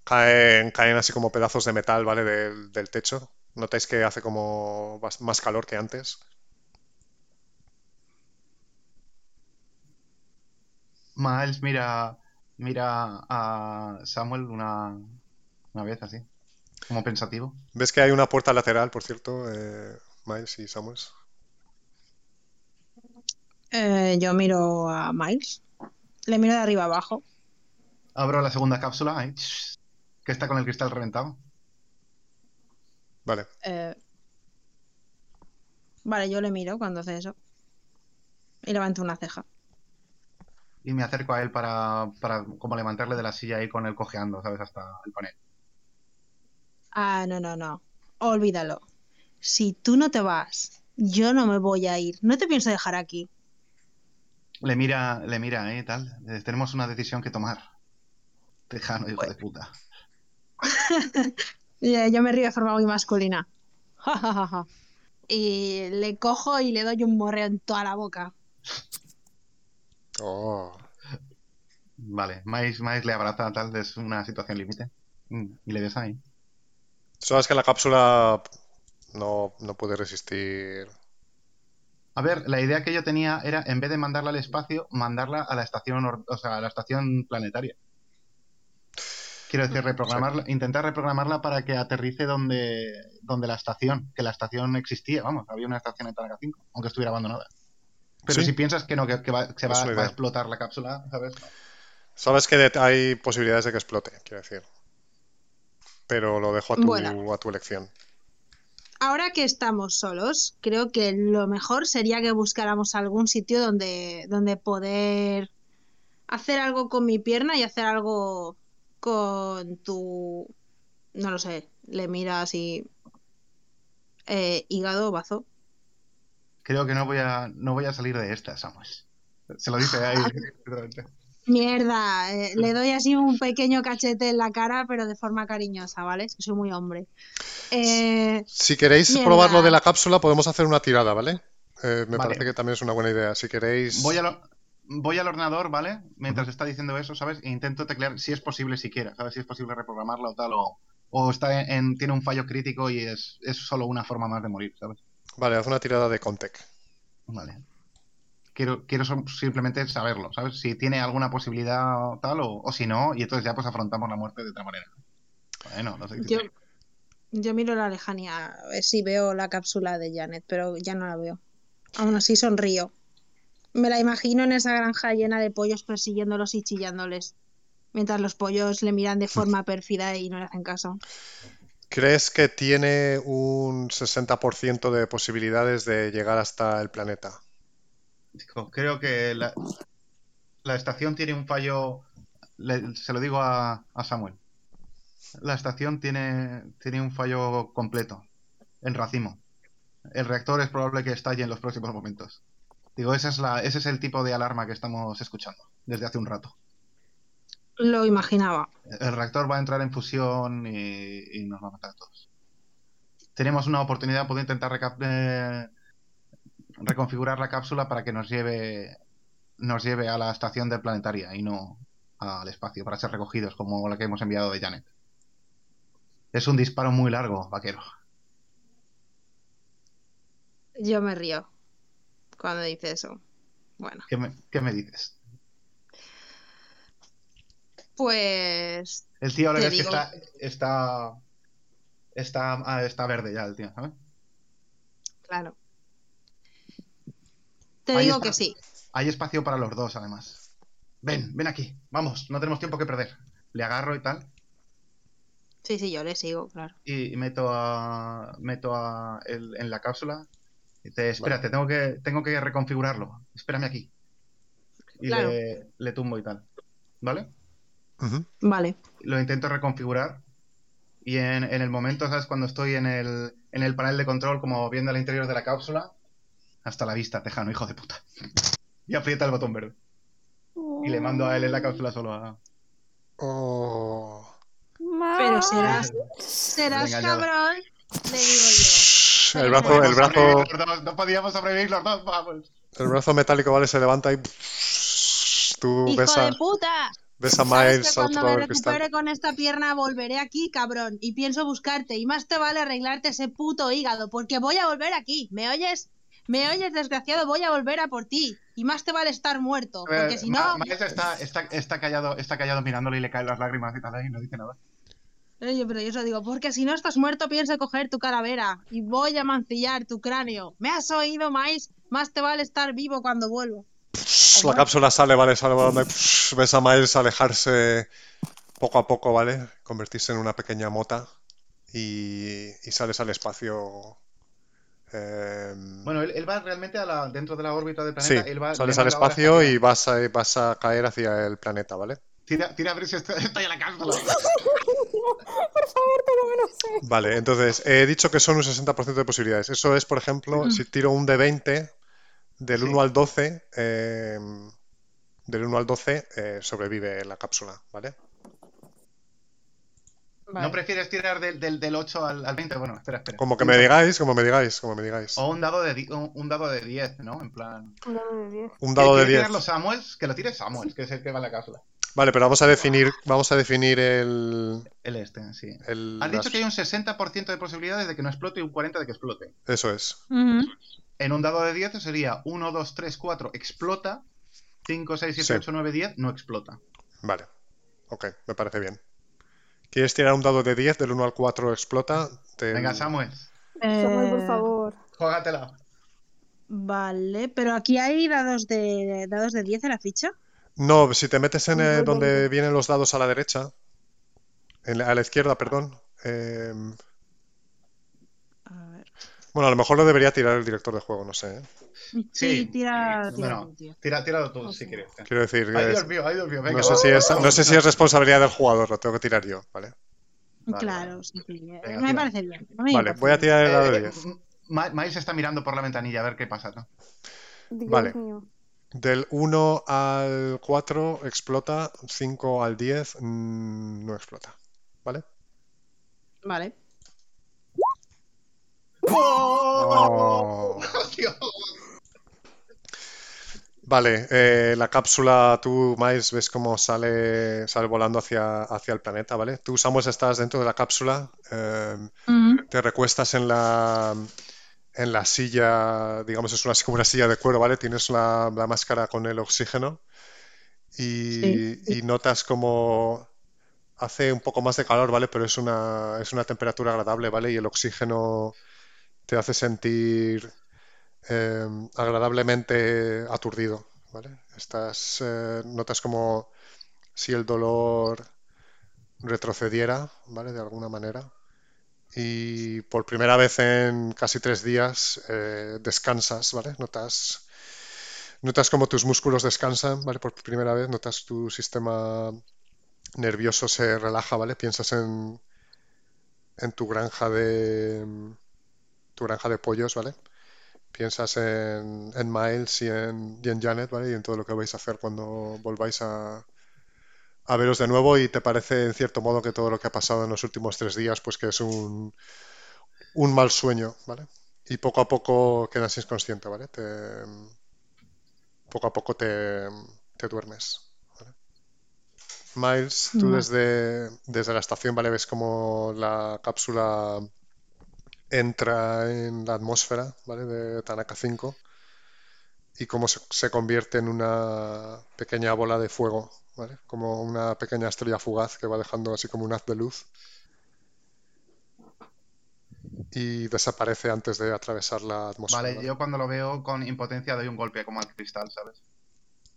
caen, caen así como pedazos de metal, ¿vale? Del, del techo. Notáis que hace como más calor que antes. Miles mira, mira a Samuel una, una vez así, como pensativo. ¿Ves que hay una puerta lateral, por cierto, eh, Miles y Samuel? Eh, yo miro a Miles. Le miro de arriba abajo. Abro la segunda cápsula. Que está con el cristal reventado. Vale. Eh, vale, yo le miro cuando hace eso. Y levanto una ceja. Y me acerco a él para, para como levantarle de la silla y con él cojeando, ¿sabes? Hasta el panel. Ah, no, no, no. Olvídalo. Si tú no te vas, yo no me voy a ir. No te pienso dejar aquí. Le mira, le mira, ¿eh? Tal. Eh, tenemos una decisión que tomar. Tejano, hijo de puta. Yo me río de forma muy masculina. y le cojo y le doy un morreo en toda la boca. Oh. Vale, Mais, le abraza tal vez una situación límite. Mm, y le besa ahí. Sabes que la cápsula no, no puede resistir. A ver, la idea que yo tenía era, en vez de mandarla al espacio, mandarla a la estación, o sea, a la estación planetaria. Quiero decir, reprogramarla, intentar reprogramarla para que aterrice donde, donde la estación, que la estación existía, vamos, había una estación en Targa 5, aunque estuviera abandonada. Pero si piensas que no, que, se va, a explotar la cápsula, ¿sabes? Sabes que hay posibilidades de que explote, quiero decir. Pero lo dejo a tu, a tu elección. Ahora que estamos solos, creo que lo mejor sería que buscáramos algún sitio donde, donde poder hacer algo con mi pierna y hacer algo con tu, no lo sé, le miras y eh, hígado, bazo. Creo que no voy a, no voy a salir de esta, Samuel. Se lo dice ahí. Mierda, eh, le doy así un pequeño cachete en la cara, pero de forma cariñosa, ¿vale? Es que soy muy hombre. Eh, si queréis probar lo de la cápsula, podemos hacer una tirada, ¿vale? me parece que también es una buena idea. Si queréis. Voy a, lo, voy al ordenador, ¿vale? Mientras está diciendo eso, ¿sabes? E intento teclear si es posible siquiera, ¿sabes? Si es posible reprogramarla o tal, o, está en, tiene un fallo crítico y es, es, solo una forma más de morir, ¿sabes? Vale, haz una tirada de Contec. Vale. Quiero, quiero simplemente saberlo, ¿sabes? Si tiene alguna posibilidad o tal, o, si no, y entonces ya pues afrontamos la muerte de otra manera. Bueno, no sé qué yo, yo miro la lejanía, a ver si veo la cápsula de Janet, pero ya no la veo. Aún así sonrío. Me la imagino en esa granja llena de pollos persiguiéndolos y chillándoles, mientras los pollos le miran de forma pérfida y no le hacen caso. ¿Crees que tiene un 60% de posibilidades de llegar hasta el planeta? Creo que la, estación tiene un fallo, se lo digo a, Samuel, la estación tiene, tiene un fallo completo, en racimo. El reactor es probable que estalle en los próximos momentos. Digo, es la, ese es el tipo de alarma que estamos escuchando desde hace un rato. Lo imaginaba. El reactor va a entrar en fusión y, nos va a matar a todos. Tenemos una oportunidad, puedo intentar eh, reconfigurar la cápsula para que nos lleve, nos lleve a la estación de planetaria y no al espacio para ser recogidos como la que hemos enviado de Janet. Es un disparo muy largo, vaquero. Yo me río cuando dice eso. Bueno. ¿Qué me, qué me dices? Pues. El tío ahora ves que está, está, está, ah, está verde ya el tío, ¿sabes? Claro. Te Ahí digo está. que sí. Hay espacio para los dos, además. Ven, ven aquí, vamos, no tenemos tiempo que perder. Le agarro y tal, Sí, sí, yo le sigo, claro. y meto a, meto a el- en la cápsula. Y te, espérate, tengo que, tengo que reconfigurarlo. Espérame aquí. Y Claro. le, le tumbo y tal. ¿Vale? Vale. Lo intento reconfigurar. Y en, en el momento, ¿sabes? Cuando estoy en el, en el panel de control, como viendo el interior de la cápsula, hasta la vista, tejano, hijo de puta. Y aprieta el botón verde. Y le mando a él en la cápsula solo a. Oh. Pero serás, serás cabrón, le digo yo. El brazo, el brazo, dos, no podíamos sobrevivir los dos, vamos. el brazo metálico, ¿vale? Se levanta y tú ¡Hijo ves a, de puta! Ves a Sabes Miles cuando me recupere con esta pierna volveré aquí, cabrón. Y pienso buscarte. Y más te vale arreglarte ese puto hígado. Porque voy a volver aquí. ¿Me oyes? ¿Me oyes, desgraciado? Voy a volver a por ti. Y más te vale estar muerto. Porque Eh, si Ma- no... Miles está, está, está callado, está callado mirándole y le caen las lágrimas y tal, ahí no dice nada. Oye, pero yo eso digo, porque si no estás muerto, pienso coger tu calavera. Y voy a mancillar tu cráneo. ¿Me has oído, Mais? Más te vale estar vivo cuando vuelvo. La cápsula sale, vale, sale volando. Ves a Miles alejarse poco a poco, ¿vale? Convertirse en una pequeña mota y, sales al espacio. Em, bueno, él, va realmente dentro de la órbita del planeta. Sí, él va, sales al espacio y vas a, caer hacia el planeta, ¿vale? Tira, tira a ver si estoy, estoy en la cápsula. por favor, por lo menos. Vale, entonces, he dicho que son un 60% de posibilidades. Eso es, por ejemplo, si tiro un D20, del 1 sí. al 12, eh, em, del 1 al 12 eh, sobrevive la cápsula, ¿vale? Vale. ¿No prefieres tirar del, del, del 8 al, al, 20? Bueno, espera, espera. Como que me digáis, como me digáis, como me digáis. O un dado de, un, un dado de 10, ¿no? En plan. Un dado de 10. Un dado de 10. Que lo tire Samuel, que es el que va a la cápsula. Vale, pero vamos a definir, vamos a definir el. El este, sí. El... Han dicho que hay un 60% de posibilidades de que no explote y un 40% de que explote. Eso es. Uh -huh. Eso es. En un dado de 10 sería 1, 2, 3, 4, explota. 5, 6, 7, Sí. 8, 9, 10, no explota. Vale. Ok, me parece bien. ¿Quieres tirar un dado de 10? Del 1 al 4 explota. Del- Venga, Samuel, Samuel, por Eh, favor. juégatela. Vale, pero aquí hay dados de dados de 10 en la ficha. No, si te metes en eh, donde de- vienen los dados a la derecha, en la- a la izquierda, perdón. ver. Bueno, a lo mejor lo debería tirar el director de juego, no sé. ¿eh? Sí, Sí. tira, tira Bueno, tira, tíralo tú si quieres. Quiero decir, Ay, Dios mío, ay, Dios mío, venga. no sé si es, no sé si es responsabilidad del jugador, lo tengo que tirar yo, ¿vale? Vale, Claro, vale. sí, sí. eh, Venga, me tira. parece bien. no me Vale, importa. voy a tirar el dado de Eh, 10. eh, Ma- Miles está mirando por la ventanilla a ver qué pasa. ¿no? Dios Vale. mío. Del 1 al 4 explota, 5 al 10 mm, no explota, ¿vale? Vale. Oh. Dios. Vale, eh, la cápsula, tú, Miles, ves cómo sale, sale volando hacia, hacia el planeta, ¿vale? Tú, Samuel, estás dentro de la cápsula, eh, te recuestas en la, en la silla, digamos, es una, como una silla de cuero, ¿vale? Tienes la, la máscara con el oxígeno y, Sí. y notas como hace un poco más de calor, ¿vale? Pero es una, es una temperatura agradable, ¿vale? Y el oxígeno te hace sentir eh, agradablemente aturdido, ¿vale? Estás, eh, notas como si el dolor retrocediera, ¿vale? De alguna manera. Y por primera vez en casi tres días eh, descansas, ¿vale? Notas, notas como tus músculos descansan, ¿vale? Por primera vez notas tu sistema nervioso se relaja, ¿vale? Piensas en, en tu granja de tu granja de pollos, ¿vale? Piensas en, en Miles y en, y en Janet, ¿vale? Y en todo lo que vais a hacer cuando volváis a, a veros de nuevo y te parece en cierto modo que todo lo que ha pasado en los últimos tres días, pues que es un, un mal sueño, ¿vale? Y poco a poco quedas inconsciente, ¿vale? Te, poco a poco te, te duermes, ¿vale? Miles, tú desde, desde la estación, ¿vale? Ves como la cápsula entra en la atmósfera, ¿vale? De Tanaka 5 y cómo se, convierte en una pequeña bola de fuego, ¿vale? Como una pequeña estrella fugaz que va dejando así como un haz de luz y desaparece antes de atravesar la atmósfera. Vale, yo cuando lo veo con impotencia doy un golpe como al cristal, ¿sabes?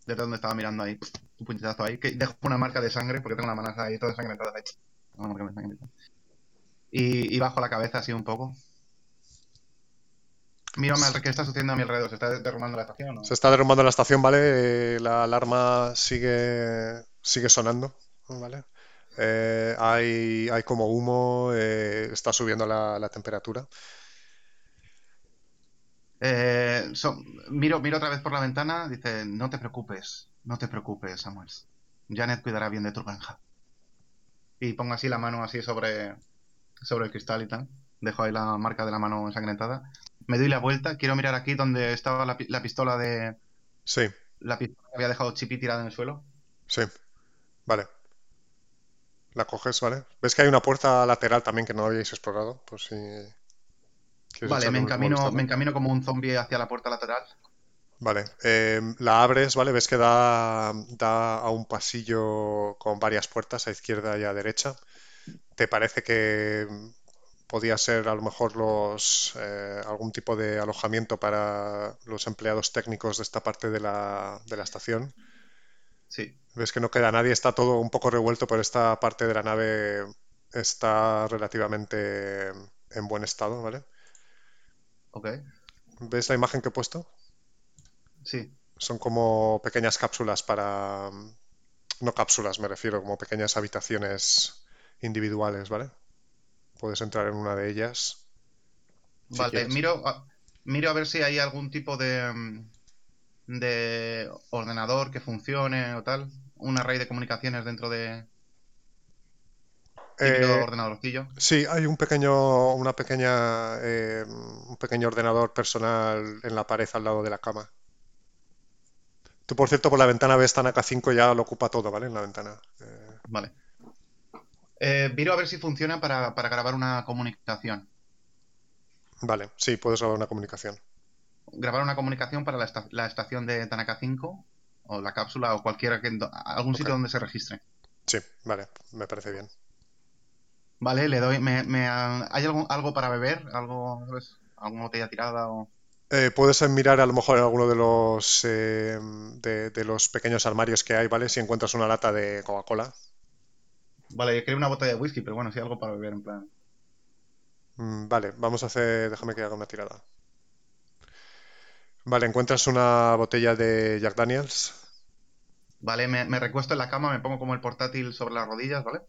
Desde donde estaba mirando ahí, un puñetazo ahí, que dejo una marca de sangre porque tengo la mano ahí toda ensangrentada ahí. Una marca de sangre. Y, y bajo la cabeza así un poco. Mírame ¿qué está sucediendo a mi alrededor? ¿Se está derrumbando la estación? Se está derrumbando la estación, ¿vale? La alarma sigue, sigue sonando, ¿vale? Eh, hay, hay, como humo, eh, está subiendo la, temperatura. Eh, miro, miro otra vez por la ventana, dice, no te preocupes, no te preocupes, Samuel. Janet cuidará bien de tu granja. Y pongo así la mano así sobre, sobre el cristal y tal. Dejo ahí la marca de la mano ensangrentada. Me doy la vuelta, quiero mirar aquí donde estaba la, pistola de... Sí. La pistola que había dejado Chippy tirada en el suelo. Sí. Vale. La coges, ¿vale? Ves que hay una puerta lateral también que no habíais explorado, por si... Vale, me encamino, me encamino como un zombie hacia la puerta lateral. Vale, eh, la abres, ¿vale? Ves que da, da a un pasillo con varias puertas a izquierda y a derecha. ¿Te parece que podía ser a lo mejor los eh, algún tipo de alojamiento para los empleados técnicos de esta parte de la, de la estación? Sí. Ves que no queda nadie, está todo un poco revuelto, pero esta parte de la nave está relativamente en buen estado, ¿vale? Ok. ¿Ves la imagen que he puesto? Sí. Son como pequeñas cápsulas para... No cápsulas, me refiero, como pequeñas habitaciones individuales, ¿vale? Puedes entrar en una de ellas. vale, miro a, miro a ver si hay algún tipo de, de ordenador que funcione o tal un array de comunicaciones dentro de eh, ordenadorcillo. Sí, hay un pequeño, una pequeña, eh, un pequeño ordenador personal en la pared al lado de la cama. Tú, por cierto, por la ventana ves Tanaka 5 ya lo ocupa todo, ¿vale? En la ventana. Eh, vale. Eh, miro a ver si funciona para, para grabar una comunicación. Vale, sí, puedes grabar una comunicación. Grabar una comunicación para la, la estación de Tanaka 5 o la cápsula o cualquiera que algún sitio donde se registre. Sí, vale, me parece bien. Vale, le doy. Me, ¿Hay algo, algo para beber? ¿Algo, ¿Alguna botella tirada? O... Eh, puedes mirar a lo mejor en alguno de los eh, de, los pequeños armarios que hay, ¿vale? Si encuentras una lata de Coca-Cola. Vale, yo quería una botella de whisky, pero bueno, sí algo para beber en plan. Mm, vale, vamos a hacer. Déjame que haga una tirada. Vale, encuentras una botella de Jack Daniels. Vale, me, recuesto en la cama, me pongo como el portátil sobre las rodillas, ¿vale?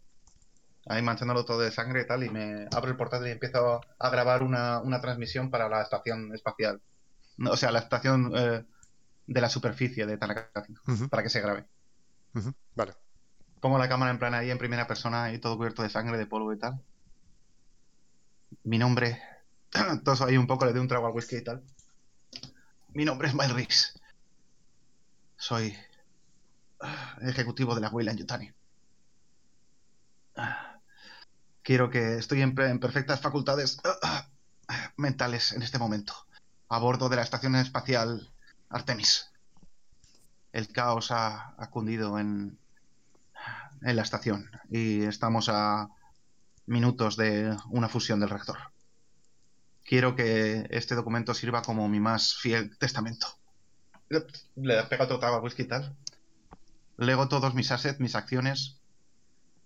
Ahí manchándolo todo de sangre y tal, y me abro el portátil y empiezo a grabar una, transmisión para la estación espacial. O sea, la estación eh, de la superficie de Tanaka, para que se grabe. Vale. Pongo la cámara en plan ahí en primera persona y todo cubierto de sangre, de polvo y tal. Mi nombre. todo ahí un poco, le doy un trago al whisky y tal. Mi nombre es Mike Riggs. Soy ah, ejecutivo de la Weyland Yutani. Ah, quiero que estoy en, perfectas facultades ah, mentales en este momento, a bordo de la estación espacial Artemis. El caos ha, cundido en, en la estación y estamos a minutos de una fusión del reactor quiero que este documento sirva como mi más fiel testamento. Le pega otro trago whisky y tal. Lego todos mis assets, mis acciones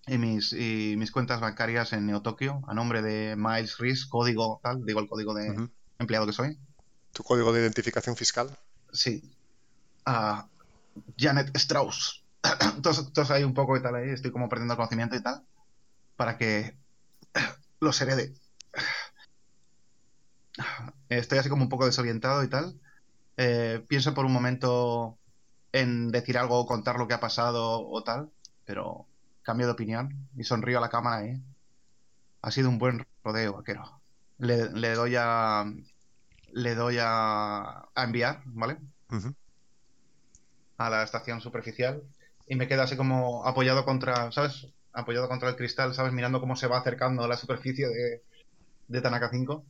y mis, y mis cuentas bancarias en Neotokio a nombre de Miles Reese, código tal, digo el código de empleado que soy. ¿Tu código de identificación fiscal? Sí. A Janet Strauss. Todos, todos ahí un poco y tal ahí, estoy como perdiendo conocimiento y tal. Para que los herede estoy así como un poco desorientado y tal. Eh, pienso por un momento en decir algo o contar lo que ha pasado o tal, pero cambio de opinión y sonrío a la cámara ¿eh? Ha sido un buen rodeo, vaquero. Le, doy a. Le doy a, a enviar, ¿vale? A la estación superficial. Y me quedo así como apoyado contra, ¿sabes? Apoyado contra el cristal, ¿sabes? Mirando cómo se va acercando a la superficie de, de Tanaka 5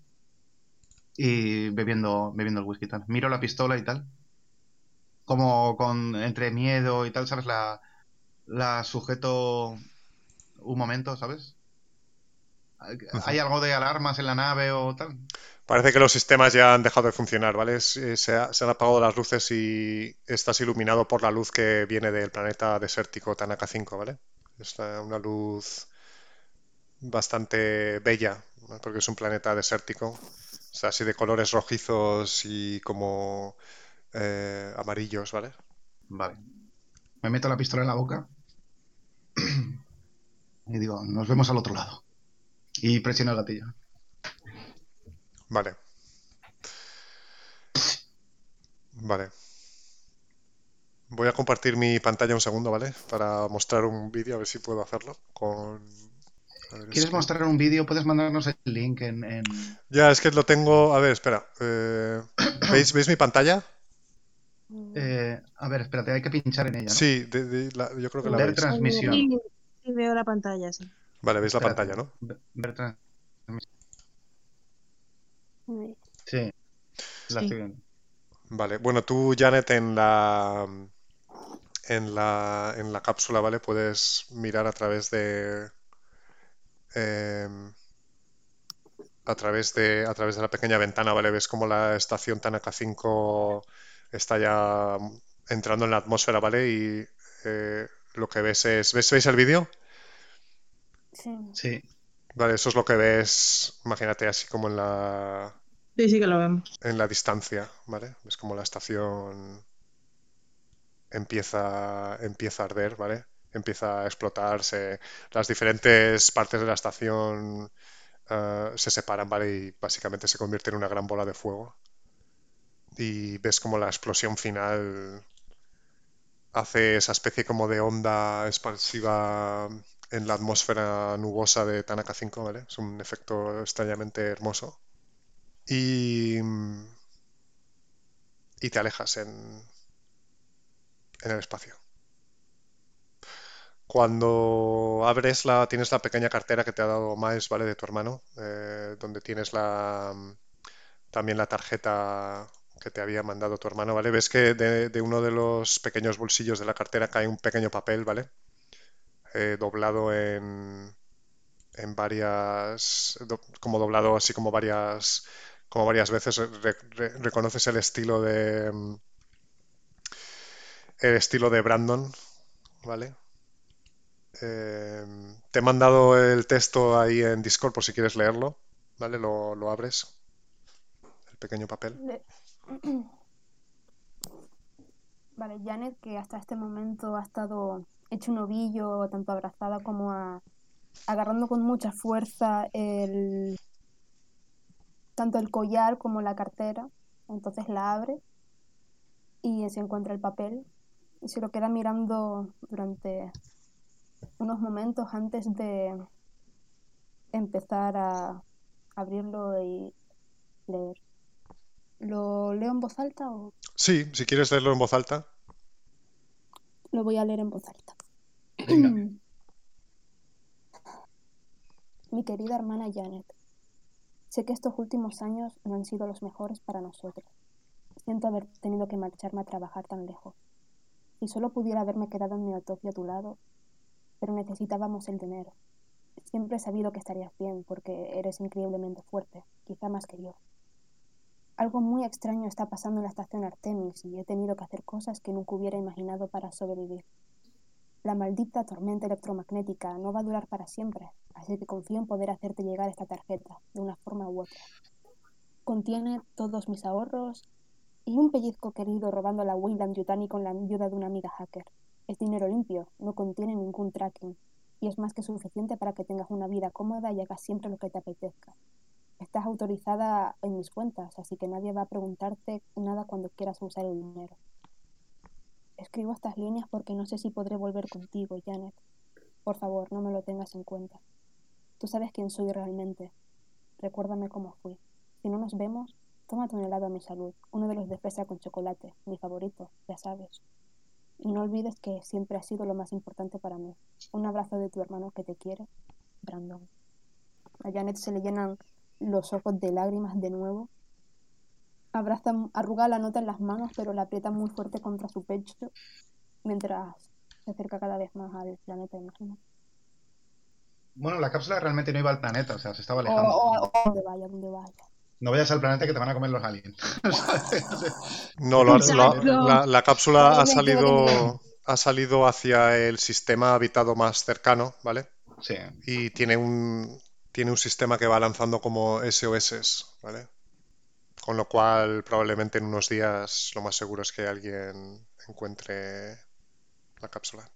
y bebiendo, bebiendo el whisky tal. Miro la pistola y tal. Como con entre miedo y tal, ¿sabes? La, la sujeto un momento, ¿sabes? ¿Hay algo de alarmas en la nave o tal? Parece que los sistemas ya han dejado de funcionar, ¿vale? Eh, se, han apagado las luces y estás iluminado por la luz que viene del planeta desértico Tanaka 5, ¿vale? Es una luz bastante bella, porque es un planeta desértico. O sea, así de colores rojizos y como eh, amarillos, ¿vale? Vale. Me meto la pistola en la boca y digo, nos vemos al otro lado. Y presiono el gatillo. Vale. Vale. Voy a compartir mi pantalla un segundo, ¿vale? Para mostrar un vídeo, a ver si puedo hacerlo. Con... ¿Quieres mostrar un vídeo? Puedes mandarnos el link en, Ya, es que lo tengo... A ver, espera. Eh, ¿Veis, mi pantalla? Eh, a ver, espérate, hay que pinchar en ella. Sí, yo creo que la Ver transmisión. Sí, veo la pantalla, sí. Vale, veis la pantalla, ¿no? Ver transmisión. Sí, la estoy viendo. Vale, bueno, tú, Janet, en la, en la, en la cápsula, ¿vale? Puedes mirar a través de, em, a través de, a través de la pequeña ventana, ¿vale? Ves como la estación Tanaka 5 está ya entrando en la atmósfera, ¿vale? Y eh, lo que ves es, ¿ves, ¿veis el vídeo? Sí. Sí. Vale, eso es lo que ves, imagínate así como en la... Sí, sí que lo vemos. En la distancia, ¿vale? Es como la estación empieza, empieza a arder, ¿vale? Empieza a explotarse. Las diferentes partes de la estación eh, se separan, ¿vale? Y básicamente se convierte en una gran bola de fuego. Y ves como la explosión final hace esa especie como de onda expansiva en la atmósfera nubosa de Tanaka 5, ¿vale? Es un efecto extrañamente hermoso. Y, y te alejas en, en el espacio. Cuando abres la, tienes la pequeña cartera que te ha dado Miles, ¿vale? De tu hermano, eh, donde tienes la, también la tarjeta que te había mandado tu hermano, ¿vale? Ves que de, de uno de los pequeños bolsillos de la cartera cae un pequeño papel, ¿vale? Eh, doblado en, en varias, como doblado así como varias, como varias veces. reconoces el estilo de, el estilo de Brandon, ¿vale? Eh, te he mandado el texto ahí en Discord por si quieres leerlo, ¿vale? Lo, lo abres, el pequeño papel. Vale, Janet, que hasta este momento ha estado hecho un ovillo, tanto abrazada como agarrando con mucha fuerza el tanto el collar como la cartera. Entonces la abre y se encuentra el papel y se lo queda mirando durante unos momentos antes de empezar a abrirlo y leer. ¿Lo leo en voz alta o...? Sí, si quieres leerlo en voz alta. Lo voy a leer en voz alta. Mi querida hermana Janet, sé que estos últimos años no han sido los mejores para nosotros. Siento haber tenido que marcharme a trabajar tan lejos. Si solo pudiera haberme quedado en mi autopsia a tu lado, pero necesitábamos el dinero. Siempre he sabido que estarías bien porque eres increíblemente fuerte, quizá más que yo. Algo muy extraño está pasando en la estación Artemis y he tenido que hacer cosas que nunca hubiera imaginado para sobrevivir. La maldita tormenta electromagnética no va a durar para siempre, así que confío en poder hacerte llegar esta tarjeta, de una forma u otra. Contiene todos mis ahorros y un pellizco querido robando la Wayland Yutani con la ayuda de una amiga hacker. Es dinero limpio, no contiene ningún tracking, y es más que suficiente para que tengas una vida cómoda y hagas siempre lo que te apetezca. Estás autorizada en mis cuentas, así que nadie va a preguntarte nada cuando quieras usar el dinero. Escribo estas líneas porque no sé si podré volver contigo, Janet. Por favor, no me lo tengas en cuenta. Tú sabes quién soy realmente. Recuérdame cómo fui. Si no nos vemos, tómate un helado a mi salud, uno de los de fresa con chocolate, mi favorito, ya sabes. Y no olvides que siempre ha sido lo más importante para mí. Un abrazo de tu hermano que te quiere, Brandon. A Janet se le llenan los ojos de lágrimas de nuevo. Abraza, arruga la nota en las manos, pero la aprieta muy fuerte contra su pecho mientras se acerca cada vez más al planeta, imagino. Bueno, la cápsula realmente no iba al planeta, o sea, se estaba alejando. O, donde vaya, donde vaya. No vayas al planeta que te van a comer los aliens. no, la, cápsula ha salido, ha salido hacia el sistema habitado más cercano, ¿vale? Sí. Y tiene un, tiene un sistema que va lanzando como SOS, ¿vale? Con lo cual, probablemente en unos días lo más seguro es que alguien encuentre la cápsula.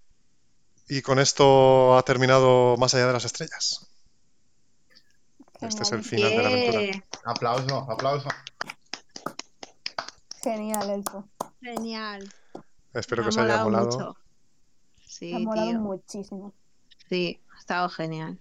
Y con esto ha terminado Más allá de las estrellas. Este es el final de la aventura. Aplauso, aplauso. Genial, Elfo. Genial. Espero que os haya molado. Sí, ha molado muchísimo. Sí, ha estado genial.